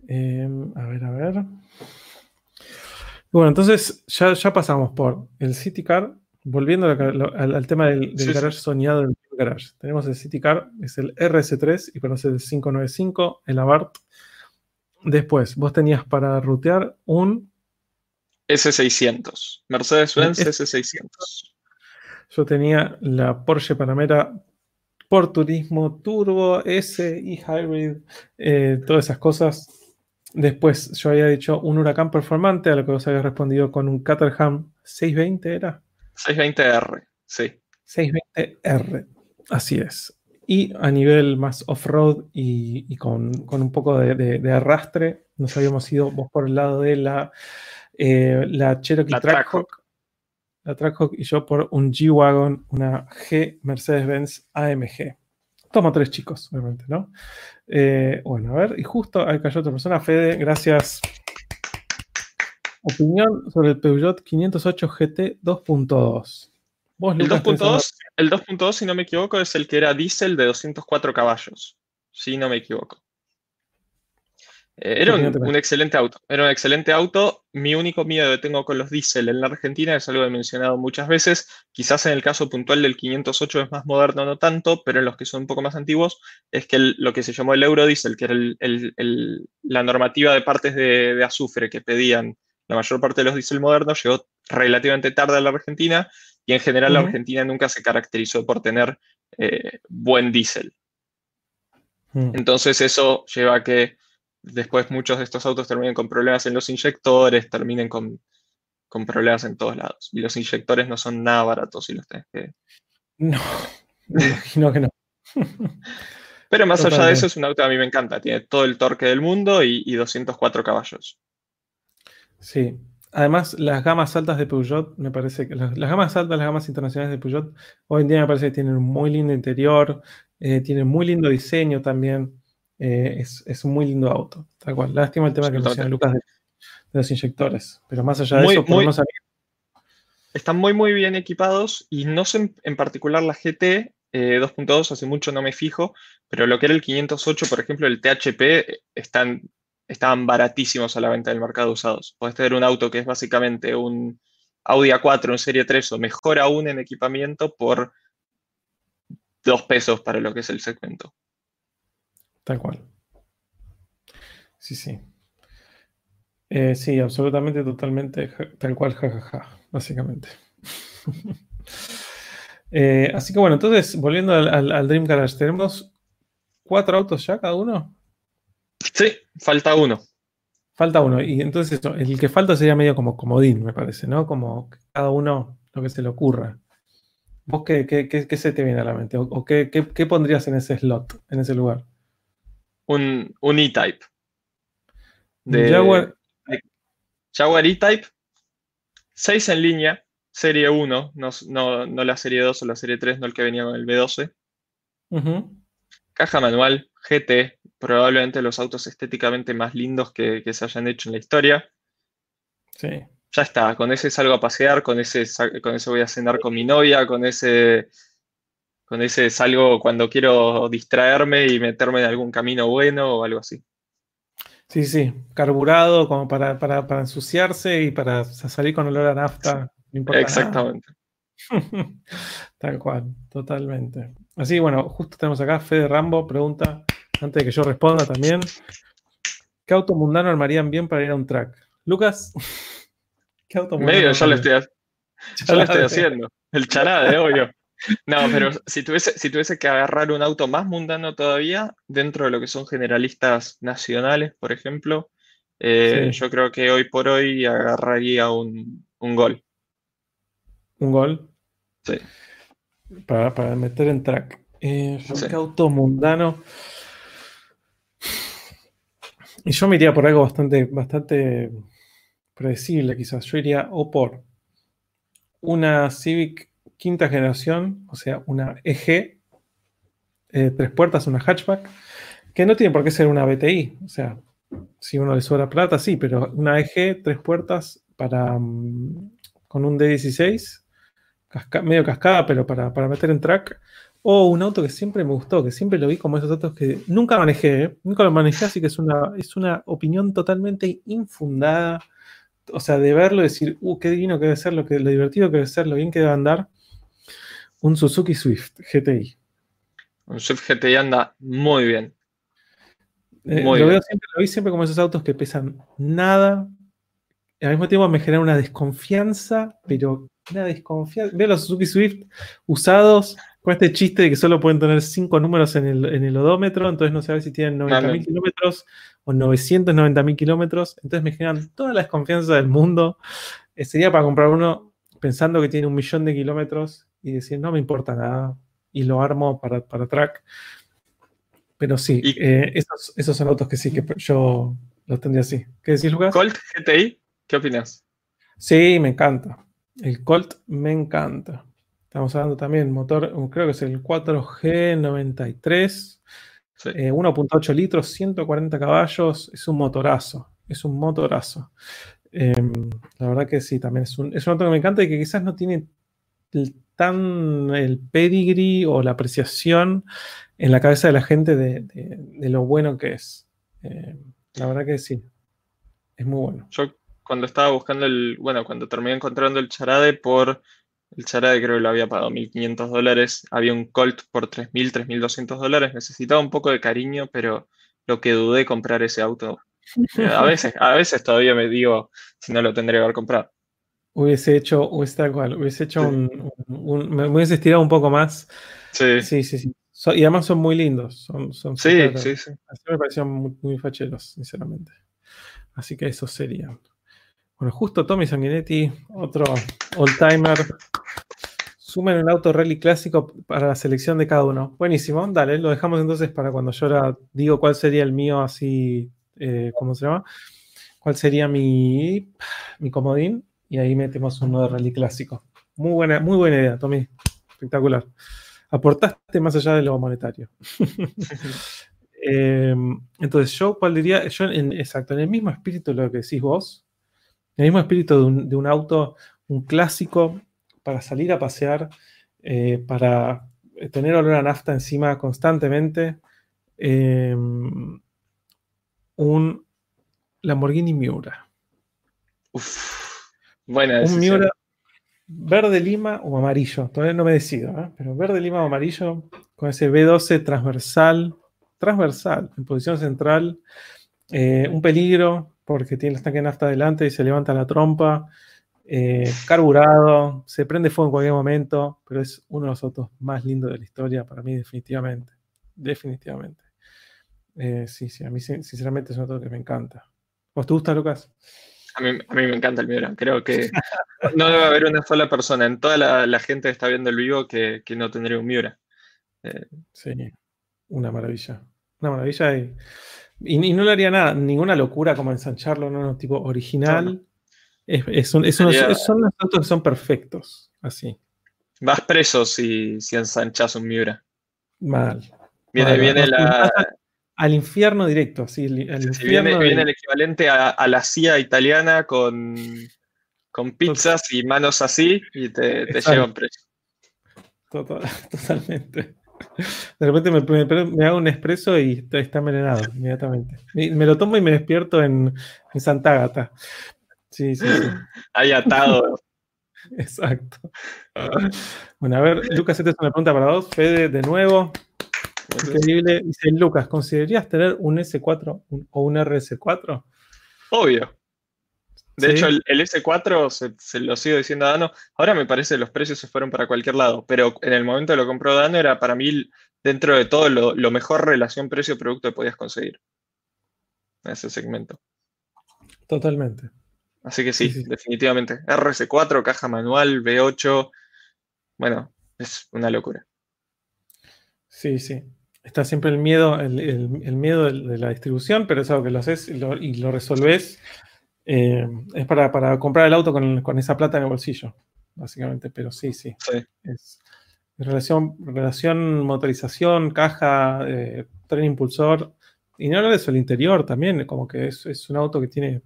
Em, a ver, a ver. Bueno, entonces ya, ya pasamos por el City Car. Volviendo al, tema del, garage soñado del garage. Tenemos el City Car, es el RS3 y conoce el 595, el Abarth Después, vos tenías para rutear un S600, Mercedes-Benz S600. Yo tenía la Porsche Panamera por turismo, turbo, S y hybrid, eh, todas esas cosas. Después yo había dicho un huracán performante, a lo que vos habías respondido con un Caterham 620, ¿era? 620R, sí. 620R, así es. Y a nivel más off-road y, con, un poco de, arrastre, nos habíamos ido vos por el lado de la, eh, la Cherokee Trackhawk. La Trackhawk y yo por un G-Wagon, una G Mercedes-Benz AMG. Toma tres chicos, obviamente, ¿no? Eh, bueno, a ver, y justo ahí cayó otra persona. Fede, gracias. Opinión sobre el Peugeot 508 GT 2.2 el 2.2, el 2.2, si no me equivoco, es el que era diésel de 204 caballos. Si no me equivoco. Eh, era un, excelente auto. Era un excelente auto. Mi único miedo que tengo con los diésel en la Argentina es algo que he mencionado muchas veces. Quizás en el caso puntual del 508 es más moderno, no tanto, pero en los que son un poco más antiguos, es que lo que se llamó el Eurodiesel, que era la normativa de partes de, de, azufre que pedían la mayor parte de los diésel modernos, llegó relativamente tarde a la Argentina y en general la Argentina nunca se caracterizó por tener eh, buen diésel. Mm. Entonces eso lleva a que después muchos de estos autos terminen con problemas en los inyectores, terminen con, problemas en todos lados. Y los inyectores no son nada baratos si los tenés que... No, <laughs> me imagino que no. <laughs> Pero más allá de eso es un auto que a mí me encanta. Tiene todo el torque del mundo y, y 204 caballos. Sí, Además, las gamas altas de Peugeot, me parece que las, gamas altas, las gamas internacionales de Peugeot, hoy en día me parece que tienen un muy lindo interior, eh, tienen muy lindo diseño también. Eh, es, un muy lindo auto, tal cual. Lástima el tema que menciona Lucas de, los inyectores, pero más allá de eso, podemos Están muy, muy bien equipados y no sé en particular la GT 2.2, eh, hace mucho no me fijo, pero lo que era el 508, por ejemplo, el THP, están, estaban baratísimos a la venta del mercado usados. Puedes tener un auto que es básicamente un Audi A4 en serie 3 o mejor aún en equipamiento por dos pesos para lo que es el segmento. Tal cual. Sí, sí. Eh, sí, absolutamente, totalmente, tal cual, jajaja, básicamente. <laughs> Eh, así que bueno, entonces, volviendo al, Dream Garage, ¿tenemos cuatro autos ya cada uno? Sí, falta uno. Falta uno. Y entonces el que falta sería medio como comodín, me parece, ¿no? Como cada uno lo que se le ocurra. ¿Vos qué, qué, se te viene a la mente? ¿O, qué, pondrías en ese slot, en ese lugar? Un, un E-Type. Jaguar. Jaguar E-Type. 6 en línea. Serie 1, no, la serie 2 o la serie 3, no el que venía con el B12. Caja manual, GT, probablemente los autos estéticamente más lindos que, se hayan hecho en la historia. Sí. Ya está, con ese salgo a pasear, con ese, con ese voy a cenar con mi novia, con ese, con ese salgo cuando quiero distraerme y meterme en algún camino bueno o algo así. Sí, sí, carburado como para, para, ensuciarse y para salir con olor a nafta. Exactamente. <laughs> Tal cual, totalmente. Así, bueno, justo tenemos acá Fede Rambo, pregunta, antes de que yo responda también. ¿Qué auto mundano armarían bien para ir a un track? Lucas, <laughs> ¿qué auto mundano? Medio, ya lo estoy, <laughs> estoy haciendo. El charade, obvio. No, pero si tuviese, si tuviese que agarrar un auto más mundano todavía, dentro de lo que son generalistas nacionales, por ejemplo, eh, yo creo que hoy por hoy agarraría un, un gol. ¿Un gol? Sí. Para, meter en track. Eh, auto mundano. Y yo me iría por algo bastante, bastante predecible, quizás. Yo iría o por una Civic quinta generación, o sea, una EG, eh, tres puertas, una hatchback, que no tiene por qué ser una BTI. O sea, si uno le sobra plata, sí, pero una EG, tres puertas para, mm, con un D16 medio cascada, pero para, meter en track. O un auto que siempre me gustó, que siempre lo vi como esos autos que nunca manejé, ¿eh? nunca lo manejé, así que es una, es una opinión totalmente infundada. O sea, de verlo decir, uh, qué divino que debe ser, lo, que, lo divertido que debe ser, lo bien que debe andar. Un Suzuki Swift GTI. Un Swift GTI anda muy bien. Eh, lo, Veo siempre, lo vi siempre como esos autos que pesan nada. Y al mismo tiempo me genera una desconfianza, pero una desconfianza. Veo los Suzuki Swift usados con este chiste de que solo pueden tener cinco números en el, odómetro, entonces no sé si tienen 90.000 kilómetros o 990.000 kilómetros. Entonces me generan toda la desconfianza del mundo. Eh, sería para comprar uno pensando que tiene un millón de kilómetros y decir, no me importa nada, y lo armo para, para track. Pero sí, eh, esos, esos, son autos que sí, que yo los tendría así. ¿Qué decís, Lucas? Colt GTI, ¿qué opinas? Sí, me encanta. El Colt me encanta. Estamos hablando también motor, creo que es el 4G93, 1.8 eh, litros, 140 caballos, es un motorazo, es un motorazo. Em, la verdad que sí, también es un, es auto que me encanta y que quizás no tiene tan el pedigree o la apreciación en la cabeza de la gente de, lo bueno que es. Em, la verdad que sí, es muy bueno cuando estaba buscando el, bueno, cuando terminé encontrando el charade por, el charade creo que lo había pagado 1.500 dólares, había un Colt por 3.000, 3.200 dólares, necesitaba un poco de cariño, pero lo que dudé comprar ese auto. <laughs> A veces, a veces todavía me digo si no lo tendría que haber comprado. Hubiese hecho, hubiese, hubiese hecho un, me hubiese estirado un poco más. Sí, sí, sí. sí. y además son muy lindos. Son, son sí, sí, sí. Así me parecieron muy, muy facheros, sinceramente. Así que eso sería. Bueno, justo Tommy Sanguinetti, otro old-timer. Sumen el auto rally clásico para la selección de cada uno. Buenísimo, dale, lo dejamos entonces para cuando yo ahora digo cuál sería el mío así, eh, ¿cómo se llama? ¿Cuál sería mi, mi comodín? Y ahí metemos uno de rally clásico. Muy buena, muy buena idea, Tommy. Espectacular. Aportaste más allá de lo monetario. <laughs> Em, entonces, yo cuál diría, yo en, exacto, en el mismo espíritu de lo que decís vos, en el mismo espíritu de un, auto, un clásico para salir a pasear, eh, para tener olor a nafta encima constantemente, em, un Lamborghini Miura. Uf, buena Un Miura verde lima o amarillo, todavía no me decido, ¿eh? pero verde lima o amarillo con ese B12 transversal, transversal, en posición central, eh, un peligro porque tiene el tanque de nafta adelante y se levanta la trompa, eh, carburado, se prende fuego en cualquier momento, pero es uno de los autos más lindos de la historia para mí definitivamente, definitivamente. sí, sí, a mí sinceramente es un auto que me encanta. ¿Vos te gusta, Lucas? A mí, me encanta el Miura. Creo que no debe haber una sola persona en toda la, gente que está viendo el vivo que, no tendría un Miura. Eh, sí, una maravilla. Una maravilla. Y, no le haría nada, ninguna locura como ensancharlo, no, tipo original. son los autos que son perfectos, así. Vas preso si, si ensanchas un Miura. Mal. Viene, viene la, al infierno directo, así. viene, el equivalente a, la CIA italiana con, con pizzas y manos así y te, te llevan preso. <laughs> totalmente. De repente me, hago un expreso y está, envenenado inmediatamente. Me, lo tomo y me despierto en, Santa Gata. Sí, sí, sí. Ahí atado. <laughs> Exacto. Bueno, a ver, Lucas, esta es una pregunta para vos. Fede, de nuevo. Increíble. Dice Lucas, ¿considerarías tener un S4 o un RS4? Obvio. De hecho, el, S4, se, lo sigo diciendo a Dano, ahora me parece que los precios se fueron para cualquier lado, pero en el momento que lo compró Dano era para mí, dentro de todo, lo, mejor relación precio-producto que podías conseguir en ese segmento. Totalmente. Así que sí, definitivamente. RS4, caja manual, V8, bueno, es una locura. Sí, sí. Está siempre el miedo, el, miedo de, la distribución, pero es algo que lo haces y lo, resolves. Eh, es para, comprar el auto con, esa plata en el bolsillo, básicamente. Pero sí, sí. Es, relación, relación, motorización, caja, eh, tren impulsor. Y no hablar de eso, el interior también, como que es, un auto que tiene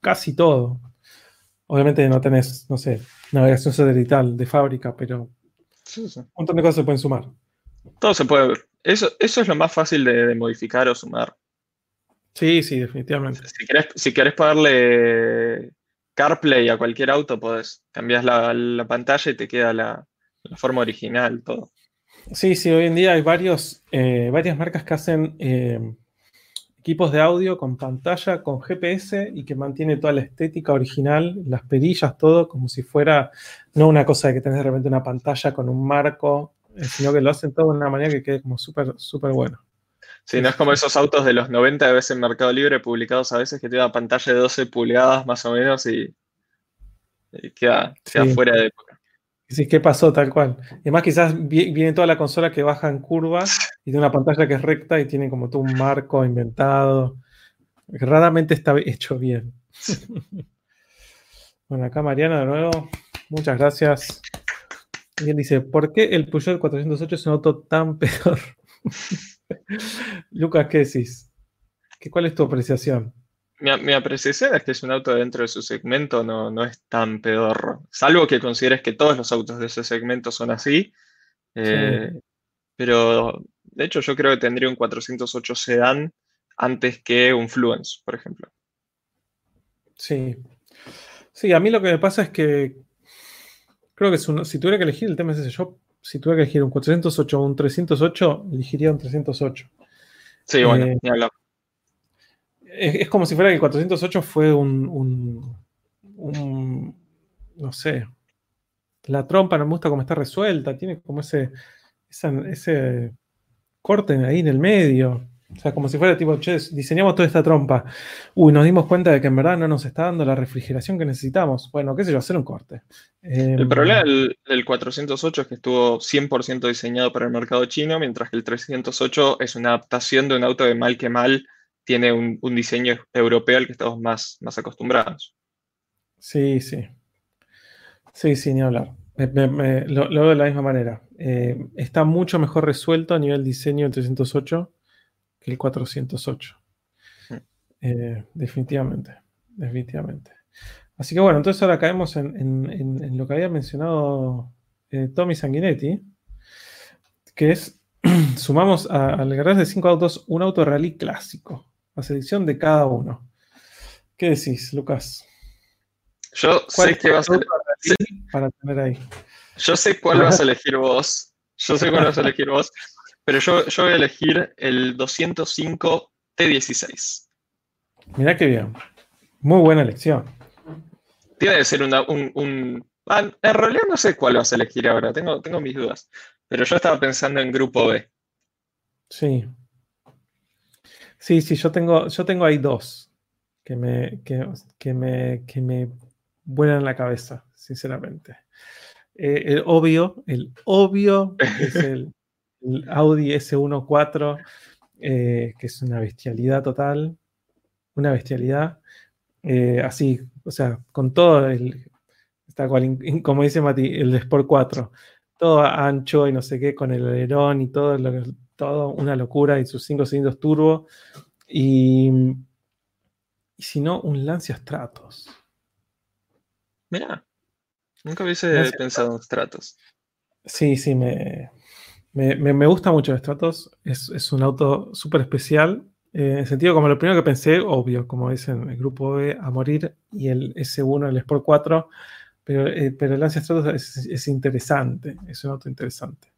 casi todo. Obviamente no tenés, no sé, navegación satelital de fábrica, pero un montón de cosas se pueden sumar. Todo se puede ver. Eso, eso es lo más fácil de, modificar o sumar. Sí, sí, definitivamente. Si querés, si querés ponerle CarPlay a cualquier auto, podés. Cambias la, pantalla y te queda la, forma original, todo. Sí, sí, hoy en día hay varios, eh, varias marcas que hacen eh, equipos de audio con pantalla, con GPS y que mantiene toda la estética original, las perillas, todo como si fuera, no una cosa de que tenés de repente una pantalla con un marco sino que lo hacen todo de una manera que quede como súper, súper bueno. Sí, no es como esos autos de los 90 de veces en Mercado Libre publicados a veces que tiene una pantalla de 12 pulgadas más o menos y, queda, fuera de época. Sí, ¿qué pasó? Tal cual. Y además quizás viene toda la consola que baja en curva <laughs> y tiene una pantalla que es recta y tiene como todo un marco inventado. Raramente está <laughs> hecho bien. bueno, acá Mariana de nuevo. Muchas gracias. Alguien dice, ¿por qué el Peugeot 408 es un auto tan <laughs> peor? Lucas, ¿qué decís? ¿Qué, ¿Cuál es tu apreciación? Mi, apreciación es que es un auto dentro de su segmento, no, no es tan pedorro. Salvo que consideres que todos los autos de ese segmento son así. Eh, pero de hecho, yo creo que tendría un 408 sedán antes que un Fluence, por ejemplo. Sí. Sí, a mí lo que me pasa es que Creo que si tuviera que elegir, el tema es ese. Yo, si tuviera que elegir un 408 o un 308, elegiría un 308. Sí, bueno, eh, ni hablar. Es, como si fuera que el 408 fue un, un, no sé, la trompa no me gusta cómo está resuelta, tiene como ese, ese corte ahí en el medio. O sea, como si fuera tipo, che, diseñamos toda esta trompa. Uy, nos dimos cuenta de que en verdad no nos está dando la refrigeración que necesitamos. Bueno, qué sé yo, hacer un corte. el em, problema del, 408 es que estuvo 100% diseñado para el mercado chino, mientras que el 308 es una adaptación de un auto de mal que mal tiene un, diseño europeo al que estamos más, más acostumbrados. Sí, sí. Sí, sí, ni hablar. lo, veo de la misma manera. Eh, está mucho mejor resuelto a nivel diseño el 308 el 408. Mm. Eh, definitivamente, definitivamente. Así que bueno, entonces ahora caemos en, lo que había mencionado eh, Tommy Sanguinetti, que es, <clears throat> sumamos al garage de 5 autos un auto rally clásico, la selección de cada uno. ¿Qué decís, Lucas? Yo sé que vas a para tener ahí. Yo sé cuál <laughs> vas a elegir vos. Yo sé cuál vas a elegir vos. Pero yo, yo voy a elegir el 205 T16. Mirá qué bien. Muy buena elección. Tiene que ser un, ah, en realidad no sé cuál vas a elegir ahora, tengo, tengo mis dudas. Pero yo estaba pensando en grupo B. Sí. Sí, sí, yo tengo, yo tengo ahí dos que me, que, me, que me vuelan la cabeza, sinceramente. Eh, el obvio, el obvio es <laughs> el, Audi S14, eh, que es una bestialidad total, una bestialidad. Eh, así, o sea, con todo el, está cual, como dice Mati, el Sport 4, todo ancho y no sé qué, con el alerón y todo, lo, todo una locura y sus 5 cilindros turbo. Y, y si no, un Lancia Stratos. Mira, nunca hubiese pensado en Stratos. Sí, sí, me, me, gusta mucho el Stratos. Es, un auto súper especial. Eh, en el sentido, como lo primero que pensé, obvio, como dicen, el grupo B a morir y el S1, el Sport 4. Pero, eh, pero el Lancia Stratos es, interesante, es un auto interesante.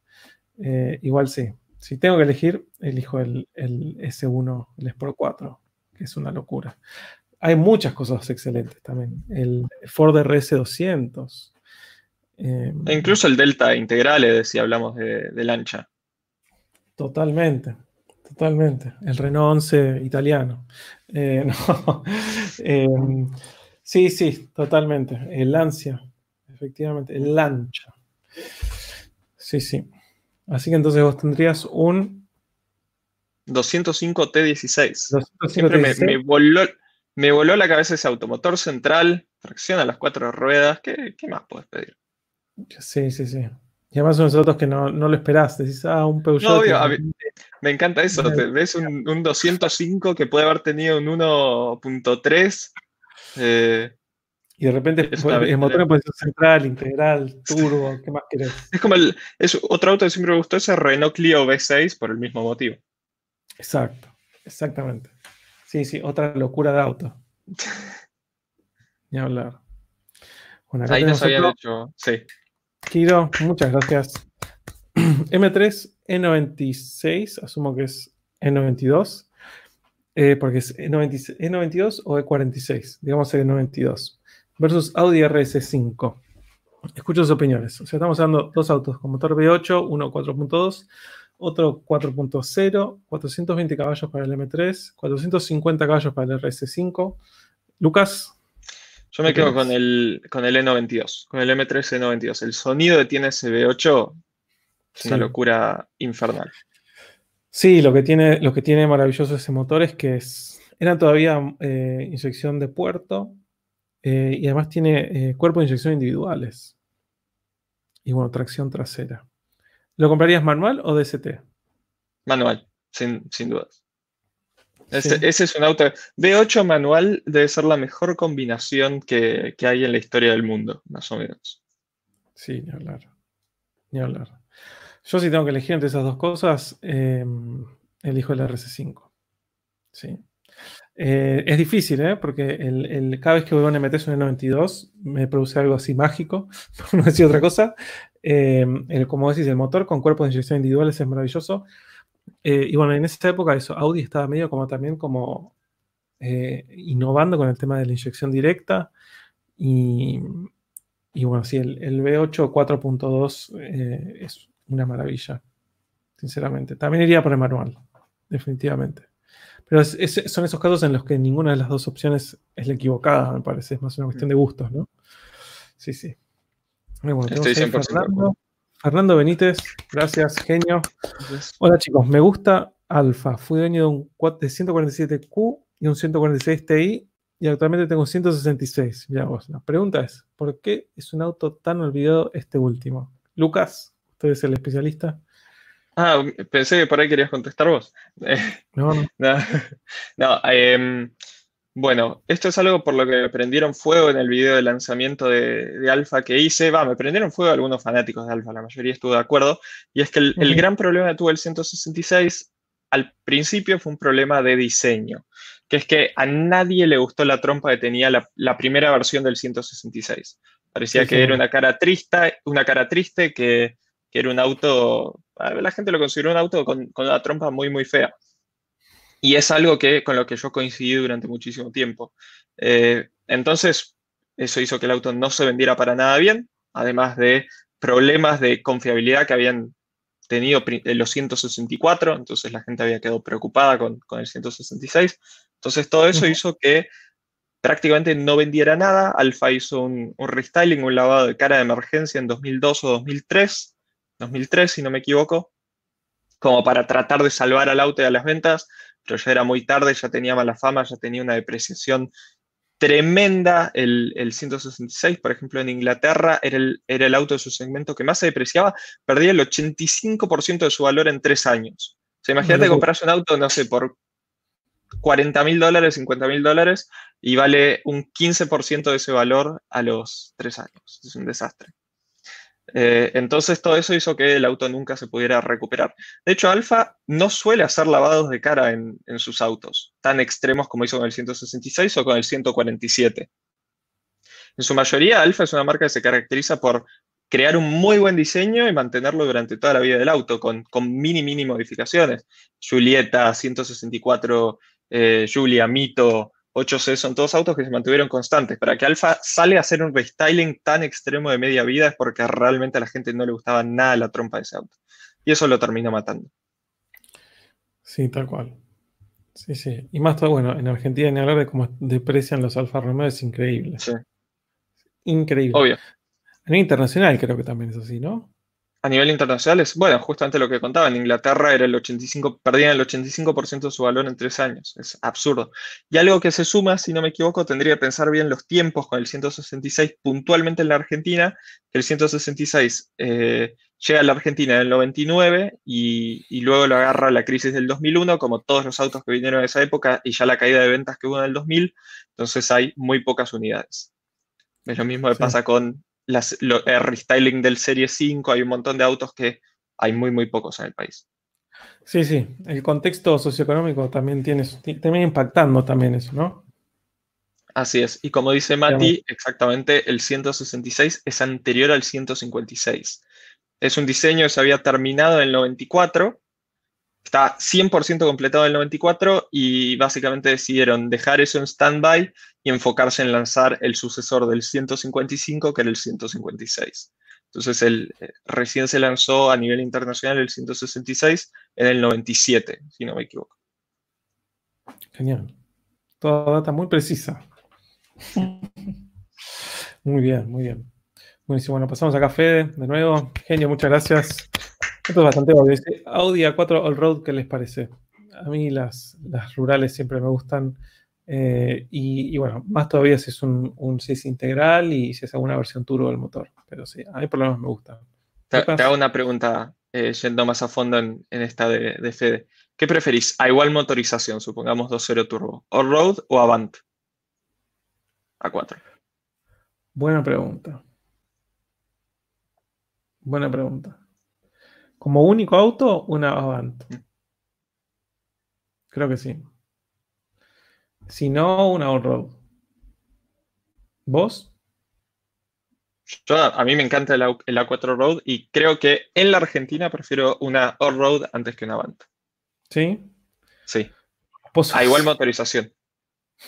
Eh, igual sí, si tengo que elegir, elijo el, el, S1, el Sport 4, que es una locura. Hay muchas cosas excelentes también. El Ford RS200, Em, e incluso el delta integrales, si hablamos de, lancha. Totalmente, totalmente. El Renault 11 italiano. Eh, <laughs> em, sí, sí, totalmente. El Lancia, efectivamente, el lancha. Sí, sí. Así que entonces vos tendrías un 205 T16. Siempre me, voló, me, voló, la cabeza ese automotor central, tracción a las cuatro ruedas. ¿Qué, qué más puedes pedir? Sí, sí, sí. Y además son esos autos que no, lo esperás. Decís, ah, un Peugeot. me encanta eso. ves un, 205 que puede haber tenido un 1.3. Eh, y de repente el, motor en posición central, integral, turbo, ¿qué más querés? <laughs> Es como el. Es otro auto que siempre me gustó, ese Renault Clio V6 por el mismo motivo. Exacto, exactamente. Sí, sí, otra locura de auto. <laughs> Ni hablar. Ahí nos habían hecho. Sí. Kiro, muchas gracias. <clears throat> M3, E96, asumo que es E92, eh, porque es E92 o E46, digamos E92, versus Audi RS5. Escucho sus opiniones. O sea, estamos hablando dos autos con motor V8, uno 4.2, otro 4.0, 420 caballos para el M3, 450 caballos para el RS5. Lucas, yo me quedo con el, con el E92, con el M3 E92. El sonido que tiene ese V8 es una locura infernal. Sí, lo que tiene, lo que tiene maravilloso ese motor es que es, era todavía eh, inyección de puerto eh, y además tiene eh, cuerpo de inyección individuales. Y bueno, tracción trasera. ¿Lo comprarías manual o DST? Manual, sin, sin dudas. Ese, es un auto. V8 manual debe ser la mejor combinación que, hay en la historia del mundo, más o menos. Sí, ni hablar. Ni hablar. Yo si tengo que elegir entre esas dos cosas, em, elijo el RC5. Sí. Eh, es difícil, ¿eh? porque el, cada vez que voy a un MT un 92 me produce algo así mágico, <laughs> por no decir otra cosa. Em, como decís, el motor con cuerpos de inyección individuales es maravilloso. Eh, y bueno, en esa época eso, Audi estaba medio como también como eh, innovando con el tema de la inyección directa. Y, bueno, sí, el, V8 4.2 eh, es una maravilla, sinceramente. También iría por el manual, definitivamente. Pero son esos casos en los que ninguna de las dos opciones es la equivocada, me parece. Es más una cuestión de gustos, ¿no? Sí, sí. Bueno, Estoy 100% Fernando Benítez, gracias, genio. Hola chicos, me gusta Alfa. Fui dueño de un de 147Q y un 146 Ti y actualmente tengo un 166. Mira vos, la pregunta es, ¿por qué es un auto tan olvidado este último? Lucas, usted es el especialista. Ah, pensé que por ahí querías contestar vos. <laughs> No, no. no, <laughs> em, bueno, esto es algo por lo que me prendieron fuego en el video de lanzamiento de, de Alfa que hice. Va, me prendieron fuego algunos fanáticos de Alfa, la mayoría estuvo de acuerdo. Y es que el, el gran problema que tuvo el 166 al principio fue un problema de diseño, que es que a nadie le gustó la trompa que tenía la, primera versión del 166. Parecía que era una cara triste, una cara triste que, era un auto, la gente lo consideró un auto con, una trompa muy, muy fea. Y es algo que, con lo que yo coincidí durante muchísimo tiempo. Eh, entonces, eso hizo que el auto no se vendiera para nada bien, además de problemas de confiabilidad que habían tenido los 164, entonces la gente había quedado preocupada con, el 166. Entonces todo eso hizo que prácticamente no vendiera nada. Alfa hizo un, restyling, un lavado de cara de emergencia en 2002 o 2003, 2003 si no me equivoco, como para tratar de salvar al auto y a las ventas, pero ya era muy tarde, ya tenía mala fama, ya tenía una depreciación tremenda el, 166, por ejemplo, en Inglaterra era el, era el, auto de su segmento que más se depreciaba, perdía el 85% de su valor en tres años. O sea, imagínate comprarse un auto, no sé, por 40 mil dólares, 50 mil dólares y vale un 15% de ese valor a los tres años. Es un desastre. Eh, entonces todo eso hizo que el auto nunca se pudiera recuperar. De hecho, Alfa no suele hacer lavados de cara en, sus autos, tan extremos como hizo con el 166 o con el 147. En su mayoría, Alfa es una marca que se caracteriza por crear un muy buen diseño y mantenerlo durante toda la vida del auto, con, mini, mini modificaciones. Julieta, 164, eh, Julia, Mito, 8C son todos autos que se mantuvieron constantes. Para que Alfa sale a hacer un restyling tan extremo de media vida es porque realmente a la gente no le gustaba nada la trompa de ese auto. Y eso lo terminó matando. Sí, tal cual. Sí, sí. Y más todo, bueno, en Argentina ni hablar de cómo deprecian los Alfa Romeo es increíble. Sí. Increíble. Obvio. A nivel internacional creo que también es así, ¿no? A nivel internacional es, bueno, justamente lo que contaba, en Inglaterra era el 85, perdían el 85% de su valor en tres años, es absurdo. Y algo que se suma, si no me equivoco, tendría que pensar bien los tiempos con el 166 puntualmente en la Argentina, que el 166 eh, llega a la Argentina en el 99 y, y, luego lo agarra la crisis del 2001, como todos los autos que vinieron en esa época y ya la caída de ventas que hubo en el 2000, entonces hay muy pocas unidades. Es lo mismo que pasa con el restyling del Serie 5, hay un montón de autos que hay muy, muy pocos en el país. Sí, sí, el contexto socioeconómico también tiene, también impactando también eso, ¿no? Así es, y como dice Mati, exactamente el 166 es anterior al 156. Es un diseño que se había terminado en el 94 Está 100% completado el 94 y básicamente decidieron dejar eso en stand-by y enfocarse en lanzar el sucesor del 155, que era el 156. Entonces, el, eh, recién se lanzó a nivel internacional el 166 en el 97, si no me equivoco. Genial. Toda data muy precisa. muy bien, muy bien. Buenísimo. Bueno, pasamos a café de nuevo. Genio, muchas gracias. Esto es bastante obvio. Audi A4 All-Road, ¿qué les parece? A mí las, las rurales siempre me gustan. Eh, y, bueno, más todavía si es un, un CIS integral y si es alguna versión turbo del motor. Pero sí, a mí por lo menos me gusta. Te, hago una pregunta eh, yendo más a fondo en, esta de, de, Fede. ¿Qué preferís? A igual motorización, supongamos 2.0 turbo. ¿All-Road o Avant? A4. Buena pregunta. Buena pregunta. Como único auto, una Avant. Creo que sí. Si no, una all-road. ¿Vos? Yo, a mí me encanta el, A, 4 Road y creo que en la Argentina prefiero una all-road antes que una Avant. ¿Sí? Sí. A igual motorización. <laughs>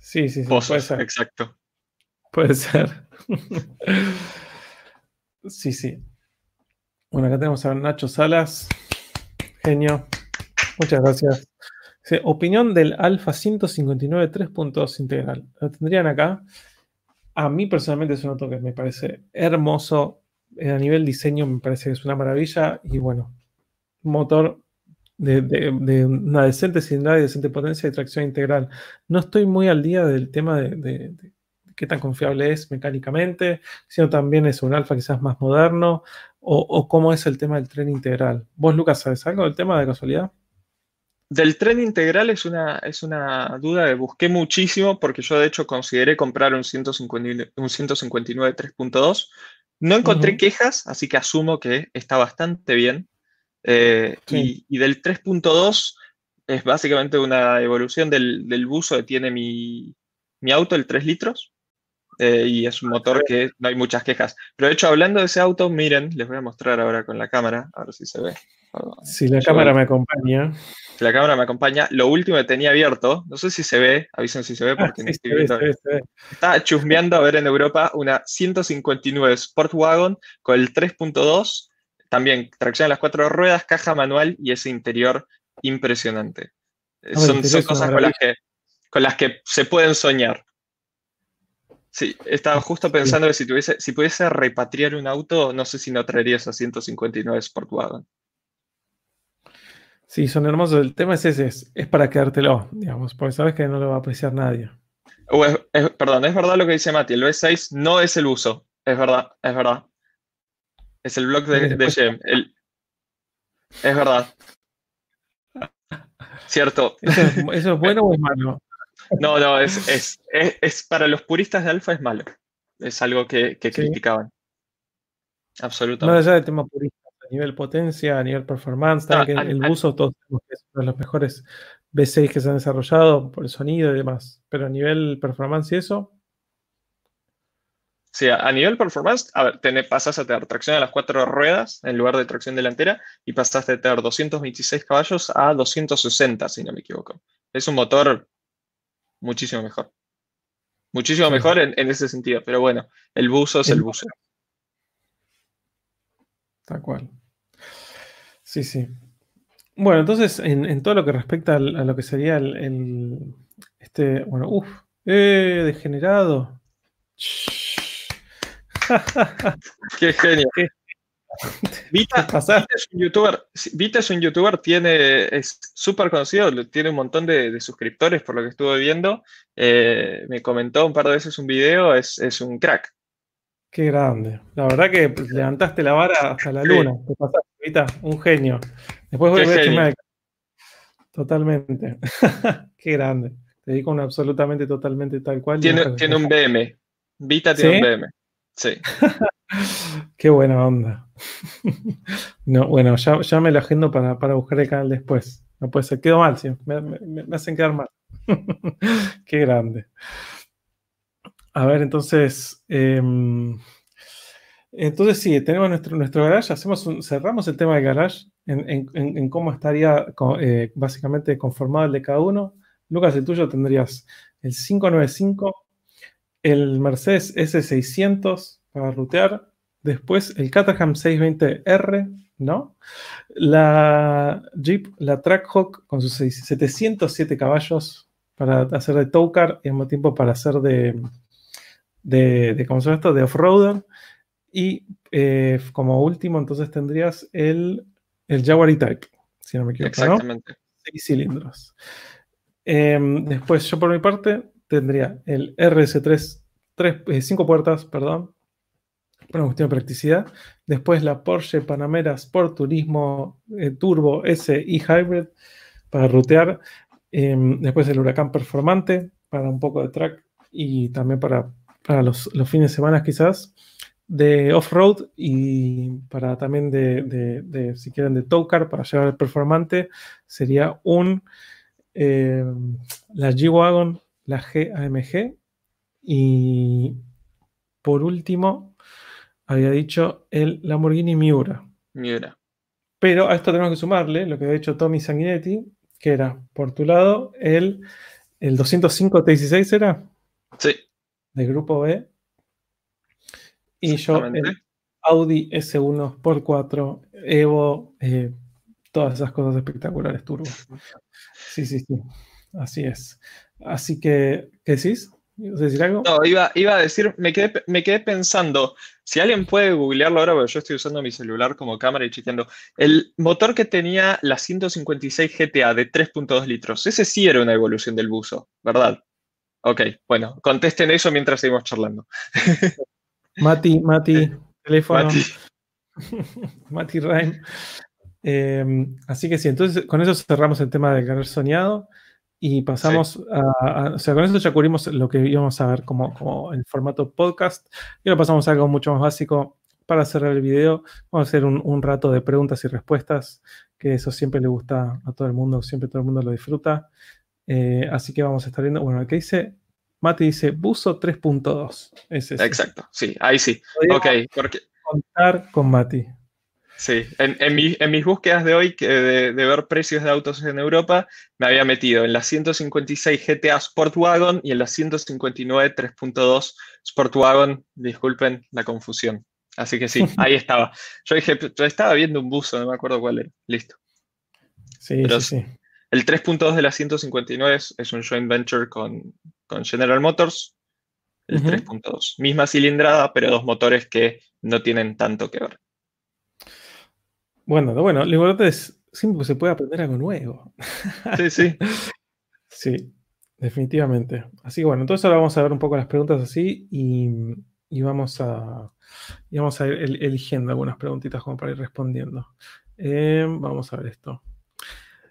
sí, sí, sí. puede ser. Exacto. Puede ser. <laughs> sí, sí. Bueno, acá tenemos a Nacho Salas. Genio. Muchas gracias. opinión del Alfa 159 3.2 integral. Lo tendrían acá. A mí personalmente es un auto que me parece hermoso. Eh, a nivel diseño me parece que es una maravilla. Y bueno, motor de, una decente cilindrada y decente potencia y tracción integral. No estoy muy al día del tema de, qué tan confiable es mecánicamente, sino también es un alfa quizás más moderno, o, cómo es el tema del tren integral. ¿Vos, Lucas, sabes algo del tema de casualidad? Del tren integral es una, es una duda que busqué muchísimo porque yo de hecho consideré comprar un, 159, un 159 3.2. No encontré quejas, así que asumo que está bastante bien. Eh, y, del 3.2 es básicamente una evolución del, del buzo que tiene mi, mi auto, el 3 litros. Eh, y es un motor que no hay muchas quejas. Pero de hecho, hablando de ese auto, miren, les voy a mostrar ahora con la cámara, a ver si se ve. Si la cámara me acompaña. Si la cámara me acompaña, lo último que tenía abierto, no sé si se ve, avisen si se ve porque ah, estoy viendo. Estaba chusmeando a ver en Europa una 159 Sportwagon con el 3.2, también tracción a las cuatro ruedas, caja manual y ese interior impresionante. Ah, son, cosas con las, que, con las que se pueden soñar. Sí, estaba justo pensando que si, tuviese, si pudiese repatriar un auto, no sé si no traería esa 159 Sportwagon. Sí, son hermosos. El tema es ese, es, para quedártelo, digamos, porque sabes que no lo va a apreciar nadie. perdón, es verdad lo que dice Mati, el V6 no es el uso, es verdad, es verdad. Es el blog de, de Gem. es verdad. <laughs> Cierto. ¿Eso es bueno o es malo? No, no, es, es, para los puristas de alfa es malo. Es algo que, criticaban. Absolutamente. Más allá del tema purista, a nivel potencia, a nivel performance, también ah, el buzo, todos es uno de los mejores V6 que se han desarrollado por el sonido y demás. Pero a nivel performance y eso. Sí, a nivel performance, a ver, tenés, pasas a tener tracción a las cuatro ruedas en lugar de tracción delantera y pasaste de tener 226 caballos a 260, si no me equivoco. Es un motor muchísimo mejor. Muchísimo mejor en, ese sentido, pero bueno, el buzo es el, buzo. Tal cual. Sí, sí. Bueno, entonces, en, todo lo que respecta a lo que sería el, este, bueno, uff, eh, degenerado. Qué genio. Vita, es un youtuber, Vita es un youtuber, tiene, es súper conocido, tiene un montón de, suscriptores por lo que estuve viendo. Eh, me comentó un par de veces un video, es, un crack. Qué grande. La verdad que levantaste la vara hasta la luna. Te pasaste, Vita, un genio. Después voy a ver Totalmente. <laughs> Qué grande. Te digo un absolutamente, totalmente tal cual. Tiene, tiene un BM. Vita tiene un BM. Sí. <laughs> Qué buena onda. <laughs> no, bueno, ya, me lo agendo para, buscar el canal después. No puede ser, quedo mal, me, hacen quedar mal. <laughs> Qué grande. A ver, entonces. Em, entonces sí, tenemos nuestro, nuestro garage, hacemos cerramos el tema del garage en, cómo estaría eh, básicamente conformado el de cada uno. Lucas, el tuyo tendrías el 595 el Mercedes S600 para rutear, después el Caterham 620R, ¿no? La Jeep, la Trackhawk con sus 707 caballos para hacer de tow car y al mismo tiempo para hacer de, de, ¿cómo se llama esto? De off-roader. Y eh, como último, entonces tendrías el, el Jaguar E-Type, si no me equivoco. Exactamente. Seis cilindros. Em, después, yo por mi parte, tendría el RS3, 5 eh, puertas, perdón, por una cuestión de practicidad. Después la Porsche Panamera Sport Turismo eh, Turbo S y Hybrid para rutear. Em, después el Huracán Performante para un poco de track y también para, los, fines de semana quizás de off-road y para también de, si quieren, de tow car para llevar el performante sería un em, la G-Wagon la GAMG. Y por último, había dicho el Lamborghini Miura. Miura. Pero a esto tenemos que sumarle lo que había dicho Tommy Sanguinetti, que era, por tu lado, el, el 205 T16 era. Sí. De grupo B. Y yo el Audi S1 por 4 Evo, eh, todas esas cosas espectaculares, turbo. Sí, sí, sí. Así es. Así que, ¿qué decís? ¿Ibas a decir algo? No, iba, iba a decir, me quedé, me quedé pensando, si alguien puede googlearlo ahora, porque yo estoy usando mi celular como cámara y chequeando, el motor que tenía la 156 GTA de 3.2 litros, ese sí era una evolución del buzo, ¿verdad? Ok, bueno, contesten eso mientras seguimos charlando. <laughs> Mati, Mati, teléfono. Mati, <laughs> Mati Ryan. Em, así que sí, entonces con eso cerramos el tema del querer soñado y pasamos a, O sea, con eso ya cubrimos lo que íbamos a ver como, como en formato podcast y ahora pasamos a algo mucho más básico. Para cerrar el video, vamos a hacer un, rato de preguntas y respuestas, que eso siempre le gusta a todo el mundo, siempre todo el mundo lo disfruta. Eh, así que vamos a estar viendo. Bueno, ¿qué dice? Mati dice buzo 3.2. Exacto, sí, ahí sí. Ok, porque. Contar con Mati. Sí, en, mis búsquedas de hoy de, ver precios de autos en Europa, me había metido en la 156 GTA Sportwagon y en la 159 3.2 Sportwagon. Disculpen la confusión. Así que sí, ahí <laughs> estaba. Yo dije, yo estaba viendo un buzo, no me acuerdo cuál era. Listo. Sí, sí, sí. El 3.2 de la 159 es, un joint venture con, General Motors. El 3.2. Misma cilindrada, pero dos motores que no tienen tanto que ver. Bueno, bueno, lo importante es siempre se puede aprender algo nuevo. Sí, sí. <laughs> sí, definitivamente. Así que bueno, entonces ahora vamos a ver un poco las preguntas así y, vamos a, vamos a ir eligiendo algunas preguntitas como para ir respondiendo. Eh, vamos a ver esto.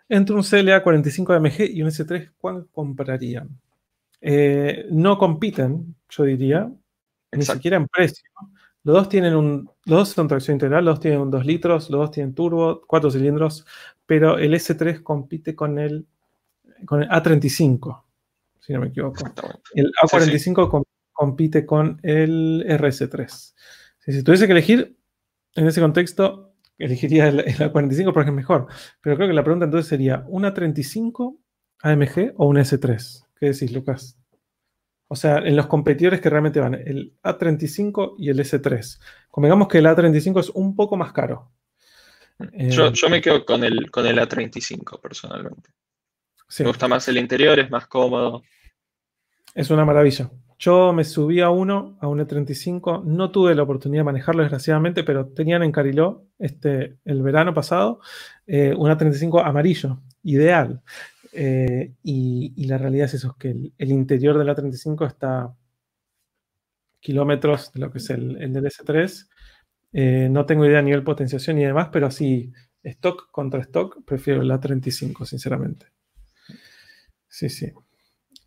Entre un CLA 45 AMG y un S3, ¿cuál comprarían? Eh, no compiten, yo diría, ni siquiera en precio. Los dos tienen un. Los dos son tracción integral, los dos tienen un 2 litros, los dos tienen turbo, 4 cilindros, pero el S3 compite con el, con el A35, si no me equivoco. El A45 compite con el RS3. Si, tuviese que elegir, en ese contexto, elegiría el, A45 porque es mejor. Pero creo que la pregunta entonces sería: ¿un A35 AMG o un S3? ¿Qué decís, Lucas? O sea, en los competidores que realmente van, el A35 y el S3. Convengamos que el A35 es un poco más caro. Eh, yo, me quedo con el, con el A35 personalmente. Me gusta más el interior, es más cómodo. Es una maravilla. Yo me subí a uno, a un E35, no tuve la oportunidad de manejarlo desgraciadamente, pero tenían en Cariló este, el verano pasado eh, un A35 amarillo, ideal. Eh, y, la realidad es eso, que el, interior de la 35 está kilómetros de lo que es el, del S3. Eh, no tengo idea a nivel potenciación y demás, pero así, stock contra stock, prefiero la 35, sinceramente. Sí, sí.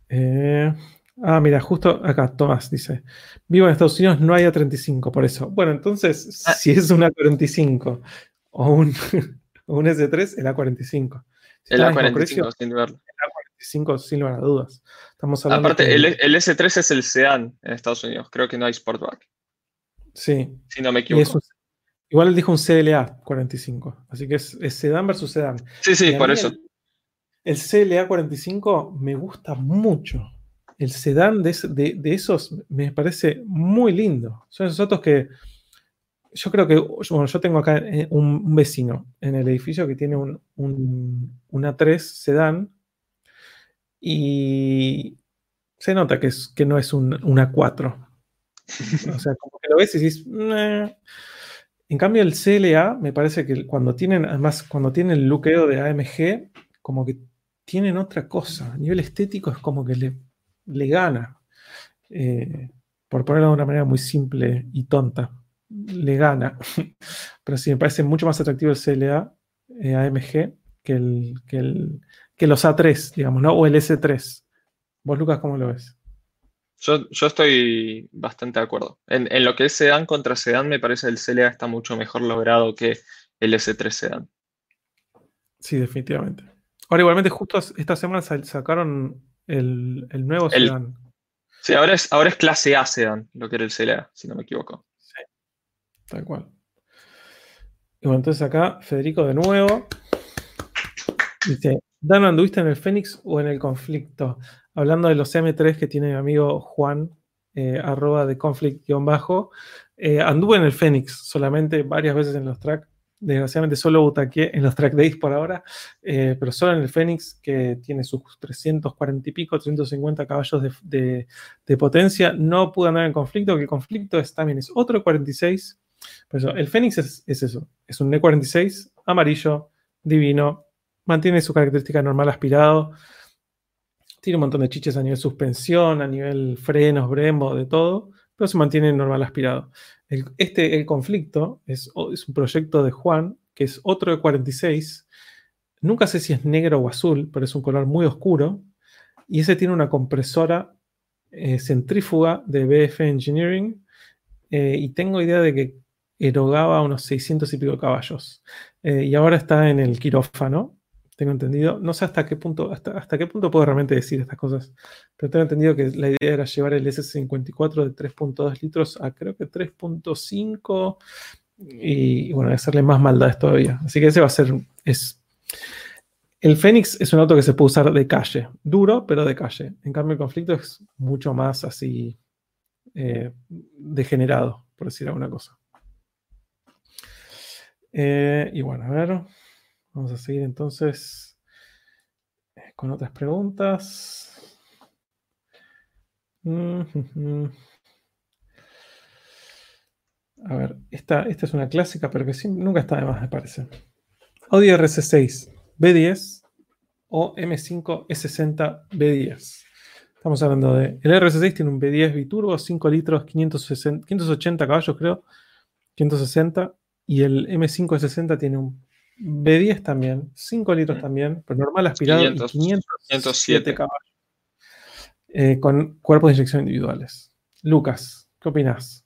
Eh, ah, mira, justo acá, Tomás dice, vivo en Estados Unidos, no hay A35, por eso. Bueno, entonces, ah. si es una 45 o un, <laughs> o un S3, el A45 el A45, sin. El A45, sin lugar a dudas. Estamos Aparte, el, S3 es el sedán en Estados Unidos. Creo que no hay Sportback. Sí. Si no me equivoco. igual él dijo un CLA 45. Así que es, sedán versus sedán. Sí, sí, por eso. El, CLA 45 me gusta mucho. El sedán de, de, esos me parece muy lindo. Son esos autos que yo creo que, bueno, yo tengo acá eh, un, vecino en el edificio que tiene un, una 3 sedán y se nota que, es, que no es un, una 4. o sea, como que lo ves y dices, en cambio el CLA me parece que cuando tienen, además, cuando tienen el luqueo de AMG, como que tienen otra cosa. A nivel estético es como que le, le gana. Eh, por ponerlo de una manera muy simple y tonta le gana. <laughs> Pero sí, me parece mucho más atractivo el CLA eh, AMG que, el, que, el, que los A3, digamos, ¿no? O el S3. ¿Vos, Lucas, cómo lo ves? Yo, yo estoy bastante de acuerdo. En, en, lo que es sedán contra sedán, me parece el CLA está mucho mejor logrado que el S3 sedán. Sí, definitivamente. Ahora, igualmente, justo esta semana sacaron el, el nuevo sedán. Sí, ahora es, ahora es clase A sedán, lo que era el CLA, si no me equivoco. Tal cual. Y bueno, entonces acá Federico de nuevo dice, Dan, ¿anduviste en el Fénix o en el conflicto? Hablando de los M3 que tiene mi amigo Juan, eh, arroba de conflict-bajo, eh, anduve en el Fénix solamente varias veces en los tracks. Desgraciadamente solo butaqué en los track days por ahora, eh, pero solo en el Fénix, que tiene sus 340 y pico, 350 caballos de, potencia, no pude andar en conflicto, que el conflicto es, también es otro 46 el Fénix es, eso, es un E46 amarillo, divino, mantiene su característica normal aspirado, tiene un montón de chiches a nivel suspensión, a nivel frenos, brembo, de todo, pero se mantiene normal aspirado. El, este, el conflicto, es, es, un proyecto de Juan, que es otro de 46. Nunca sé si es negro o azul, pero es un color muy oscuro. Y ese tiene una compresora eh, centrífuga de BF Engineering. Eh, y tengo idea de que erogaba unos 600 y pico caballos. Eh, y ahora está en el quirófano tengo entendido. No sé hasta qué punto, hasta, hasta qué punto puedo realmente decir estas cosas, pero tengo entendido que la idea era llevar el S54 de 3.2 litros a creo que 3.5 y, bueno, hacerle más maldades todavía. Así que ese va a ser, es, el Fénix es un auto que se puede usar de calle, duro, pero de calle. En cambio, el conflicto es mucho más así eh, degenerado, por decir alguna cosa. Eh, y bueno, a ver. Vamos a seguir entonces eh, con otras preguntas. A ver, esta, esta es una clásica, pero que nunca está de más, me parece. Audi RC6 B10 o M5 S60 B10. Estamos hablando de. El RC6 tiene un B10 biturbo, 5 litros, 580 caballos, creo, 560. Y el M5 S60 tiene un B10 también, 5 litros mm. también, pero normal aspirado 500, y 507 caballos. Eh, con cuerpos de inyección individuales. Lucas, ¿qué opinas?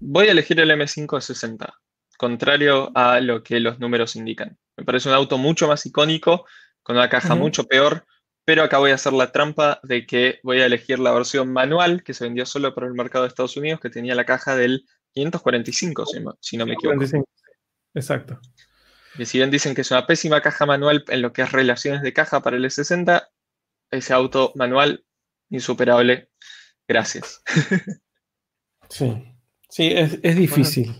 Voy a elegir el M560, contrario a lo que los números indican. Me parece un auto mucho más icónico, con una caja mucho peor, pero acá voy a hacer la trampa de que voy a elegir la versión manual que se vendió solo para el mercado de Estados Unidos, que tenía la caja del 545, si, no me equivoco. Exacto. Y si bien dicen que es una pésima caja manual en lo que es relaciones de caja para el E60, ese auto manual insuperable. Gracias. sí, sí, es, difícil.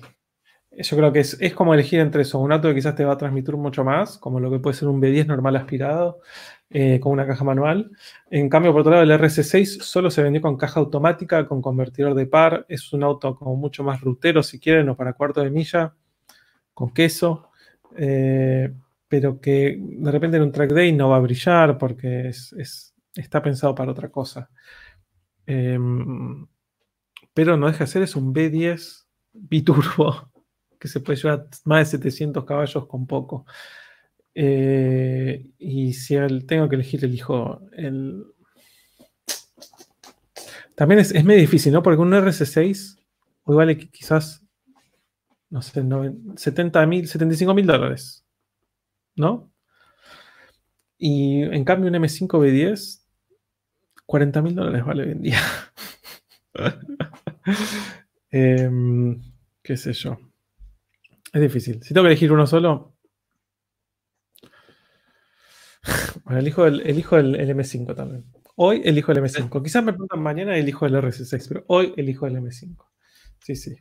Yo creo que es, como elegir entre eso, un auto que quizás te va a transmitir mucho más, como lo que puede ser un B10 normal aspirado, eh, con una caja manual. En cambio, por otro lado, el RC6 solo se vendió con caja automática, con convertidor de par. Es un auto como mucho más rutero, si quieren, o para cuarto de milla, con queso. Eh, pero que de repente en un track day no va a brillar porque está pensado para otra cosa. Em, pero no deja de ser, es un B10 biturbo que se puede llevar más de 700 caballos con poco. Eh, y si tengo que elegir, elijo el. También es, medio difícil, ¿no? Porque un RC6 hoy vale quizás no sé, 70 mil, 75 mil dólares. ¿No? Y en cambio un M5 B10, 40 mil dólares vale hoy en día. <laughs> <laughs> Em, ¿Qué sé yo? Es difícil. Si tengo que elegir uno solo. <sighs> Bueno, elijo el, elijo el, M5 también. Hoy elijo el M5. Quizás me preguntan mañana elijo el RC6, pero hoy elijo el M5. Sí, sí.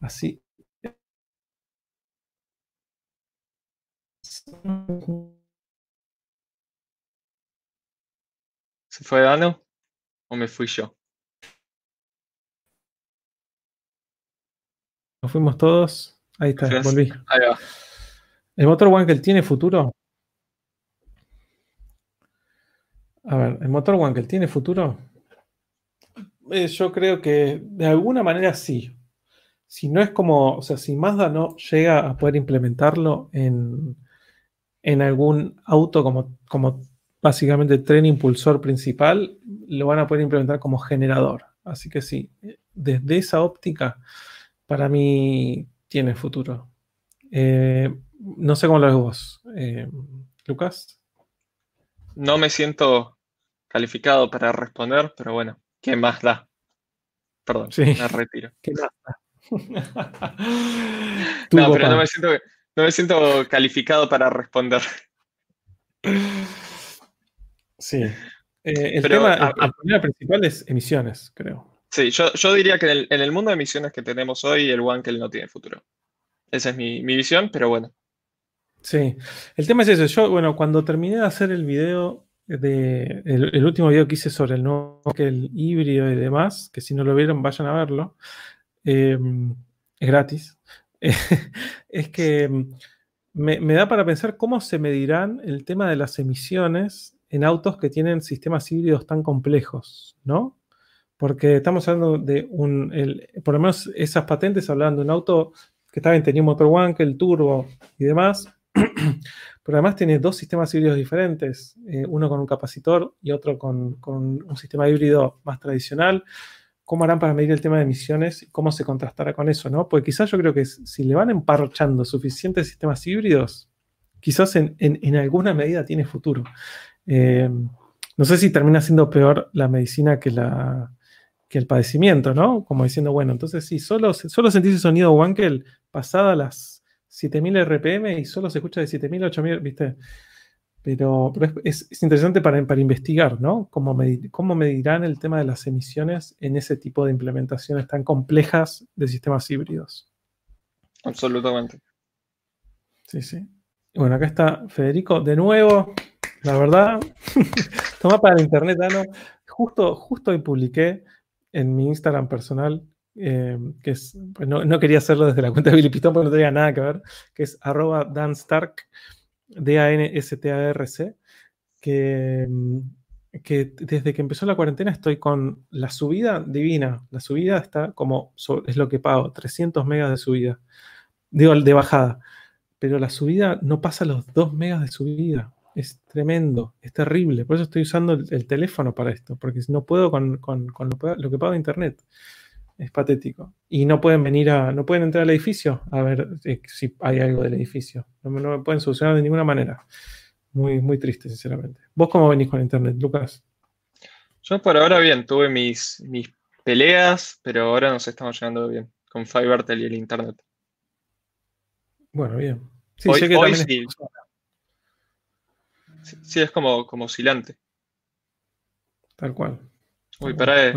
Así ¿Se fue Dano o me fui yo? Nos fuimos todos. Ahí está, volví. Ahí va. ¿El motor Wankel tiene futuro? A ver, ¿el motor Wankel tiene futuro? Eh, yo creo que de alguna manera sí. Si no es como, o sea, si Mazda no llega a poder implementarlo en, en algún auto como, como básicamente tren impulsor principal, lo van a poder implementar como generador. Así que sí, desde esa óptica, para mí tiene futuro. Eh, no sé cómo lo ves vos, eh, Lucas. No me siento calificado para responder, pero bueno, <laughs> ¿qué más da? Perdón, me retiro. ¿Qué más da? no, pero no me siento no me siento calificado para responder. Sí. Eh, el tema, principal es emisiones, creo. Sí, yo, diría que en el, mundo de emisiones que tenemos hoy, el Wankel no tiene futuro. Esa es mi, visión, pero bueno. Sí, el tema es ese. Yo, bueno, cuando terminé de hacer el video, de, el, último video que hice sobre el nuevo Wankel híbrido y demás, que si no lo vieron, vayan a verlo. Eh, es gratis. <laughs> es que mm, me, da para pensar cómo se medirán el tema de las emisiones en autos que tienen sistemas híbridos tan complejos, ¿no? Porque estamos hablando de un, por lo menos esas patentes hablan de un auto que está bien, tenía un motor One, que el turbo y demás, <clears throat> pero además tiene dos sistemas híbridos diferentes, eh, uno con un capacitor y otro con, un sistema híbrido más tradicional. ¿Cómo harán para medir el tema de emisiones cómo se contrastará con eso? ¿no? Porque quizás yo creo que si le van emparchando suficientes sistemas híbridos, quizás en, alguna medida tiene futuro. Eh, no sé si termina siendo peor la medicina que, la, que el padecimiento, ¿no? Como diciendo, bueno, entonces sí, solo, solo sentís el sonido Wankel pasada las 7000 RPM y solo se escucha de 7000 a 8000, ¿viste? Pero, es, interesante para, para, investigar, ¿no? ¿Cómo, ¿Cómo medirán el tema de las emisiones en ese tipo de implementaciones tan complejas de sistemas híbridos? Absolutamente. Sí, sí. Bueno, acá está Federico de nuevo. La verdad, <laughs> toma para el internet, ¿no? Justo, justo hoy publiqué en mi Instagram personal eh, que es, pues no, quería hacerlo desde la cuenta de Billy Pistón porque no tenía nada que ver, que es arroba Dan Stark, D-A-N-S-T-A-R-C, que, mm, que desde que empezó la cuarentena estoy con la subida divina. La subida está como, es lo que pago, 300 megas de subida. Digo, de bajada. Pero la subida no pasa los 2 megas de subida. Es tremendo, es terrible. Por eso estoy usando el, teléfono para esto, porque no puedo con, con, lo, lo, que pago de internet. Es patético. Y no pueden venir a, no pueden entrar al edificio a ver eh, si hay algo del edificio. No, me pueden solucionar de ninguna manera. Muy, muy triste, sinceramente. ¿Vos cómo venís con internet, Lucas? Yo por ahora bien, tuve mis, mis peleas, pero ahora nos estamos llegando bien con Fivertel y el internet. Bueno, bien. Sí, sé que también sí. Es... sí, es como, como oscilante. Tal cual. Uy, para,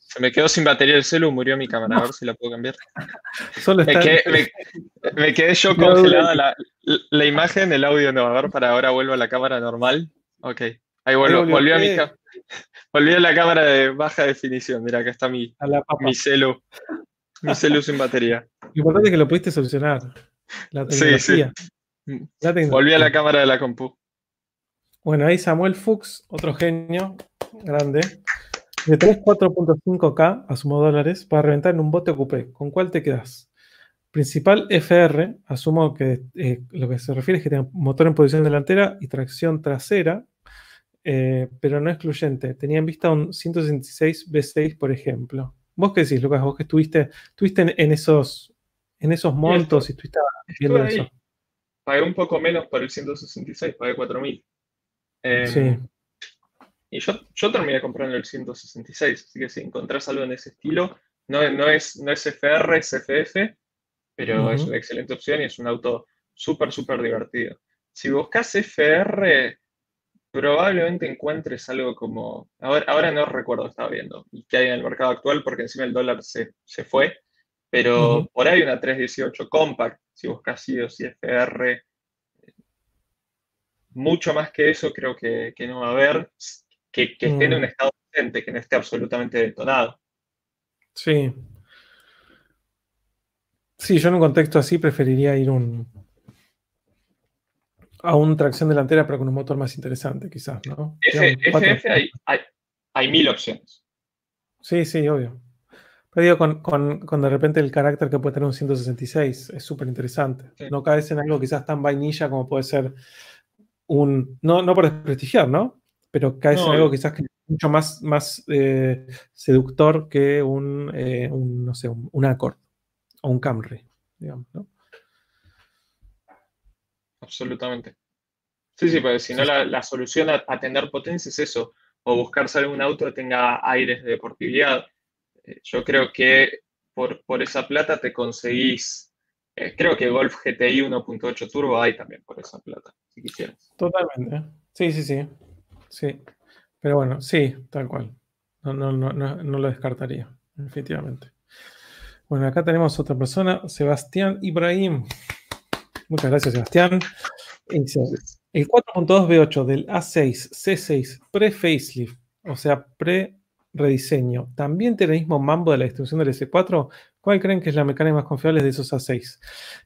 se me quedó sin batería el celu, murió mi cámara, a ver si la puedo cambiar. <laughs> Solo <laughs> me, quedé, yo congelada la, la, imagen, el audio no, a ver, para ahora vuelvo a la cámara normal. Ok, ahí vuelvo, volvió a mi Volví a la cámara de baja definición, mira, acá está mi, mi celu, mi celu sin batería. Lo importante es que lo pudiste solucionar. La tecnología. Sí, sí. Volví a la cámara de la compu. Bueno, ahí Samuel Fuchs, otro genio, grande. De 3, 4.5K, asumo dólares, para reventar en un bote ocupé. ¿Con cuál te quedas? Principal FR, asumo que eh, lo que se refiere es que tiene motor en posición delantera y tracción trasera, eh, pero no excluyente. Tenía en vista un 166 V6, por ejemplo. ¿Vos qué decís, Lucas? ¿Vos que estuviste, estuviste en, esos, en esos montos y, estuviste viendo eso? Pagué un poco menos por el 166, pagué 4.000. Eh, sí. Y yo, yo terminé comprando el 166, así que si encontrás algo en ese estilo, no, no, es, no es FR, es FF, pero es una excelente opción y es un auto súper, súper divertido. Si buscas FR, probablemente encuentres algo como, ahora, ahora no recuerdo, estaba viendo, y qué hay en el mercado actual, porque encima el dólar se, fue, pero por ahí una 318 Compact, si buscas sí o sí FR, mucho más que eso creo que, que no va a haber que, esté en un mm. estado decente, que no esté absolutamente detonado. Sí. Sí, yo en un contexto así preferiría ir un, a una tracción delantera, pero con un motor más interesante, quizás, ¿no? FF hay, mil opciones. Sí, sí, obvio. Pero digo, con, de repente el carácter que puede tener un 166 es súper interesante. No caes en algo quizás tan vainilla como puede ser un. No, no por desprestigiar, ¿no? pero caes en algo quizás que es mucho más, más eh, seductor que un, eh, no sé, un, Accord o un Camry, digamos, ¿no? Absolutamente. Sí, sí, porque si no la, solución a, tener potencia es eso, o buscarse un auto que tenga aires de deportividad. Eh, yo creo que por, por esa plata te conseguís, creo que Golf GTI 1.8 Turbo hay también por esa plata, si quisieras. Totalmente. Sí, sí, sí. Sí, pero bueno, sí, tal cual. No, no, no, no, lo descartaría, definitivamente. Bueno, acá tenemos otra persona, Sebastián Ibrahim. Muchas gracias, Sebastián. el 4.2 V8 del A6 C6 pre-facelift, o sea, pre-rediseño, ¿también tiene el mismo mambo de la distribución del S4? ¿Cuál creen que es la mecánica más confiable de esos A6?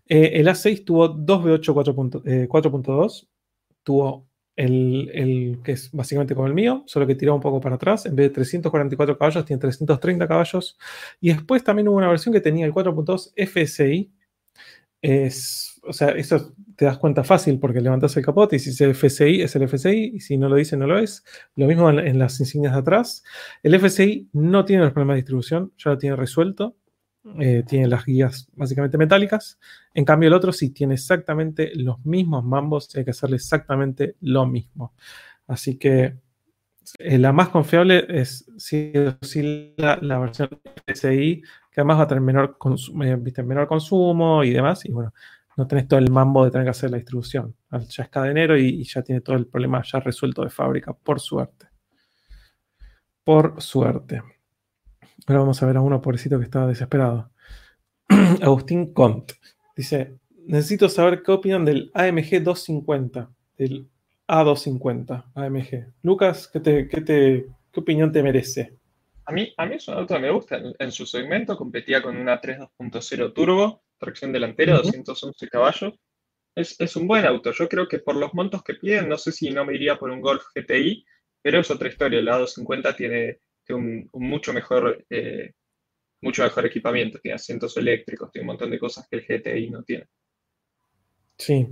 Eh, el A6 tuvo 2 V8 4.2, tuvo el, que es básicamente como el mío, solo que tira un poco para atrás. En vez de 344 caballos, tiene 330 caballos. Y después también hubo una versión que tenía el 4.2 FSI. Es, o sea, eso te das cuenta fácil porque levantas el capote y si es el FSI es el FSI y si no lo dice no lo es. Lo mismo en, las insignias de atrás. El FSI no tiene los problemas de distribución, ya lo tiene resuelto. Eh, tiene las guías básicamente metálicas. En cambio, el otro sí tiene exactamente los mismos mambos, hay que hacerle exactamente lo mismo. Así que eh, la más confiable es sí, la, versión SI, que además va a tener menor, eh, menor consumo y demás. Y bueno, no tenés todo el mambo de tener que hacer la distribución. Ya es cadenero y, y ya tiene todo el problema ya resuelto de fábrica, por suerte. Por suerte. Ahora vamos a ver a uno pobrecito que estaba desesperado. <clears throat> Agustín Cont dice: Necesito saber qué opinan del AMG 250, del A250 AMG. Lucas, ¿qué, te, qué, te, qué opinión te merece? A mí, a mí es un auto que me gusta. En, su segmento competía con una 3.2.0 turbo, tracción delantera, 211 caballos. Es, es, un buen auto. Yo creo que por los montos que piden, no sé si no me iría por un Golf GTI, pero es otra historia. El A250 tiene un, mucho, mejor, eh, mucho mejor equipamiento, tiene asientos eléctricos, tiene un montón de cosas que el GTI no tiene. Sí,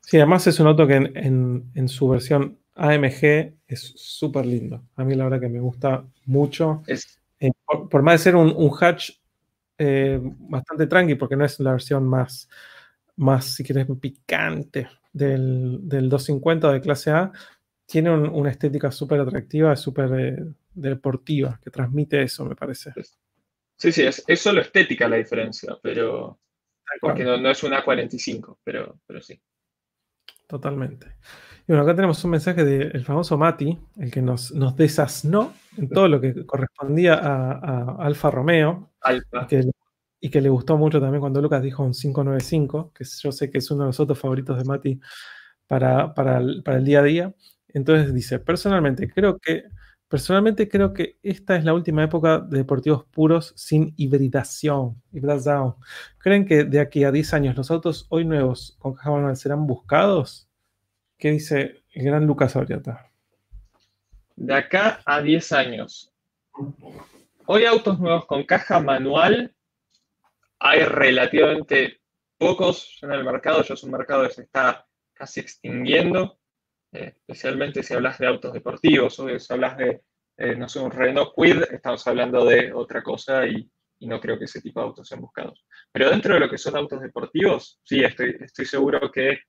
sí además es un auto que en, su versión AMG es súper lindo. A mí la verdad que me gusta mucho. Eh, por, más de ser un, hatch eh, bastante tranqui, porque no es la versión más, más si quieres, picante del, del 250 de clase A, tiene una estética súper atractiva, súper deportiva, que transmite eso, me parece. Sí, sí, es, solo estética la diferencia, pero. Porque no, es una 45, pero, pero sí. Totalmente. Bueno, acá tenemos un mensaje del famoso Mati, el que nos, nos desasnó en todo lo que correspondía a, Alfa Romeo. Y que, le gustó mucho también cuando Lucas dijo un 595, que yo sé que es uno de los otros favoritos de Mati para, para el día a día. Entonces dice, personalmente creo que Personalmente creo que esta es la última época de deportivos puros sin hibridación. hibridación. ¿Creen que de aquí a 10 años los autos hoy nuevos con caja manual serán buscados? ¿Qué dice el gran Lucas Oriata? De acá a 10 años. Hoy autos nuevos con caja manual hay relativamente pocos en el mercado. Ya es un mercado que se está casi extinguiendo. Eh, especialmente si hablas de autos deportivos o si hablas de, eh, no sé, un Renault Quid, estamos hablando de otra cosa y, no creo que ese tipo de autos sean buscados. Pero dentro de lo que son autos deportivos, sí, estoy, estoy seguro que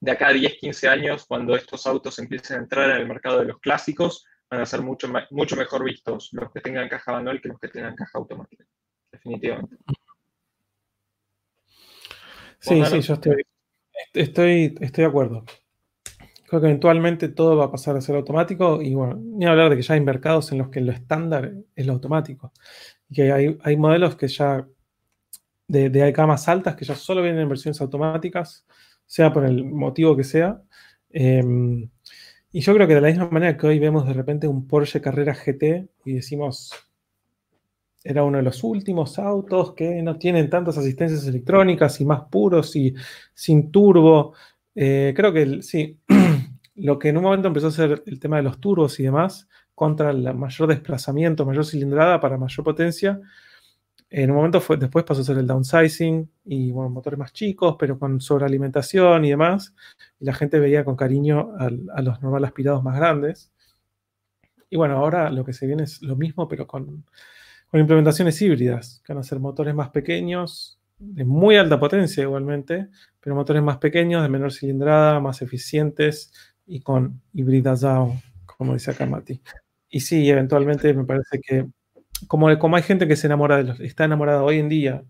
de acá a 10, 15 años, cuando estos autos empiecen a entrar en el mercado de los clásicos, van a ser mucho, mucho mejor vistos los que tengan caja manual que los que tengan caja automática. Definitivamente. Sí, sí, yo estoy, estoy, estoy de acuerdo. Creo que eventualmente todo va a pasar a ser automático y bueno, ni hablar de que ya hay mercados en los que lo estándar es lo automático. Y que hay, modelos que ya, de, de más altas, que ya solo vienen en versiones automáticas, sea por el motivo que sea. Em, y yo creo que de la misma manera que hoy vemos de repente un Porsche Carrera GT y decimos, era uno de los últimos autos que no tienen tantas asistencias electrónicas y más puros y sin turbo. Eh, creo que sí, <clears throat> lo que en un momento empezó a ser el tema de los turbos y demás, contra el mayor desplazamiento, mayor cilindrada para mayor potencia, en un momento fue, después pasó a ser el downsizing y bueno, motores más chicos, pero con sobrealimentación y demás. Y la gente veía con cariño a los normal aspirados más grandes. Y bueno, ahora lo que se viene es lo mismo, pero con, con implementaciones híbridas, que van a ser motores más pequeños, de muy alta potencia igualmente, pero motores más pequeños, de menor cilindrada, más eficientes y con hibridación, como dice acá Mati. Y sí, eventualmente me parece que, como, como hay gente que se enamora de los, está enamorada hoy en día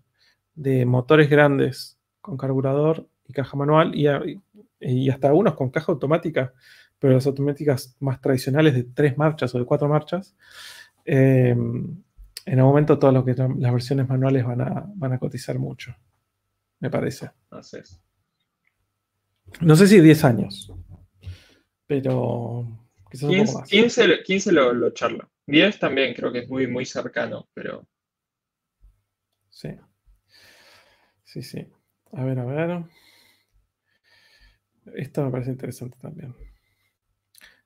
de motores grandes con carburador y caja manual y, y hasta algunos con caja automática, pero las automáticas más tradicionales de tres marchas o de cuatro marchas, eh, en el momento todas lo que las versiones manuales van a, van a cotizar mucho, me parece. Así es. No sé si 10 años, pero quizás 15, un poco más. 15, 15 lo, lo charlo. 10 también creo que es muy, muy cercano, pero... Sí. Sí, sí. A ver, a ver. Esto me parece interesante también.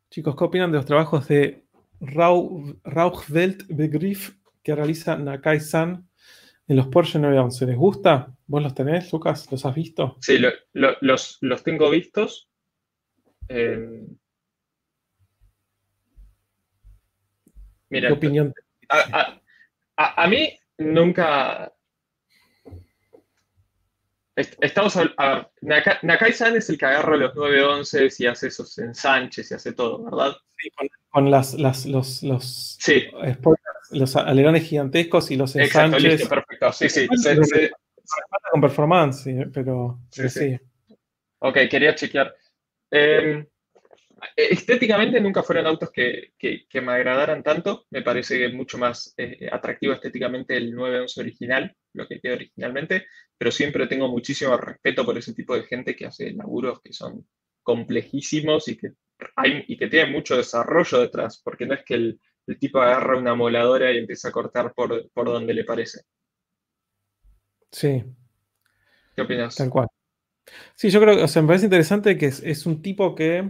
Chicos, ¿qué opinan de los trabajos de Rauchwelt-Begriff que realiza Nakai-san en los Porsche 911? ¿Les gusta? ¿Vos los tenés, Lucas? ¿Los has visto? Sí, los, los, tengo vistos. Eh, mira, ¿Qué opinión? A, mí nunca. Estamos a, Nakai-san es el que agarra los 911 y hace esos ensanches y hace todo, ¿verdad? Sí, con, las, las, los, los, sí. los alerones gigantescos y los ensanches. Exacto, listo, perfecto. Sí, sí. Con performance, pero sí, sí. Ok, quería chequear. Eh, estéticamente nunca fueron autos que, me agradaran tanto. Me parece mucho más eh, atractivo estéticamente el 911 original, lo que quedó originalmente, pero siempre tengo muchísimo respeto por ese tipo de gente que hace laburos que son complejísimos y que, hay, y que tienen mucho desarrollo detrás, porque no es que el, tipo agarra una moladora y empieza a cortar por, por donde le parece. Sí. ¿Qué opinas? Tal cual. Sí, yo creo que, o sea, me parece interesante que es un tipo que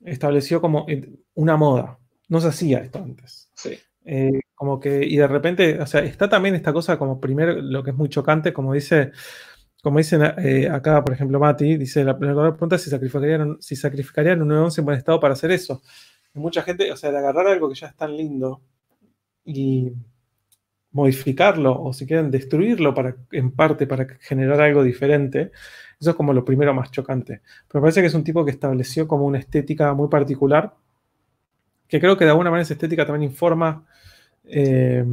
estableció como una moda. No se hacía esto antes. Sí. Eh, como que, y de repente, o sea, está también esta cosa como primero, lo que es muy chocante, como dice, como dicen eh, acá, por ejemplo, Mati, dice, la primera pregunta es si sacrificarían, si sacrificarían un 911 en buen estado para hacer eso. mucha gente, o sea, de agarrar algo que ya es tan lindo y modificarlo, o si quieren destruirlo para, en parte para generar algo diferente, eso es como lo primero más chocante. Pero parece que es un tipo que estableció como una estética muy particular, que creo que de alguna manera esa estética también informa eh,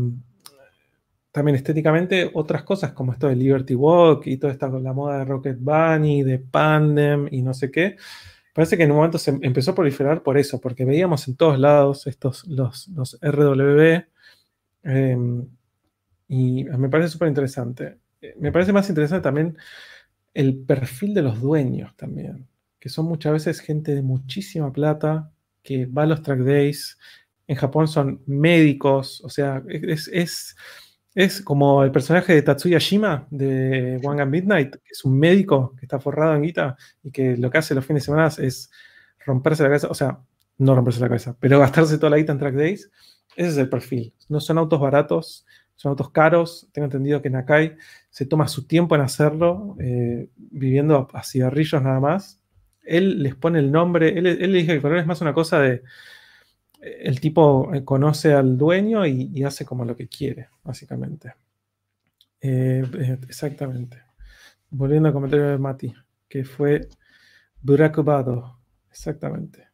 también estéticamente otras cosas como esto de Liberty Walk y toda esta la moda de Rocket Bunny, de Pandem y no sé qué. Parece que en un momento se empezó a proliferar por eso, porque veíamos en todos lados estos, los, los RWB, eh, y me parece súper interesante. Eh, me parece más interesante también el perfil de los dueños también, que son muchas veces gente de muchísima plata, que va a los track days. En Japón son médicos, o sea, es, es, como el personaje de Tatsuya Shima de One Midnight, que es un médico que está forrado en guita y que lo que hace los fines de semana es romperse la cabeza, o sea, no romperse la cabeza, pero gastarse toda la guita en track days. Ese es el perfil. No son autos baratos, son autos caros. Tengo entendido que Nakai se toma su tiempo en hacerlo, eh, viviendo a, cigarrillos nada más. Él les pone el nombre, él, le dije que el color es más una cosa de. Eh, el tipo eh, conoce al dueño y, hace como lo que quiere, básicamente. exactamente. Volviendo al comentario de Mati, que fue Burakubado. Exactamente.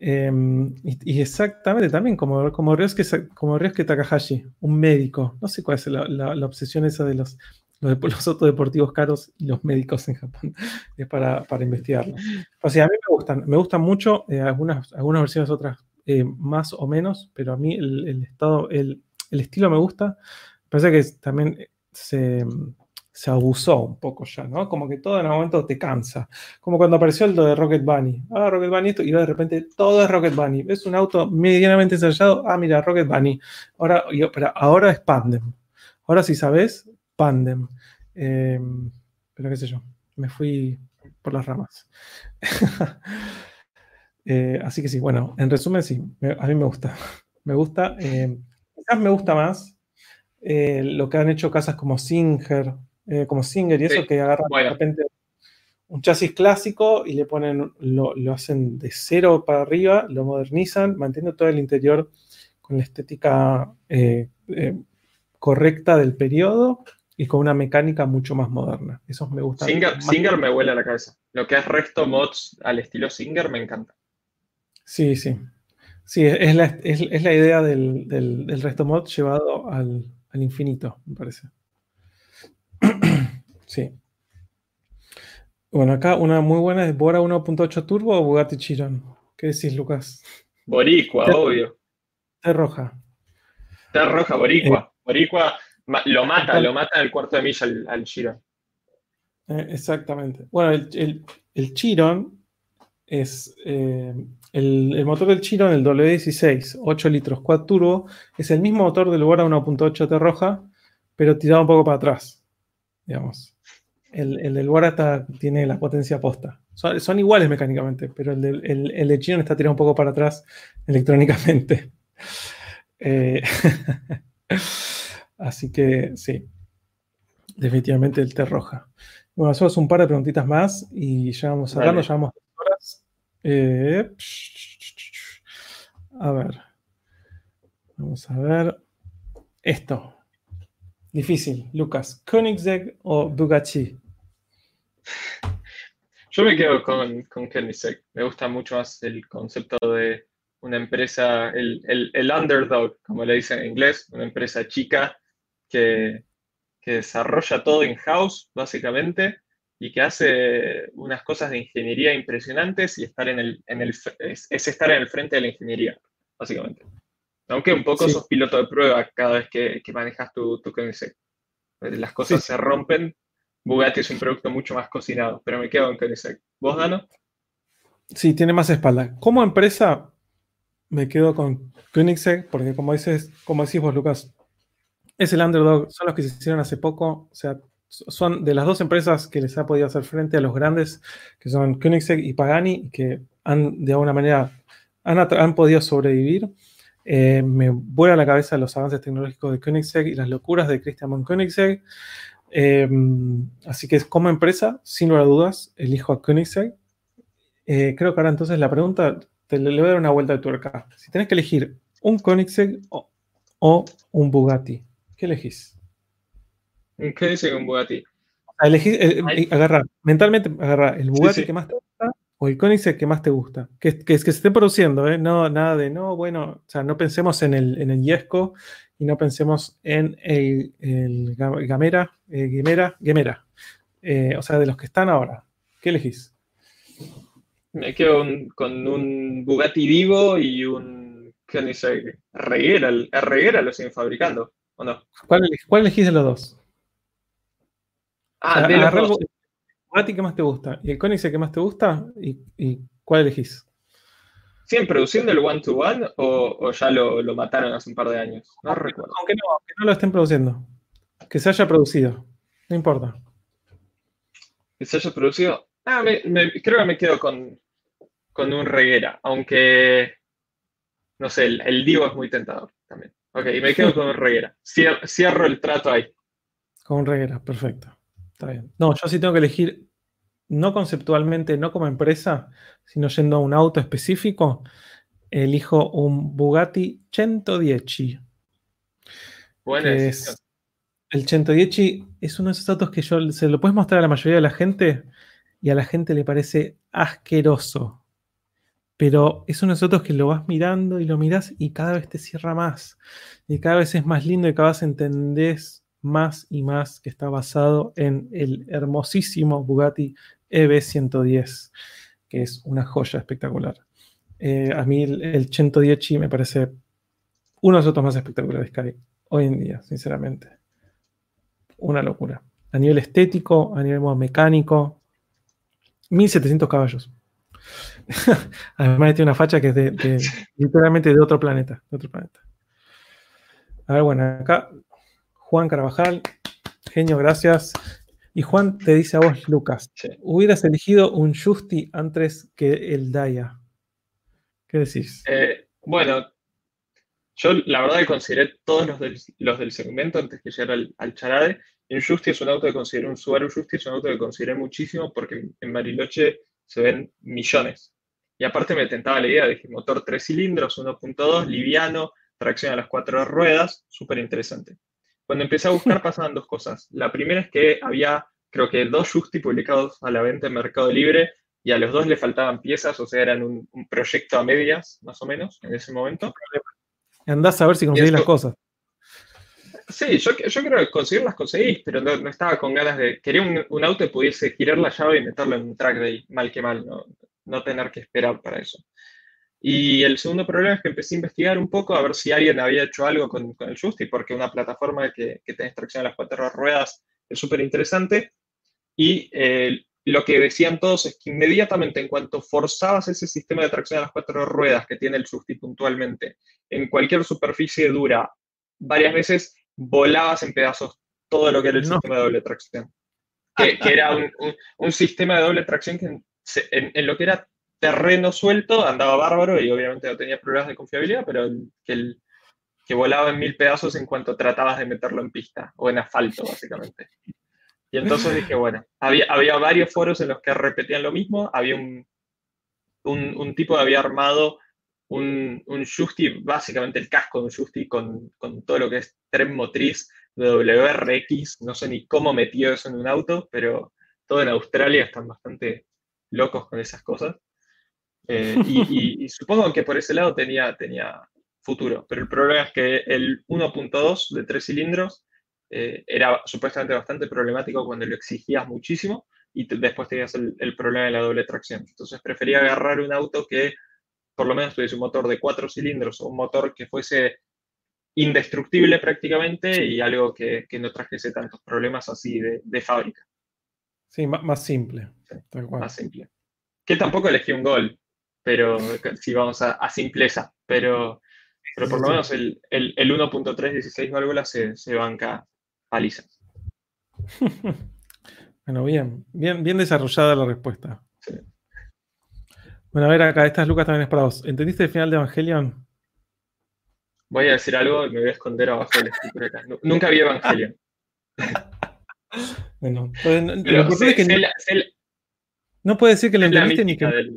Em, y, exactamente también como, como, Ryosuke, como Takahashi, un médico. No sé cuál es la, obsesión esa de los, los, los autodeportivos caros y los médicos en Japón. <laughs> es para, para, investigarlo. O sea, a mí me gustan, me gustan mucho, eh, algunas, algunas versiones, otras eh, más o menos, pero a mí el, estado, el, el, estilo me gusta. Parece que también se se abusó un poco ya, ¿no? Como que todo en un momento te cansa. Como cuando apareció el de Rocket Bunny. Ah, Rocket Bunny esto, y de repente todo es Rocket Bunny. Es un auto medianamente ensayado. Ah, mira, Rocket Bunny. Ahora, pero ahora es Pandem. Ahora si sabes, Pandem. Em, pero qué sé yo, me fui por las ramas. <laughs> Eh, así que sí, bueno, en resumen sí, a mí me gusta. Me gusta, em, quizás me gusta más eh, lo que han hecho casas como Singer, eh, como Singer y eso, que agarran de repente un chasis clásico y le ponen, lo, hacen de cero para arriba, lo modernizan, manteniendo todo el interior con la estética correcta del periodo y con una mecánica mucho más moderna. Eso me gusta. Singer, me huele a la cabeza. Lo que es resto mods al estilo Singer me encanta. Sí, sí. Sí, es la, es, la idea del, resto mod llevado al, al infinito, me parece. <clears throat> sí. Bueno, acá una muy buena es Bora 1.8 Turbo o Bugatti Chiron. ¿Qué decís, Lucas? Boricua, obvio. T roja. T roja, Boricua. Eh, Boricua lo mata, lo mata el cuarto de milla al, Chiron. Eh, exactamente. Bueno, el, Chiron es eh, el, motor del Chiron, el W16, 8 litros, 4 turbo, es el mismo motor del Bora 1.8 T roja, pero tirado un poco para atrás digamos. El, el del Bora tiene la potencia posta. Son, iguales mecánicamente, pero el de, el, de chino está tirado un poco para atrás electrónicamente. <laughs> Eh, <laughs> así que sí, definitivamente el té roja. Bueno, hacemos un par de preguntitas más y ya vamos hablando, ya vamos horas. Eh, a ver. Vamos a ver. Esto. Difícil. Lucas, ¿Koenigsegg o Bugatti? Yo me quedo con, con Koenigsegg. Me gusta mucho más el concepto de una empresa, el, el, underdog, como le dicen en inglés, una empresa chica que, desarrolla todo in-house, básicamente, y que hace unas cosas de ingeniería impresionantes y estar en el, en el es, estar en el frente de la ingeniería, básicamente. Aunque un poco sos piloto de prueba cada vez que, manejas tu, tu Las cosas se rompen. Bugatti es un producto mucho más cocinado, pero me quedo en Koenigsegg. ¿Vos, Dano? Sí, tiene más espalda. Como empresa, me quedo con Koenigsegg, porque como dices, como decís vos, Lucas, es el underdog, son los que se hicieron hace poco, o sea, son de las dos empresas que les ha podido hacer frente a los grandes, que son Koenigsegg y Pagani, que han de alguna manera han, han podido sobrevivir. Eh, me vuela a la cabeza los avances tecnológicos de Koenigsegg y las locuras de Christian von Koenigsegg. Eh, así que como empresa, sin lugar a dudas, elijo a Koenigsegg. Eh, creo que ahora entonces la pregunta, te le, voy a dar una vuelta de tuerca. Si tenés que elegir un Koenigsegg o, un Bugatti, ¿qué elegís? Un Koenigsegg o un Bugatti. Elegí, agarra, mentalmente agarra el Bugatti que más te gusta o el Koenigsegg que más te gusta. Que, que, que se esté produciendo, ¿eh? No, nada de, no, bueno, o sea, no pensemos en el, en el Yesco y no pensemos en el, el Gamera, eh, Gemera, Gemera. Eh, o sea, de los que están ahora. ¿Qué elegís? Me quedo con un Bugatti Divo y un Koenigsegg Reguera. El Reguera lo siguen fabricando, ¿o no? ¿Cuál, elegís de los dos? Ah, de los dos. ¿Qué más te gusta? ¿Y el Koenigsegg que más te gusta? ¿Y, cuál elegís? ¿Siguen produciendo el One to One o, ya lo, mataron hace un par de años? No recuerdo. Aunque no, que no lo estén produciendo. Que se haya producido. No importa. Que se haya producido. Ah, creo que me quedo con, un reguera, aunque no sé, el, Divo es muy tentador también. Ok, me quedo con reguera. Cierro, el trato ahí. Con reguera, perfecto. Está bien. No, yo sí tengo que elegir, no conceptualmente, no como empresa, sino yendo a un auto específico, elijo un Bugatti 110. Bueno, es, el 110 es uno de esos autos que yo se lo puedes mostrar a la mayoría de la gente y a la gente le parece asqueroso. Pero es uno de esos autos que lo vas mirando y lo miras y cada vez te cierra más. Y cada vez es más lindo y cada vez entendés más y más que está basado en el hermosísimo Bugatti EB110, que es una joya espectacular. Eh, a mí el, el 110 me parece uno de los autos más espectaculares que hay hoy en día, sinceramente. Una locura. A nivel estético, a nivel mecánico, 1700 caballos. <laughs> Además tiene una facha que es de, literalmente de otro planeta, de otro planeta. A ver, bueno, acá Juan Carvajal, genio, gracias. Y Juan te dice a vos, Lucas, hubieras elegido un Justi antes que el Daya. ¿Qué decís? Eh, bueno, yo la verdad que consideré todos los del, los del segmento antes que llegara al, al Charade. Y un Justi es un auto que consideré, un Subaru Justi es un auto que consideré muchísimo porque en Mariloche se ven millones. Y aparte me tentaba la idea, dije, motor 3 cilindros, 1.2, liviano, tracción a las cuatro ruedas, súper interesante. Cuando empecé a buscar <laughs> pasaban dos cosas. La primera es que había, creo que dos Justi publicados a la venta en Mercado Libre y a los dos le faltaban piezas, o sea, eran un, proyecto a medias, más o menos, en ese momento. Andás a ver si conseguís las cosas. Sí, yo, yo creo que conseguir las conseguís, pero no, estaba con ganas de. Quería un, auto que pudiese girar la llave y meterlo en un track day, mal que mal, no, no tener que esperar para eso. Y el segundo problema es que empecé a investigar un poco a ver si alguien había hecho algo con, el Justy, porque una plataforma que, que tiene tracción a las cuatro ruedas es súper interesante. Y eh, lo que decían todos es que inmediatamente en cuanto forzabas ese sistema de tracción a las cuatro ruedas que tiene el Justy puntualmente en cualquier superficie dura varias veces, volabas en pedazos todo lo que era el sistema de doble tracción. Que, que era un, un, sistema de doble tracción que en, lo que era terreno suelto andaba bárbaro y obviamente no tenía problemas de confiabilidad, pero que, que volaba en mil pedazos en cuanto tratabas de meterlo en pista o en asfalto, básicamente. Y entonces dije, bueno, había, había varios foros en los que repetían lo mismo, había un, un, tipo que había armado un, un Justy, básicamente el casco de un Justy con, con todo lo que es tren motriz de WRX, no sé ni cómo metió eso en un auto, pero todo en Australia están bastante locos con esas cosas. Eh, <laughs> y, supongo que por ese lado tenía, tenía futuro, pero el problema es que el 1.2 de tres cilindros eh, era supuestamente bastante problemático cuando lo exigías muchísimo y después tenías el, el, problema de la doble tracción. Entonces prefería agarrar un auto que por lo menos tuviese un motor de cuatro cilindros o un motor que fuese indestructible prácticamente y algo que, que no trajese tantos problemas así de, de fábrica. Sí, más, simple. Más simple. Que tampoco elegí un gol, pero si vamos a, simpleza, pero, pero por lo menos el, el, el 1.316 válvulas se, se banca paliza. <laughs> bueno, bien, bien, bien desarrollada la respuesta. Bueno, a ver acá, estas lucas también es para vos. ¿Entendiste el final de Evangelion? Voy a decir algo y me voy a esconder abajo de la escritura acá. Nunca vi Evangelion. <laughs> bueno, pues, no, puede decir que lo entendiste ni que...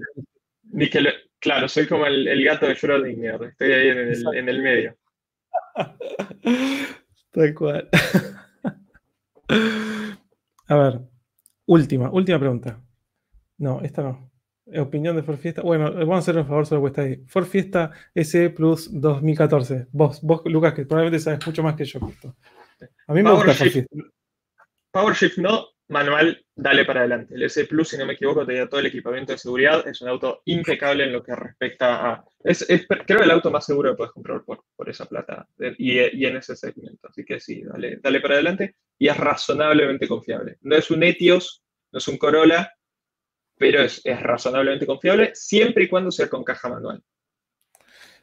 ni que claro, soy como el, gato de Schrödinger. Estoy ahí en el, en el medio. <laughs> Tal cual. <laughs> A ver, última, última pregunta. No, esta no. Opinión de Ford Fiesta. Bueno, vamos a hacer un favor sobre vuestra ahí. Ford Fiesta S Plus 2014. Vos, vos, Lucas, que probablemente sabes mucho más que yo. A mí me gusta Ford Fiesta. PowerShift no, manual, dale para adelante. El S Plus, si no me equivoco, tenía todo el equipamiento de seguridad. Es un auto impecable en lo que respecta a. Es, creo el auto más seguro que puedes comprar por, por esa plata y, y, en ese segmento. Así que sí, dale, dale para adelante. Y es razonablemente confiable. No es un Etios, no es un Corolla, pero es, razonablemente confiable siempre y cuando sea con caja manual.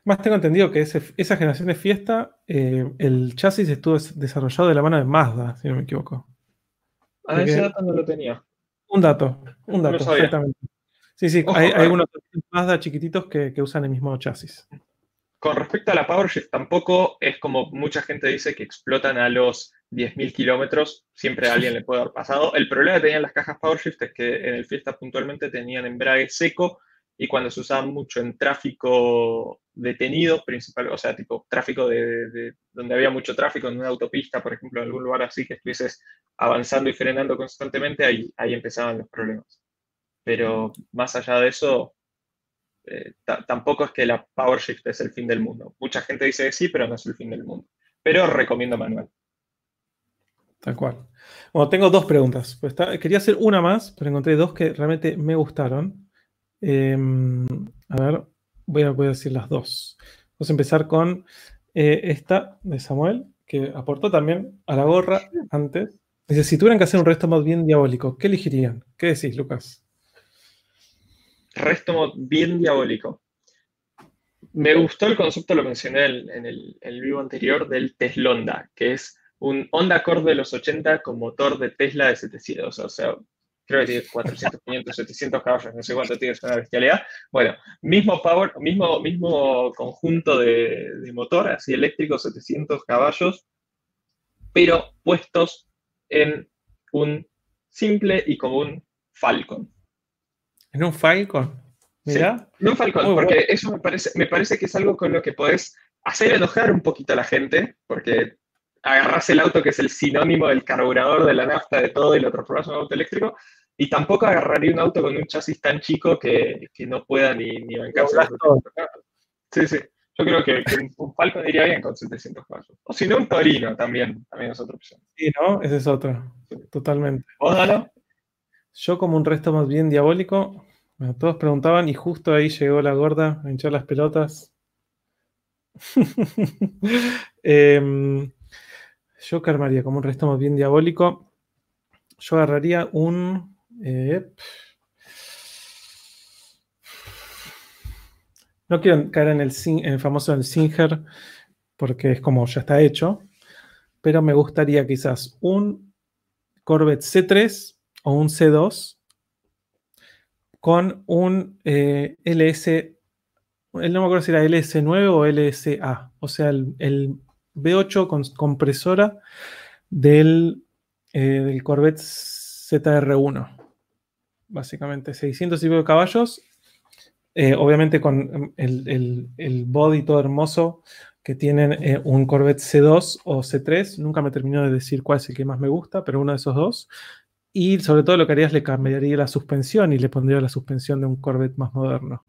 Más tengo entendido que esa generación de fiesta, eh, el chasis estuvo desarrollado de la mano de Mazda, si no me equivoco. Ah, ese dato no lo tenía. Un dato, un dato, exactamente. Sí, sí, hay, hay, unos Mazda chiquititos que, que usan el mismo chasis. Con respecto a la PowerShift, tampoco es como mucha gente dice que explotan a los 10.000 kilómetros, siempre a alguien le puede haber pasado. El problema que tenían las cajas PowerShift es que en el Fiesta puntualmente tenían embrague seco y cuando se usaban mucho en tráfico detenido, principal, o sea, tipo tráfico de, donde había mucho tráfico en una autopista, por ejemplo, en algún lugar así que estuvieses avanzando y frenando constantemente, ahí, ahí empezaban los problemas. Pero más allá de eso, eh, tampoco es que la PowerShift es el fin del mundo. Mucha gente dice que sí, pero no es el fin del mundo. Pero recomiendo manual. Tal cual. Bueno, tengo dos preguntas. Pues quería hacer una más, pero encontré dos que realmente me gustaron. Em, a ver, voy a, decir las dos. Vamos a empezar con eh, esta de Samuel, que aportó también a la gorra antes. Dice, si tuvieran que hacer un resto más bien diabólico, ¿qué elegirían? ¿Qué decís, Lucas? Resto bien diabólico. Me gustó el concepto, lo mencioné en el, en el vivo anterior, del Teslonda, que es un Honda Accord de los 80 con motor de Tesla de 700, o sea, creo que tiene 400, 500, 700 caballos, no sé cuánto tiene, es una bestialidad. Bueno, mismo power, mismo, mismo conjunto de, motor, así eléctrico, 700 caballos, pero puestos en un simple y común Falcon. ¿En un Falcon? Mira. en un Falcon, porque eso me parece, me parece que es algo con lo que podés hacer enojar un poquito a la gente, porque agarras el auto que es el sinónimo del carburador, de la nafta, de todo, y lo transformas en un auto eléctrico, y tampoco agarraría un auto con un chasis tan chico que, que no pueda ni, ni bancarse. Sí, sí. Yo creo que, un Falcon iría bien con 700 caballos. O si no, un Torino también, también es otra opción. Sí, ¿no? Ese es otro. Totalmente. ¿Vos? Yo como un resto más bien diabólico, bueno, todos preguntaban y justo ahí llegó la gorda a hinchar las pelotas. <laughs> eh, yo que armaría como un resto más bien diabólico. Yo agarraría un. Eh, no quiero caer en el, famoso el Singer, porque es como ya está hecho. Pero me gustaría quizás un Corvette C3 o un C2 con un eh, LS, no me acuerdo si era LS9 o LSA, o sea, el, V8 con compresora del, eh, del Corvette ZR1. Básicamente, 600 y pico de caballos. Eh, obviamente con el, el, body todo hermoso que tienen un Corvette C2 o C3. Nunca me terminó de decir cuál es el que más me gusta, pero uno de esos dos. Y sobre todo lo que haría es le cambiaría la suspensión y le pondría la suspensión de un Corvette más moderno.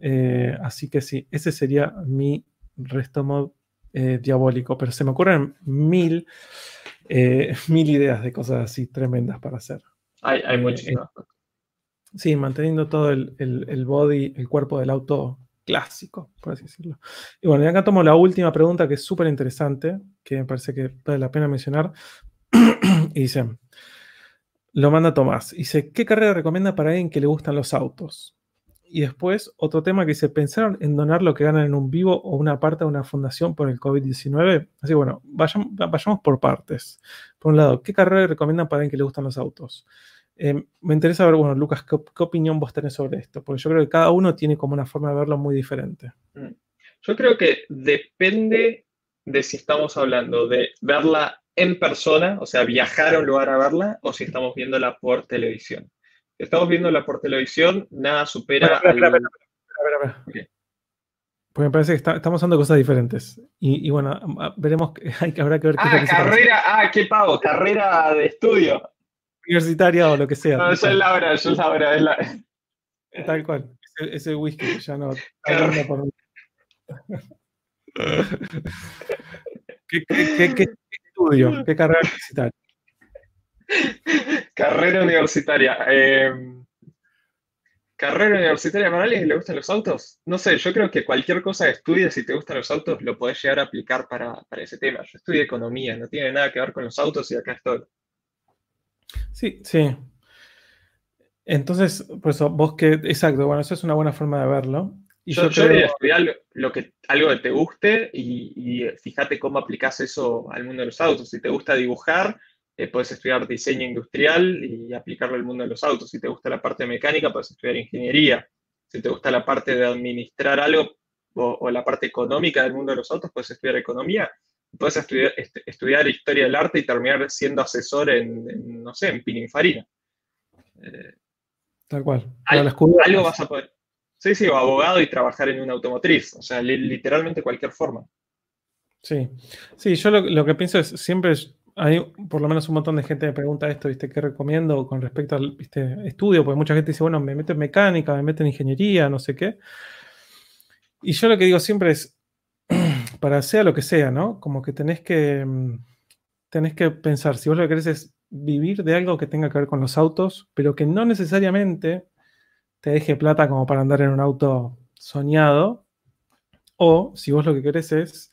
Eh, así que sí, ese sería mi resto mod eh, diabólico. Pero se me ocurren mil, eh, <laughs> mil ideas de cosas así tremendas para hacer. Hay, hay muchísimas. sí, manteniendo todo el, el, body, el cuerpo del auto clásico, por así decirlo. Y bueno, y acá tomo la última pregunta que es súper interesante, que me parece que vale la pena mencionar. <clears throat> y dice, lo manda Tomás. Dice, ¿qué carrera recomienda para alguien que le gustan los autos? Y después, otro tema que dice, ¿pensaron en donar lo que ganan en un vivo o una parte de una fundación por el COVID-19? Así bueno, vayamos, por partes. Por un lado, ¿qué carrera recomiendan para alguien que le gustan los autos? Eh, me interesa ver, bueno, Lucas, ¿qué, ¿qué, opinión vos tenés sobre esto? Porque yo creo que cada uno tiene como una forma de verlo muy diferente. Mm. Yo creo que depende de si estamos hablando de verla en persona, o sea, viajar a un lugar a verla, o si estamos viéndola por televisión. Estamos viéndola por televisión, nada supera. Porque me parece que estamos hablando de cosas diferentes. Y, bueno, veremos, <laughs> hay, habrá que ver qué ah, carrera, ah, qué pago, carrera de estudio. Universitaria o lo que sea. No, eso es la hora, eso es la hora. Es la... <laughs> Tal cual, ese, whisky ya no. <laughs> Por... ¿Qué, qué, qué, estudio? ¿Qué carrera universitaria? <laughs> carrera universitaria. Em, carrera universitaria para alguien que le gustan los autos. No sé, yo creo que cualquier cosa que estudies si te gustan los autos lo podés llegar a aplicar para, ese tema. Yo estudié economía, no tiene nada que ver con los autos y acá estoy. Sí, sí. Entonces, pues vos que, exacto, bueno, eso es una buena forma de verlo. Y yo, yo, estudiar lo, que, algo que te guste y, fíjate cómo aplicas eso al mundo de los autos. Si te gusta dibujar, eh, puedes estudiar diseño industrial y aplicarlo al mundo de los autos. Si te gusta la parte mecánica, puedes estudiar ingeniería. Si te gusta la parte de administrar algo o, la parte económica del mundo de los autos, puedes estudiar economía. Puedes estudiar, estudiar historia del arte y terminar siendo asesor en, no sé, en Pininfarina. Eh, Tal cual. algo vas a poder. Sí, sí, o abogado y trabajar en una automotriz, o sea, literalmente cualquier forma. Sí, sí, yo lo, que pienso es, siempre hay por lo menos un montón de gente me pregunta esto, ¿viste? ¿Qué recomiendo con respecto al estudio? Porque mucha gente dice, bueno, me meto en mecánica, me meto en ingeniería, no sé qué. Y yo lo que digo siempre es, <clears throat> para sea lo que sea, ¿no? Como que tenés que, mm, tenés que pensar, si vos lo que querés es vivir de algo que tenga que ver con los autos, pero que no necesariamente te deje plata como para andar en un auto soñado. O si vos lo que querés es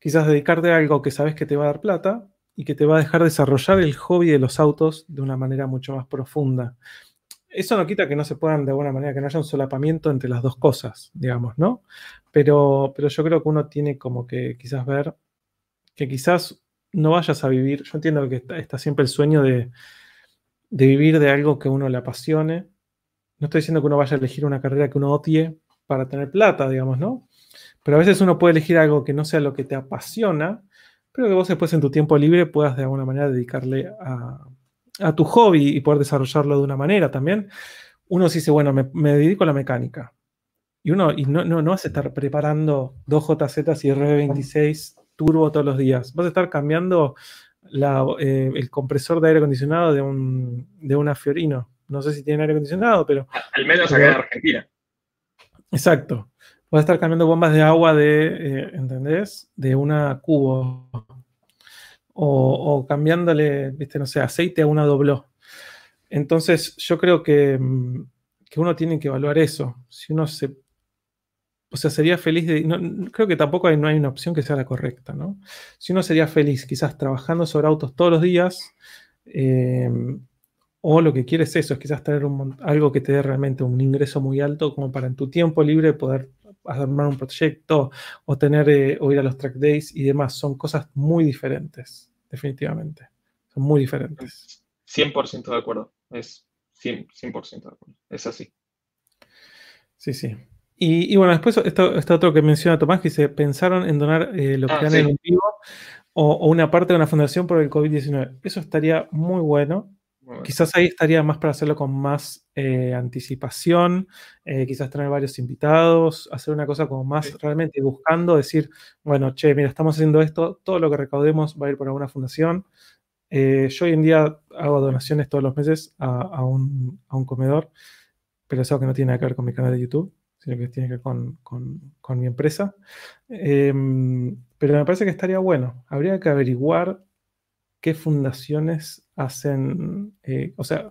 quizás dedicarte a algo que sabes que te va a dar plata y que te va a dejar desarrollar el hobby de los autos de una manera mucho más profunda. Eso no quita que no se puedan de alguna manera, que no haya un solapamiento entre las dos cosas, digamos, ¿no? Pero, pero yo creo que uno tiene como que quizás ver que quizás no vayas a vivir, yo entiendo que está, siempre el sueño de, de vivir de algo que uno le apasione, no estoy diciendo que uno vaya a elegir una carrera que uno odie para tener plata, digamos, ¿no? Pero a veces uno puede elegir algo que no sea lo que te apasiona, pero que vos después en tu tiempo libre puedas de alguna manera dedicarle a, tu hobby y poder desarrollarlo de una manera también. Uno se dice, bueno, me, dedico a la mecánica. Y uno y no, no, vas a estar preparando dos JZ y RB26 turbo todos los días. Vas a estar cambiando eh, el compresor de aire acondicionado de, un, de una Fiorino. No sé si tienen aire acondicionado, pero. Al menos acá en Argentina. Exacto. Puede estar cambiando bombas de agua de, eh, ¿entendés? De una cubo. O, cambiándole, viste, no sé, aceite a una dobló. Entonces, yo creo que, mm, que, uno tiene que evaluar eso. Si uno se. O sea, sería feliz de. Creo que tampoco hay, no hay una opción que sea la correcta, ¿no? Si uno sería feliz, quizás trabajando sobre autos todos los días, eh, o lo que quieres es eso, es quizás tener algo que te dé realmente un ingreso muy alto como para en tu tiempo libre poder armar un proyecto o tener eh, o ir a los track days y demás. Son cosas muy diferentes, definitivamente. Son muy diferentes. 100% de acuerdo. Es 100%, de acuerdo. Es así. Sí, sí. Y, bueno, después está, otro que menciona Tomás, que dice, pensaron en donar eh, lo que ah, en un vivo o, una parte de una fundación por el COVID-19. Eso estaría muy bueno. Quizás ahí estaría más para hacerlo con más eh, anticipación, eh, quizás tener varios invitados, hacer una cosa como más realmente buscando, decir, bueno, che, mira, estamos haciendo esto, todo lo que recaudemos va a ir por alguna fundación. yo hoy en día hago donaciones todos los meses a, un, a un comedor, pero eso que no tiene nada que ver con mi canal de YouTube sino que tiene que ver con, mi empresa. Em, pero me parece que estaría bueno. Habría que averiguar qué fundaciones hacen, eh, o sea,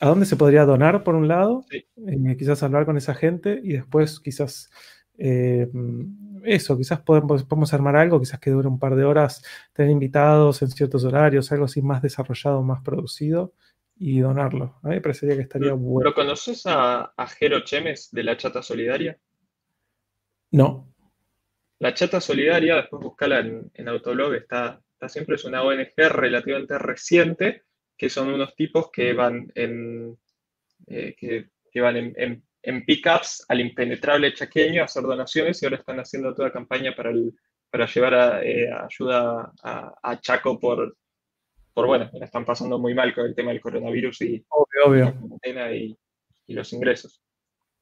a dónde se podría donar por un lado, eh, quizás hablar con esa gente y después quizás em, eso, quizás podemos, podemos, armar algo, quizás que dure un par de horas, tener invitados en ciertos horarios, algo así más desarrollado, más producido y donarlo. A mí me parecería que estaría bueno. ¿Lo conoces a, a Jero Chemes de la Chata Solidaria? No. La Chata Solidaria, después buscala en, en Autoblog, está, está siempre, es una ONG relativamente reciente, que son unos tipos que van en, eh, que, van en, en, pickups al impenetrable chaqueño a hacer donaciones y ahora están haciendo toda campaña para, el, para llevar eh, ayuda a Chaco por, por bueno, la están pasando muy mal con el tema del coronavirus y, obvio, y, los ingresos.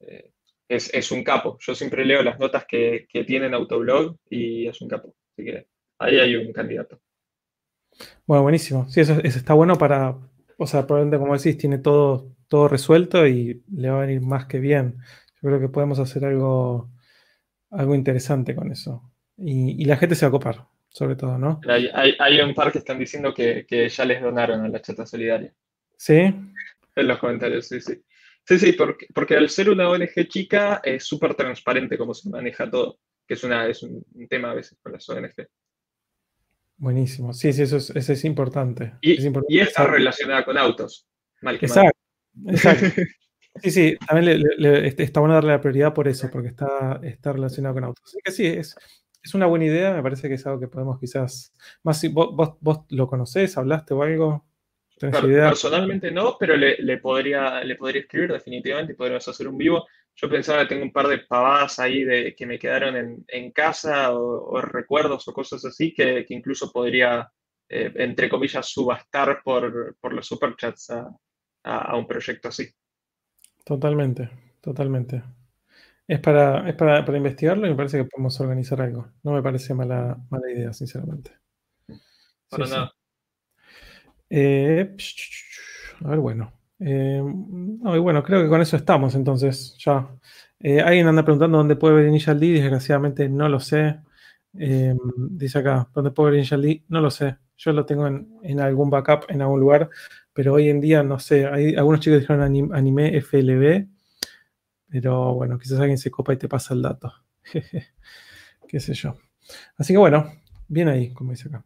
Eh, es, un capo. Yo siempre leo las notas que, que tienen Autoblog y es un capo. Así que ahí hay un candidato. Bueno, buenísimo. Sí, eso, está bueno para, o sea, probablemente como decís, tiene todo, todo resuelto y le va a venir más que bien. Yo creo que podemos hacer algo, algo interesante con eso. Y, y la gente se va a copar sobre todo, ¿no? Hay, hay, un par que están diciendo que, ya les donaron a la chata solidaria. ¿Sí? En los comentarios, sí, sí. Sí, sí, porque, porque al ser una ONG chica es súper transparente cómo se maneja todo, que es, una, es un, tema a veces con las ONG. Buenísimo, sí, sí, eso es, eso es importante. Y, y está relacionada con autos. Mal que exacto, exacto. <laughs> Sí, sí, también este, está bueno darle la prioridad por eso, porque está, está relacionado con autos. Así que sí, es, es una buena idea, me parece que es algo que podemos quizás, más si vos, vos, lo conocés, hablaste o algo. Personalmente no, pero le, podría, le podría escribir definitivamente y podríamos hacer un vivo. Yo pensaba que tengo un par de pavadas ahí de, que me quedaron en, casa o, recuerdos o cosas así que, incluso podría, eh, entre comillas, subastar por, los superchats a, a un proyecto así. Totalmente, totalmente. Es para, es para, investigarlo y me parece que podemos organizar algo. No me parece mala, mala idea, sinceramente. Para nada. Eh, a ver, bueno. Eh, bueno, creo que con eso estamos entonces, ya. Eh, alguien anda preguntando dónde puede ver Initial D, desgraciadamente no lo sé. dice acá, ¿dónde puede ver Initial D? No lo sé. Yo lo tengo en, algún backup en algún lugar, pero hoy en día no sé. Hay algunos chicos dijeron anime FLB, pero bueno, quizás alguien se copa y te pasa el dato. <laughs> Qué sé yo. Así que bueno, bien ahí, como dice acá.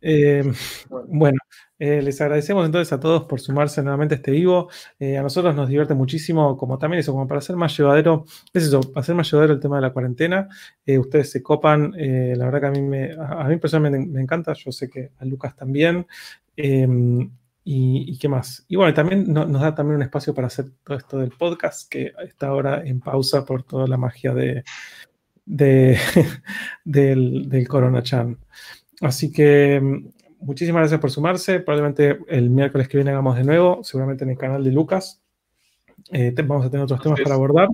Eh, <laughs> bueno, eh, les agradecemos entonces a todos por sumarse nuevamente a este vivo. Eh, a nosotros nos divierte muchísimo, como también eso, como para hacer más llevadero, es eso, para hacer más llevadero el tema de la cuarentena. ustedes se copan, la verdad que a mí, me, a mí personalmente me encanta, yo sé que a Lucas también. Y, qué más? Y bueno, también nos da también un espacio para hacer todo esto del podcast, que está ahora en pausa por toda la magia de, <laughs> del, del Corona Chan. Así que mm, muchísimas gracias por sumarse. Probablemente el miércoles que viene hagamos de nuevo, seguramente en el canal de Lucas. Eh, vamos a tener otros temas para abordar.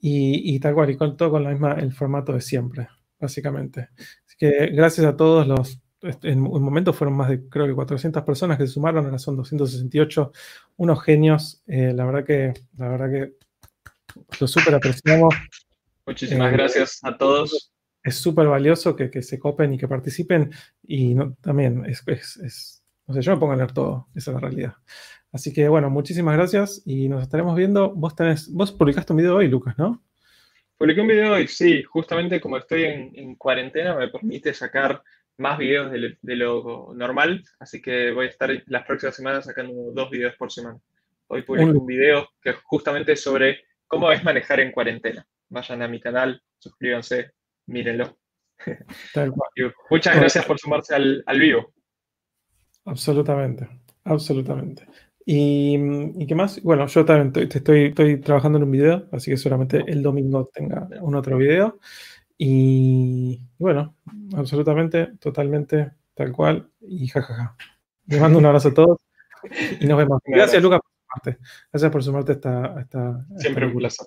Y, y, tal cual, y con todo con la misma, el formato de siempre, básicamente. Así que gracias a todos los este, en un momento fueron más de, creo que 400 personas que se sumaron, ahora son 268, unos genios. Eh, la verdad que, la verdad que lo súper apreciamos. Muchísimas eh, gracias a todos. Es súper valioso que, se copen y que participen. Y también es, no sé, yo me pongo a leer todo, esa es la realidad. Así que bueno, muchísimas gracias y nos estaremos viendo. Vos tenés, vos publicaste un video hoy, Lucas, ¿no? Publiqué un video hoy, sí, justamente como estoy en cuarentena me permite sacar más videos de, lo normal, así que voy a estar las próximas semanas sacando dos videos por semana. Hoy publico un video que es justamente sobre cómo es manejar en cuarentena. Vayan a mi canal, suscríbanse, mírenlo. <laughs> Muchas gracias por sumarse al, al vivo. Absolutamente, absolutamente. Y, qué más? Bueno, yo también estoy, estoy, trabajando en un video, así que seguramente el domingo tenga un otro video. Y bueno, absolutamente, totalmente, tal cual. Y jajaja. Les mando un abrazo a todos y nos vemos. <laughs> Gracias, Lucas, por sumarte. Gracias por sumarte a esta. Siempre un placer.